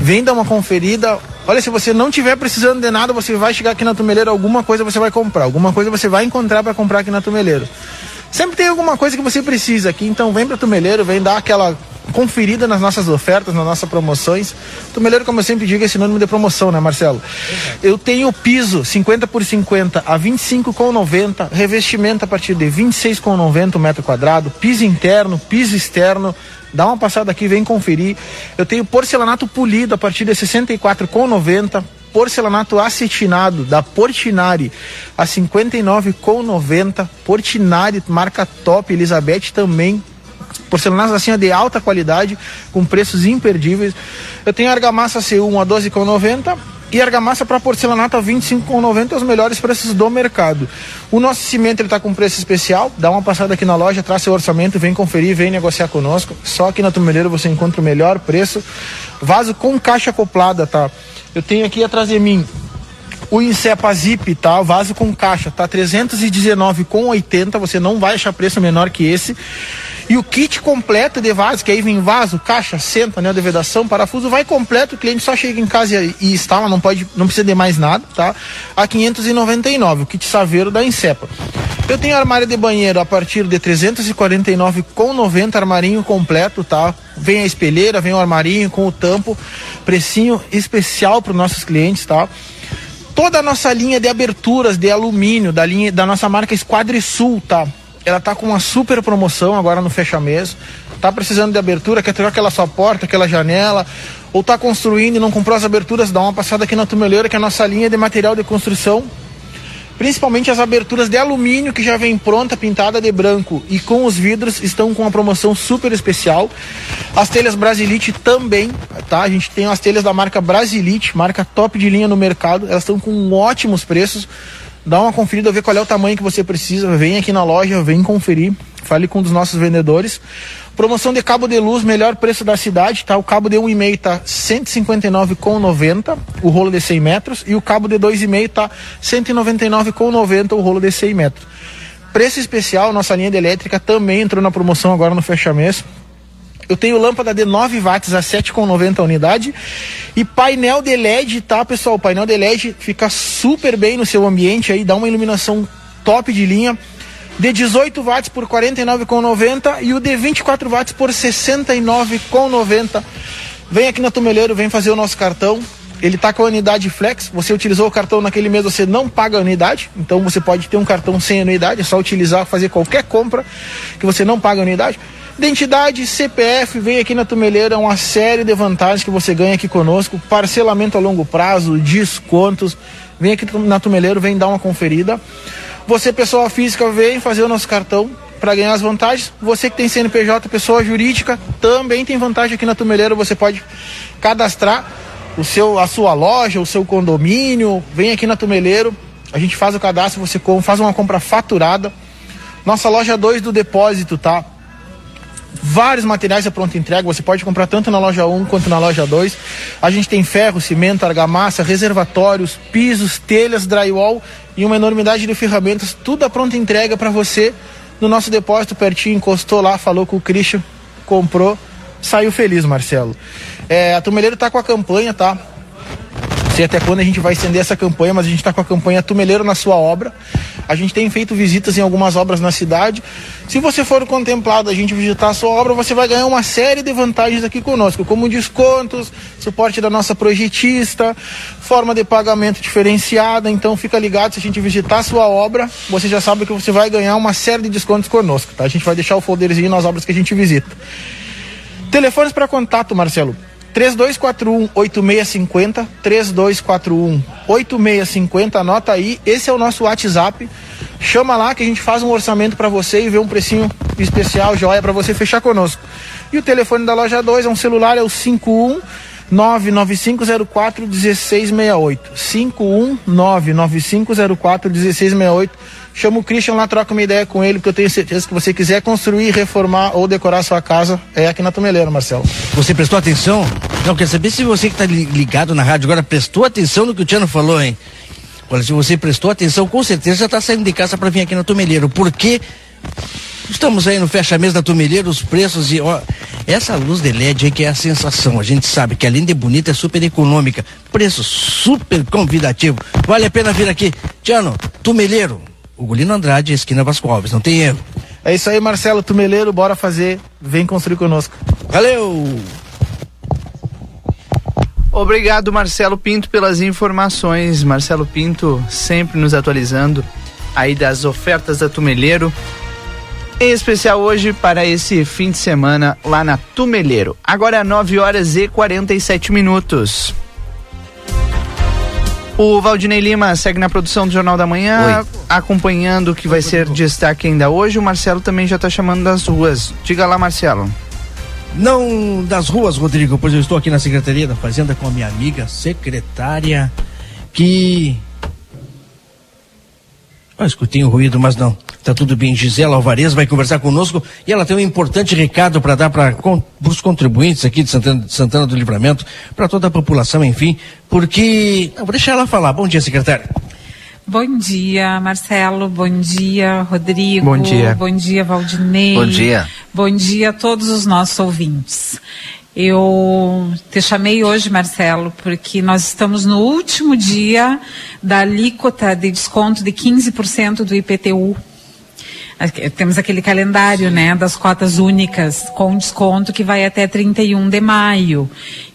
Speaker 25: vem dar uma conferida. Olha, se você não tiver precisando de nada, você vai chegar aqui na Tumeleiro, alguma coisa você vai comprar, alguma coisa você vai encontrar para comprar aqui na Tumeleiro. Sempre tem alguma coisa que você precisa aqui, então vem para Tumeleiro, vem dar aquela conferida nas nossas ofertas, nas nossas promoções. Tumeleiro, como eu sempre digo, é sinônimo de promoção, né, Marcelo? Eu tenho piso 50 por 50 a 25,90, revestimento a partir de 26,90 o metro quadrado, piso interno, piso externo. Dá uma passada aqui, vem conferir. Eu tenho porcelanato polido a partir de 64,90 porcelanato acetinado da Portinari a 59,90. Portinari, marca top, Elizabeth também. Porcelanato assim de alta qualidade, com preços imperdíveis. Eu tenho argamassa C1 a 12,90 e argamassa para porcelanato a 25,90 os melhores preços do mercado. O nosso cimento ele tá com preço especial. Dá uma passada aqui na loja, traz seu orçamento, vem conferir, vem negociar conosco. Só aqui na Tumeleiro você encontra o melhor preço. Vaso com caixa acoplada, tá? Eu tenho aqui atrás de mim o Incepa Zip, tá? Vaso com caixa, tá? 319 com 80, você não vai achar preço menor que esse. E o kit completo de vaso, que aí vem vaso, caixa, senta, né, de vedação, parafuso, vai completo, o cliente só chega em casa e, e instala, não pode, não precisa de mais nada, tá? A 599, o kit saveiro da Incepa. Eu tenho armário de banheiro a partir de 349 com 90 armarinho completo, tá? Vem a espelheira, vem o armarinho com o tampo, precinho especial para os nossos clientes, tá? Toda a nossa linha de aberturas de alumínio da linha da nossa marca Sul, tá? Ela tá com uma super promoção agora no fecha mês. Tá precisando de abertura, quer trocar aquela sua porta, aquela janela, ou tá construindo e não comprou as aberturas, dá uma passada aqui na Tumeleira, que é a nossa linha de material de construção. Principalmente as aberturas de alumínio que já vem pronta, pintada de branco e com os vidros estão com uma promoção super especial. As telhas Brasilite também, tá? A gente tem as telhas da marca Brasilite, marca top de linha no mercado. Elas estão com ótimos preços dá uma conferida, ver qual é o tamanho que você precisa, vem aqui na loja, vem conferir, fale com um dos nossos vendedores. Promoção de cabo de luz, melhor preço da cidade, tá? O cabo de 1,5 tá 159,90, o rolo de 100 metros, e o cabo de 2,5 tá 199,90, o rolo de 100 metros. Preço especial, nossa linha de elétrica também entrou na promoção agora no fecha mês. Eu tenho lâmpada de 9 watts a 7,90 a unidade. E painel de LED, tá, pessoal? O painel de LED fica super bem no seu ambiente aí, dá uma iluminação top de linha. De 18 watts por 49,90 e o de 24 watts por 69,90. Vem aqui na Tumeleiro, vem fazer o nosso cartão. Ele está com a unidade flex. Você utilizou o cartão naquele mês, você não paga a unidade. Então você pode ter um cartão sem anuidade, é só utilizar, fazer qualquer compra que você não paga a unidade. Identidade, CPF, vem aqui na Tumeleira, uma série de vantagens que você ganha aqui conosco, parcelamento a longo prazo, descontos. Vem aqui na Tumeleiro, vem dar uma conferida. Você, pessoa física, vem fazer o nosso cartão para ganhar as vantagens. Você que tem CNPJ, pessoa jurídica, também tem vantagem aqui na Tumeleira, você pode cadastrar o seu, a sua loja, o seu condomínio, vem aqui na Tumeleiro, a gente faz o cadastro, você faz uma compra faturada. Nossa loja 2 do depósito, tá? Vários materiais à pronta entrega, você pode comprar tanto na loja 1 quanto na loja 2. A gente tem ferro, cimento, argamassa, reservatórios, pisos, telhas, drywall e uma enormidade de ferramentas, tudo à pronta entrega para você no nosso depósito pertinho, encostou lá, falou com o Christian, comprou, saiu feliz, Marcelo. É, a Tumeleiro tá com a campanha, tá? Sei até quando a gente vai estender essa campanha, mas a gente está com a campanha Tumeleiro na sua obra. A gente tem feito visitas em algumas obras na cidade. Se você for contemplado a gente visitar a sua obra, você vai ganhar uma série de vantagens aqui conosco, como descontos, suporte da nossa projetista, forma de pagamento diferenciada. Então fica ligado, se a gente visitar a sua obra, você já sabe que você vai ganhar uma série de descontos conosco, tá? A gente vai deixar o folderzinho nas obras que a gente visita. Telefones para contato, Marcelo. 3241-8650, 3241-8650, anota aí, esse é o nosso WhatsApp. Chama lá que a gente faz um orçamento para você e vê um precinho especial, joia, para você fechar conosco. E o telefone da loja 2 é um celular, é o 51 99504 1668. 51 99504 1668. Chama o Christian lá, troca uma ideia com ele, porque eu tenho certeza que você quiser construir, reformar ou decorar sua casa, é aqui na Tumeleira, Marcelo.
Speaker 7: Você prestou atenção? Não, quero saber se você que está ligado na rádio agora prestou atenção no que o Tiano falou, hein? Olha, se você prestou atenção, com certeza já está saindo de casa para vir aqui na Tumeleiro, porque estamos aí no fecha-mês da Tumeleiro, os preços e ó, essa luz de LED aí que é a sensação. A gente sabe que além de bonita é super econômica, preço super convidativo. Vale a pena vir aqui. Tiano, Tumeleiro, Ugolino Andrade, esquina Vasco Alves, não tem erro.
Speaker 25: É isso aí, Marcelo Tumeleiro, bora fazer, vem construir conosco.
Speaker 7: Valeu!
Speaker 2: Obrigado, Marcelo Pinto, pelas informações. Marcelo Pinto sempre nos atualizando aí das ofertas da Tumeleiro. Em especial hoje para esse fim de semana lá na Tumeleiro. Agora é 9 horas e 47 minutos. O Valdinei Lima segue na produção do Jornal da Manhã, acompanhando o que vai ser destaque ainda hoje. O Marcelo também já está chamando das ruas. Diga lá, Marcelo.
Speaker 7: Não das ruas, Rodrigo, pois eu estou aqui na Secretaria da Fazenda com a minha amiga secretária que. Ah, escutei um ruído, mas não. Tá tudo bem. Gisela Alvarez vai conversar conosco e ela tem um importante recado para dar para os contribuintes aqui de Santana, de Santana do Livramento, para toda a população, enfim, porque. Não, vou deixar ela falar. Bom dia, secretária.
Speaker 26: Bom dia, Marcelo. Bom dia, Rodrigo.
Speaker 2: Bom dia.
Speaker 26: Bom dia, Valdinei.
Speaker 4: Bom dia.
Speaker 26: Bom dia a todos os nossos ouvintes. Eu te chamei hoje, Marcelo, porque nós estamos no último dia da alíquota de desconto de 15% do IPTU. Temos aquele calendário, né, das cotas únicas com desconto que vai até 31 de maio.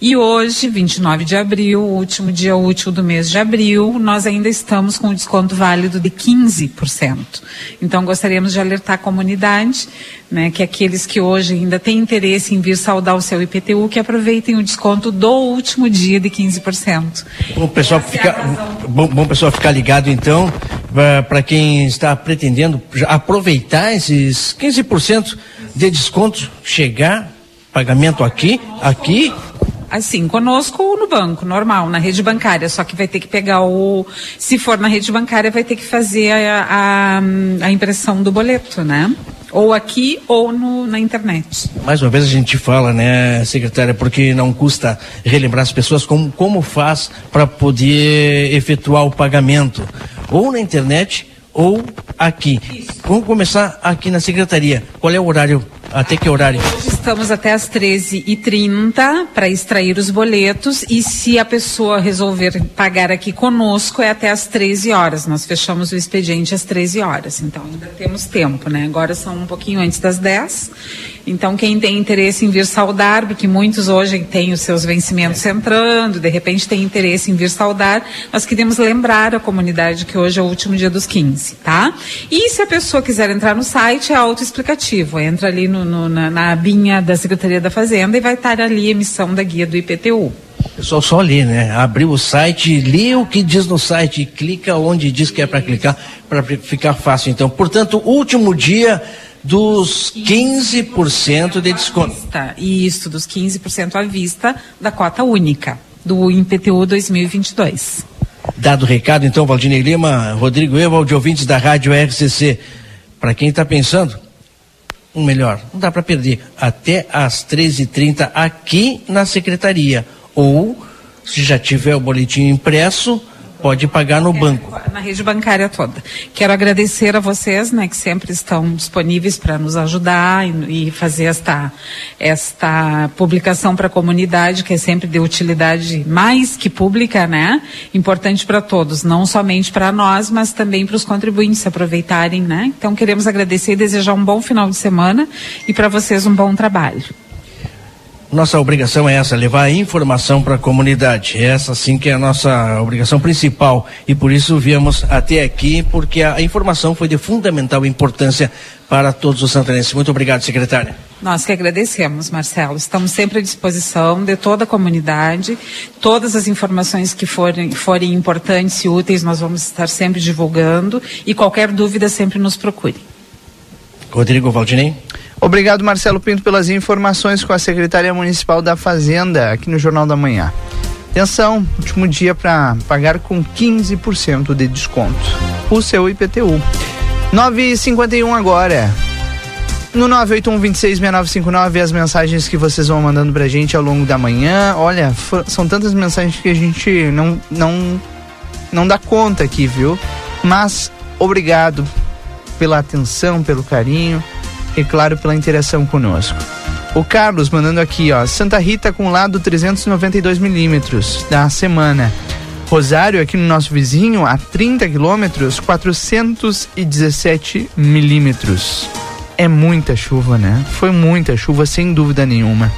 Speaker 26: E hoje, 29 de abril, último dia útil do mês de abril, nós ainda estamos com o desconto válido de 15%. Então, gostaríamos de alertar a comunidade, né, que aqueles que hoje ainda têm interesse em vir saudar o seu IPTU, que aproveitem o desconto do último dia de 15%.
Speaker 7: Bom pessoal ficar, bom, bom pessoal ficar ligado então, para quem está pretendendo aproveitar esses 15% de desconto, chegar, pagamento aqui, aqui,
Speaker 26: Assim, conosco ou no banco, normal, na rede bancária. Só que vai ter que pegar o. Se for na rede bancária, vai ter que fazer a, a, a impressão do boleto, né? Ou aqui ou no, na internet.
Speaker 7: mais uma vez a gente fala, né, secretária, porque não custa relembrar as pessoas como, como faz para poder efetuar o pagamento, ou na internet ou aqui. Vamos começar aqui na secretaria. Qual é o horário? Até que horário?
Speaker 26: Estamos até às 13h30 para extrair os boletos e se a pessoa resolver pagar aqui conosco é até às 13 horas. Nós fechamos o expediente às 13 horas, então ainda temos tempo, né? Agora são um pouquinho antes das 10. Então quem tem interesse em vir saudar, porque muitos hoje têm os seus vencimentos entrando, de repente tem interesse em vir saudar, nós queremos lembrar a comunidade que hoje é o último dia dos 15, tá? E se a pessoa quiser entrar no site, é autoexplicativo. Entra ali no, no- na, na abinha da Secretaria da Fazenda e vai estar ali a emissão da guia do IPTU.
Speaker 7: Pessoal só lê, né? Abriu o site, lê o que diz no site, clica onde diz que é para clicar, para ficar fácil. Então, portanto, último dia dos 15% de desconto.
Speaker 26: Isso, dos 15% à vista da cota única. do IPTU 2022.
Speaker 24: Dado o recado, então, Valdinei Lima, Rodrigo Evald, ouvintes da Rádio RCC. Para quem está pensando, um melhor, não dá para perder. Até às 13h30 aqui na secretaria. Ou, se já tiver o boletim impresso, pode pagar no banco.
Speaker 26: Na rede bancária toda. Quero agradecer a vocês, né, que sempre estão disponíveis para nos ajudar e, e, fazer esta, esta publicação para a comunidade, que é sempre de utilidade mais que pública, né? Importante para todos, não somente para nós, mas também para os contribuintes se aproveitarem, né? Então queremos agradecer e desejar um bom final de semana e para vocês um bom trabalho.
Speaker 24: Nossa obrigação é essa, levar a informação para a comunidade. Essa sim que é a nossa obrigação principal. E por isso viemos até aqui, porque a informação foi de fundamental importância para todos os santanenses. Muito obrigado, secretária.
Speaker 26: Nós que agradecemos, Marcelo. Estamos sempre à disposição de toda a comunidade. Todas as informações que forem, forem importantes e úteis, nós vamos estar sempre divulgando. E qualquer dúvida, sempre nos procure.
Speaker 24: Rodrigo Valdinei.
Speaker 2: Obrigado, Marcelo Pinto, pelas informações com a secretária municipal da Fazenda aqui no Jornal da Manhã. Atenção, último dia para pagar com 15% de desconto. O seu IPTU. 9h51 agora. No 981-266959, as mensagens que vocês vão mandando pra gente ao longo da manhã. Olha, for, são tantas mensagens que a gente não, não, não dá conta aqui, viu? Mas obrigado pela atenção, pelo carinho e, claro, pela interação conosco. O Carlos mandando aqui, ó, Santa Rita com lado 392 milímetros da semana. Rosário, aqui no nosso vizinho, a 30 quilômetros, 417 milímetros. É muita chuva, né? Foi muita chuva, sem dúvida nenhuma.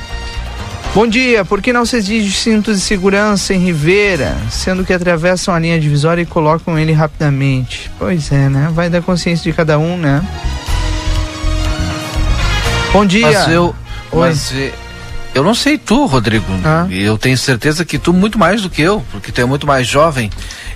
Speaker 2: Bom dia, por que não se exige cinto de segurança em Ribeira, sendo que atravessam a linha divisória e colocam ele rapidamente? Pois é, né? Vai da consciência de cada um, né? Bom dia.
Speaker 4: Mas eu, mas eu não sei tu, Rodrigo. Ah. Eu tenho certeza que tu muito mais do que eu, porque tu é muito mais jovem.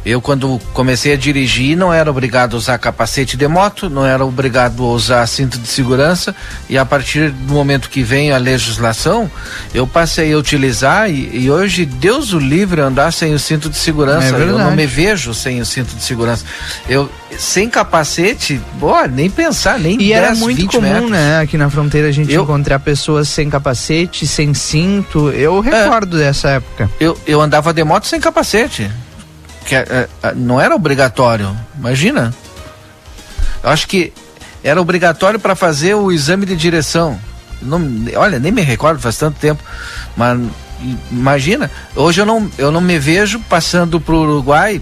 Speaker 4: Eu, quando comecei a dirigir, não era obrigado a usar capacete de moto, não era obrigado a usar cinto de segurança, e a partir do momento que vem a legislação, eu passei a utilizar, e, e hoje, Deus o livre andar sem o cinto de segurança.
Speaker 2: É
Speaker 4: eu não me vejo sem o cinto de segurança. Eu, sem capacete, boa, nem pensar, nem
Speaker 2: E
Speaker 4: 10,
Speaker 2: era muito
Speaker 4: 20
Speaker 2: comum,
Speaker 4: metros.
Speaker 2: né? Aqui na fronteira a gente
Speaker 4: Eu-
Speaker 2: encontrar pessoas sem capacete, sem cinto. Eu recordo dessa época.
Speaker 4: Eu, eu andava de moto sem capacete. Que é, é, não era obrigatório. Imagina. Eu acho que era obrigatório para fazer o exame de direção. Não, olha, nem me recordo, faz tanto tempo. Mas imagina, hoje eu não, eu não me vejo passando pro Uruguai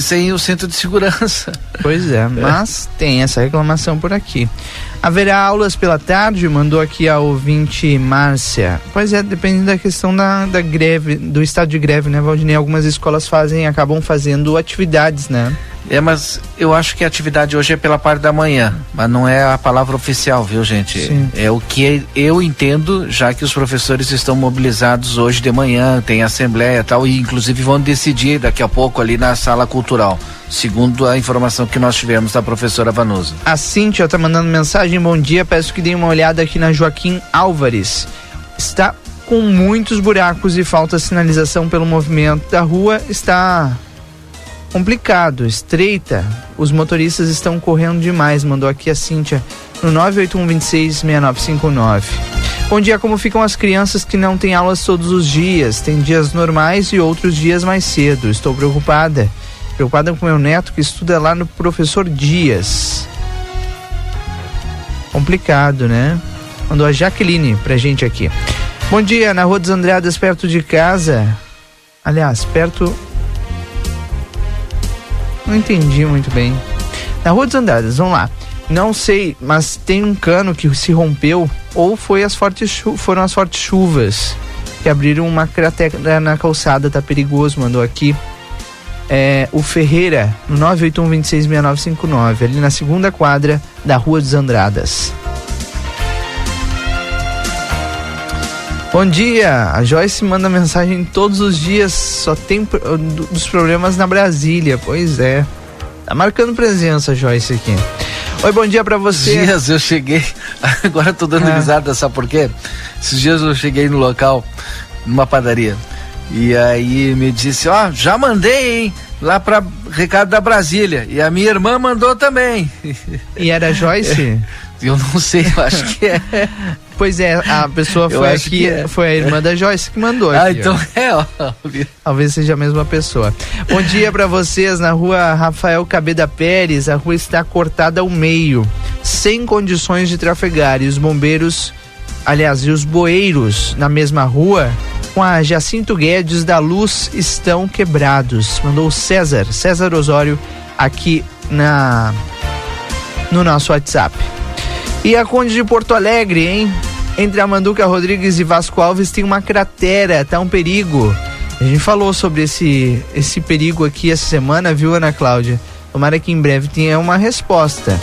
Speaker 4: sem o cinto de segurança.
Speaker 2: Pois é, mas tem essa reclamação por aqui. Haverá aulas pela tarde? Mandou aqui a ouvinte Márcia. Pois é, depende da questão da, da greve, do estado de greve, né, Valdinei? Algumas escolas fazem, acabam fazendo atividades, né?
Speaker 4: É, mas eu acho que a atividade hoje é pela parte da manhã, mas não é a palavra oficial, viu, gente?
Speaker 2: Sim.
Speaker 4: É o que eu entendo, já que os professores estão mobilizados hoje de manhã, tem assembleia e tal, e inclusive vão decidir daqui a pouco ali na sala cultural, segundo a informação que nós tivemos da professora Vanusa.
Speaker 2: A Cíntia tá mandando mensagem, bom dia, peço que deem uma olhada aqui na Joaquim Álvares. Está com muitos buracos e falta sinalização pelo movimento da rua, está complicado, estreita. Os motoristas estão correndo demais, mandou aqui a Cíntia no 981266959. Bom dia, como ficam as crianças que não têm aulas todos os dias? Tem dias normais e outros dias mais cedo. Estou preocupada. Preocupada com meu neto que estuda lá no professor Dias. Complicado, né? Mandou a Jaqueline pra gente aqui. Bom dia, na Rua dos Andradas, perto de casa. Aliás, perto. Não entendi muito bem. Na Rua dos Andradas, vamos lá. Não sei, mas tem um cano que se rompeu ou foi as fortes foram as fortes chuvas que abriram uma cratera na calçada, tá perigoso, mandou aqui. É, o Ferreira, no 981266959, ali na segunda quadra da Rua dos Andradas. Bom dia, a Joyce manda mensagem todos os dias, só tem do- dos problemas na Brasília, pois é. Tá marcando presença, Joyce, aqui. Oi, bom dia pra você.
Speaker 4: dias eu cheguei, agora eu tô dando
Speaker 2: É.
Speaker 4: risada, sabe por quê? Esses dias eu cheguei no local, numa padaria, E aí me disse, ó, já mandei, hein? Lá pra Ricardo da Brasília. E a minha irmã mandou também.
Speaker 2: E era Joyce?
Speaker 4: Eu não sei, eu acho que é.
Speaker 2: Pois é, a pessoa foi aqui,
Speaker 4: que é.
Speaker 2: foi a irmã da Joyce que mandou.
Speaker 4: Ah,
Speaker 2: aqui, ó.
Speaker 4: então é, ó.
Speaker 2: Talvez seja a mesma pessoa. Bom dia pra vocês na rua Rafael Cabeda Pérez. A rua está cortada ao meio, sem condições de trafegar. E os bombeiros, aliás, e os boeiros na mesma rua, com a Jacinto Guedes da Luz, estão quebrados. Mandou o César, César Osório, aqui na no nosso WhatsApp. E a Conde de Porto Alegre, hein? Entre a Manduca Rodrigues e Vasco Alves tem uma cratera, tá um perigo. A gente falou sobre esse, esse perigo aqui essa semana, viu, Ana Cláudia? Tomara que em breve tenha uma resposta.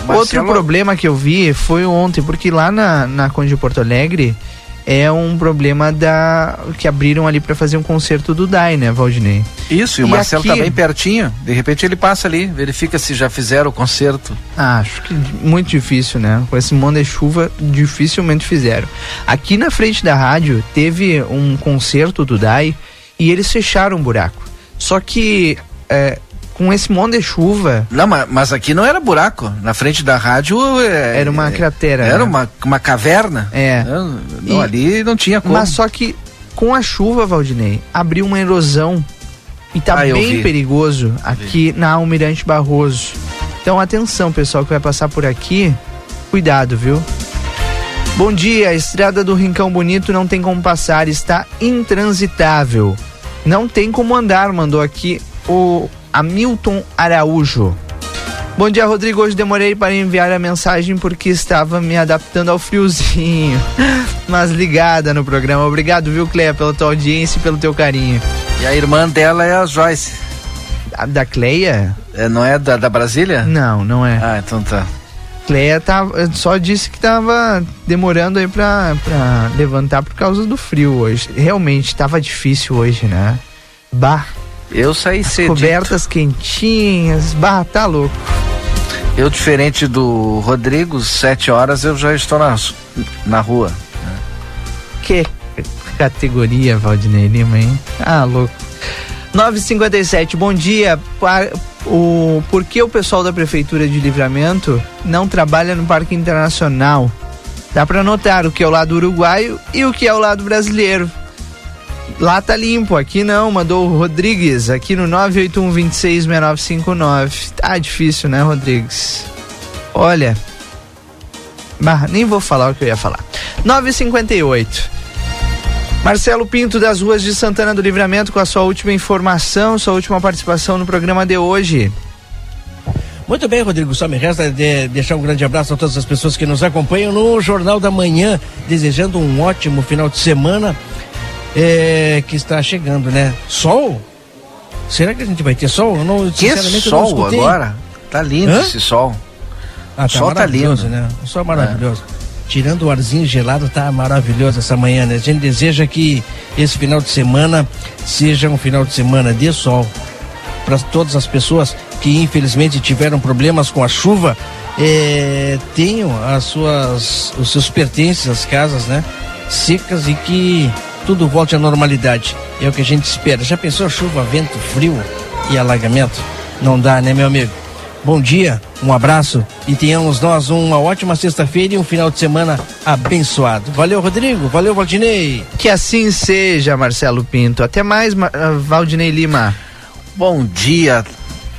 Speaker 2: Outro
Speaker 4: Marcelo-
Speaker 2: problema que eu vi foi ontem, porque lá na, na Conde de Porto Alegre é um problema da que abriram ali para fazer um concerto do DAI, né, Valdinei?
Speaker 4: Isso, e o
Speaker 2: E
Speaker 4: Marcelo
Speaker 2: aqui-
Speaker 4: tá bem pertinho. De repente ele passa ali, verifica se já fizeram o concerto.
Speaker 2: Ah, acho que muito difícil, né? Com esse monte de chuva, dificilmente fizeram. Aqui na frente da rádio teve um concerto do DAI e eles fecharam um buraco. Só que é, com esse monte de chuva.
Speaker 4: Não, mas, mas aqui não era buraco. Na frente da rádio. é,
Speaker 2: Era uma
Speaker 4: é,
Speaker 2: cratera,
Speaker 4: Era
Speaker 2: né?
Speaker 4: uma, uma caverna.
Speaker 2: É.
Speaker 4: Não, não,
Speaker 2: E-
Speaker 4: ali não tinha como.
Speaker 2: Mas só que com a chuva, Valdinei, abriu uma erosão e tá
Speaker 4: Ah,
Speaker 2: bem perigoso aqui na Almirante Barroso. Então atenção, pessoal que vai passar por aqui, cuidado, viu? Bom dia, a estrada do Rincão Bonito não tem como passar, está intransitável. Não tem como andar, mandou aqui o Hamilton Araújo. Bom dia, Rodrigo. Hoje demorei para enviar a mensagem porque estava me adaptando ao friozinho. Mas ligada no programa. Obrigado, viu, Cleia, pela tua audiência e pelo teu carinho.
Speaker 4: E a irmã dela é a Joyce.
Speaker 2: A da Cleia?
Speaker 4: É, não é da, da Brasília?
Speaker 2: Não, não é.
Speaker 4: Ah, então tá.
Speaker 2: Cleia tava, só disse que tava demorando aí pra, pra levantar por causa do frio hoje. Realmente tava difícil hoje, né? Bah.
Speaker 4: Eu saí
Speaker 2: As
Speaker 4: cedito.
Speaker 2: cobertas quentinhas, bah, tá louco.
Speaker 4: Eu, diferente do Rodrigo, sete horas eu já estou na, na rua.
Speaker 2: Que categoria, Valdinei Lima, hein? Ah, louco. 957, bom dia. O, por que o pessoal da Prefeitura de Livramento não trabalha no Parque Internacional? Dá pra notar o que é o lado uruguaio e o que é o lado brasileiro. Lá tá limpo, aqui não, mandou o Rodrigues, aqui no 981266959. Tá difícil, né, Rodrigues? Olha, bah, nem vou falar o que eu ia falar. 958. Marcelo Pinto das ruas de Santana do Livramento com a sua última informação, sua última participação no programa de hoje.
Speaker 7: Muito bem, Rodrigo. Só me resta de deixar um grande abraço a todas as pessoas que nos acompanham no Jornal da Manhã, desejando um ótimo final de semana é, que está chegando, né? Sol? Será que a gente vai ter sol? Eu não,
Speaker 4: Que
Speaker 7: não
Speaker 4: sol
Speaker 7: escutei.
Speaker 4: agora? Tá lindo
Speaker 7: Hã?
Speaker 4: esse sol.
Speaker 7: Ah, tá
Speaker 4: sol tá lindo.
Speaker 7: né? O sol é maravilhoso. Tirando o arzinho gelado, tá maravilhoso essa manhã, né? A gente deseja que esse final de semana seja um final de semana de sol. Para todas as pessoas que infelizmente tiveram problemas com a chuva, eh, tenham as suas, os seus pertences, as casas, né? Secas e que tudo volte à normalidade. É o que a gente espera. Já pensou chuva, vento, frio e alagamento? Não dá, né, meu amigo? Bom dia, um abraço e tenhamos nós uma ótima sexta-feira e um final de semana abençoado. Valeu, Rodrigo. Valeu, Valdinei.
Speaker 2: Que assim seja, Marcelo Pinto. Até mais, Ma- ah, Valdinei Lima.
Speaker 4: Bom dia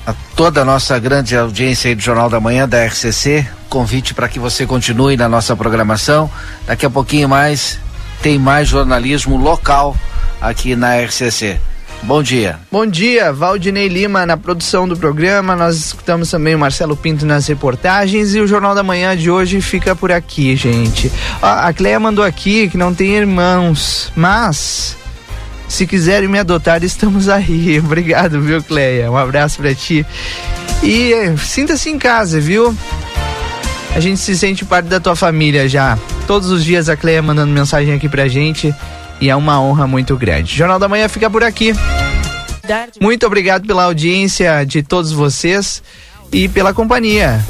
Speaker 4: a toda a nossa grande audiência aí do Jornal da Manhã da RCC. Convite para que você continue na nossa programação. Daqui a pouquinho mais tem mais jornalismo local aqui na RCC. Bom dia.
Speaker 2: Bom dia, Valdinei Lima na produção do programa. Nós escutamos também o Marcelo Pinto nas reportagens e o Jornal da Manhã de hoje fica por aqui, gente. A Cleia mandou aqui que não tem irmãos, mas se quiserem me adotar, estamos aí. Obrigado, viu, Cleia? Um abraço pra ti. E eh, sinta-se em casa, viu? A gente se sente parte da tua família já. Todos os dias a Cleia mandando mensagem aqui pra gente e é uma honra muito grande. Jornal da Manhã fica por aqui. Muito obrigado pela audiência de todos vocês e pela companhia.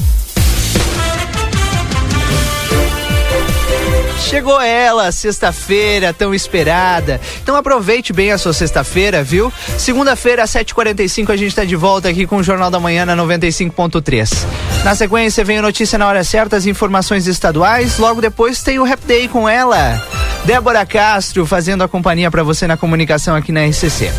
Speaker 2: Chegou ela, sexta-feira, tão esperada. Então aproveite bem a sua sexta-feira, viu? Segunda-feira, às 7h45, a gente tá de volta aqui com o Jornal da Manhã na 95.3. Na sequência, vem a notícia na hora certa, as informações estaduais. Logo depois tem o Rap Day com ela. Débora Castro fazendo a companhia para você na comunicação aqui na RCC.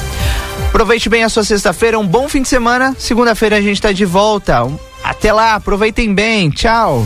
Speaker 2: Aproveite bem a sua sexta-feira, um bom fim de semana. Segunda-feira a gente tá de volta. Até lá, aproveitem bem. Tchau.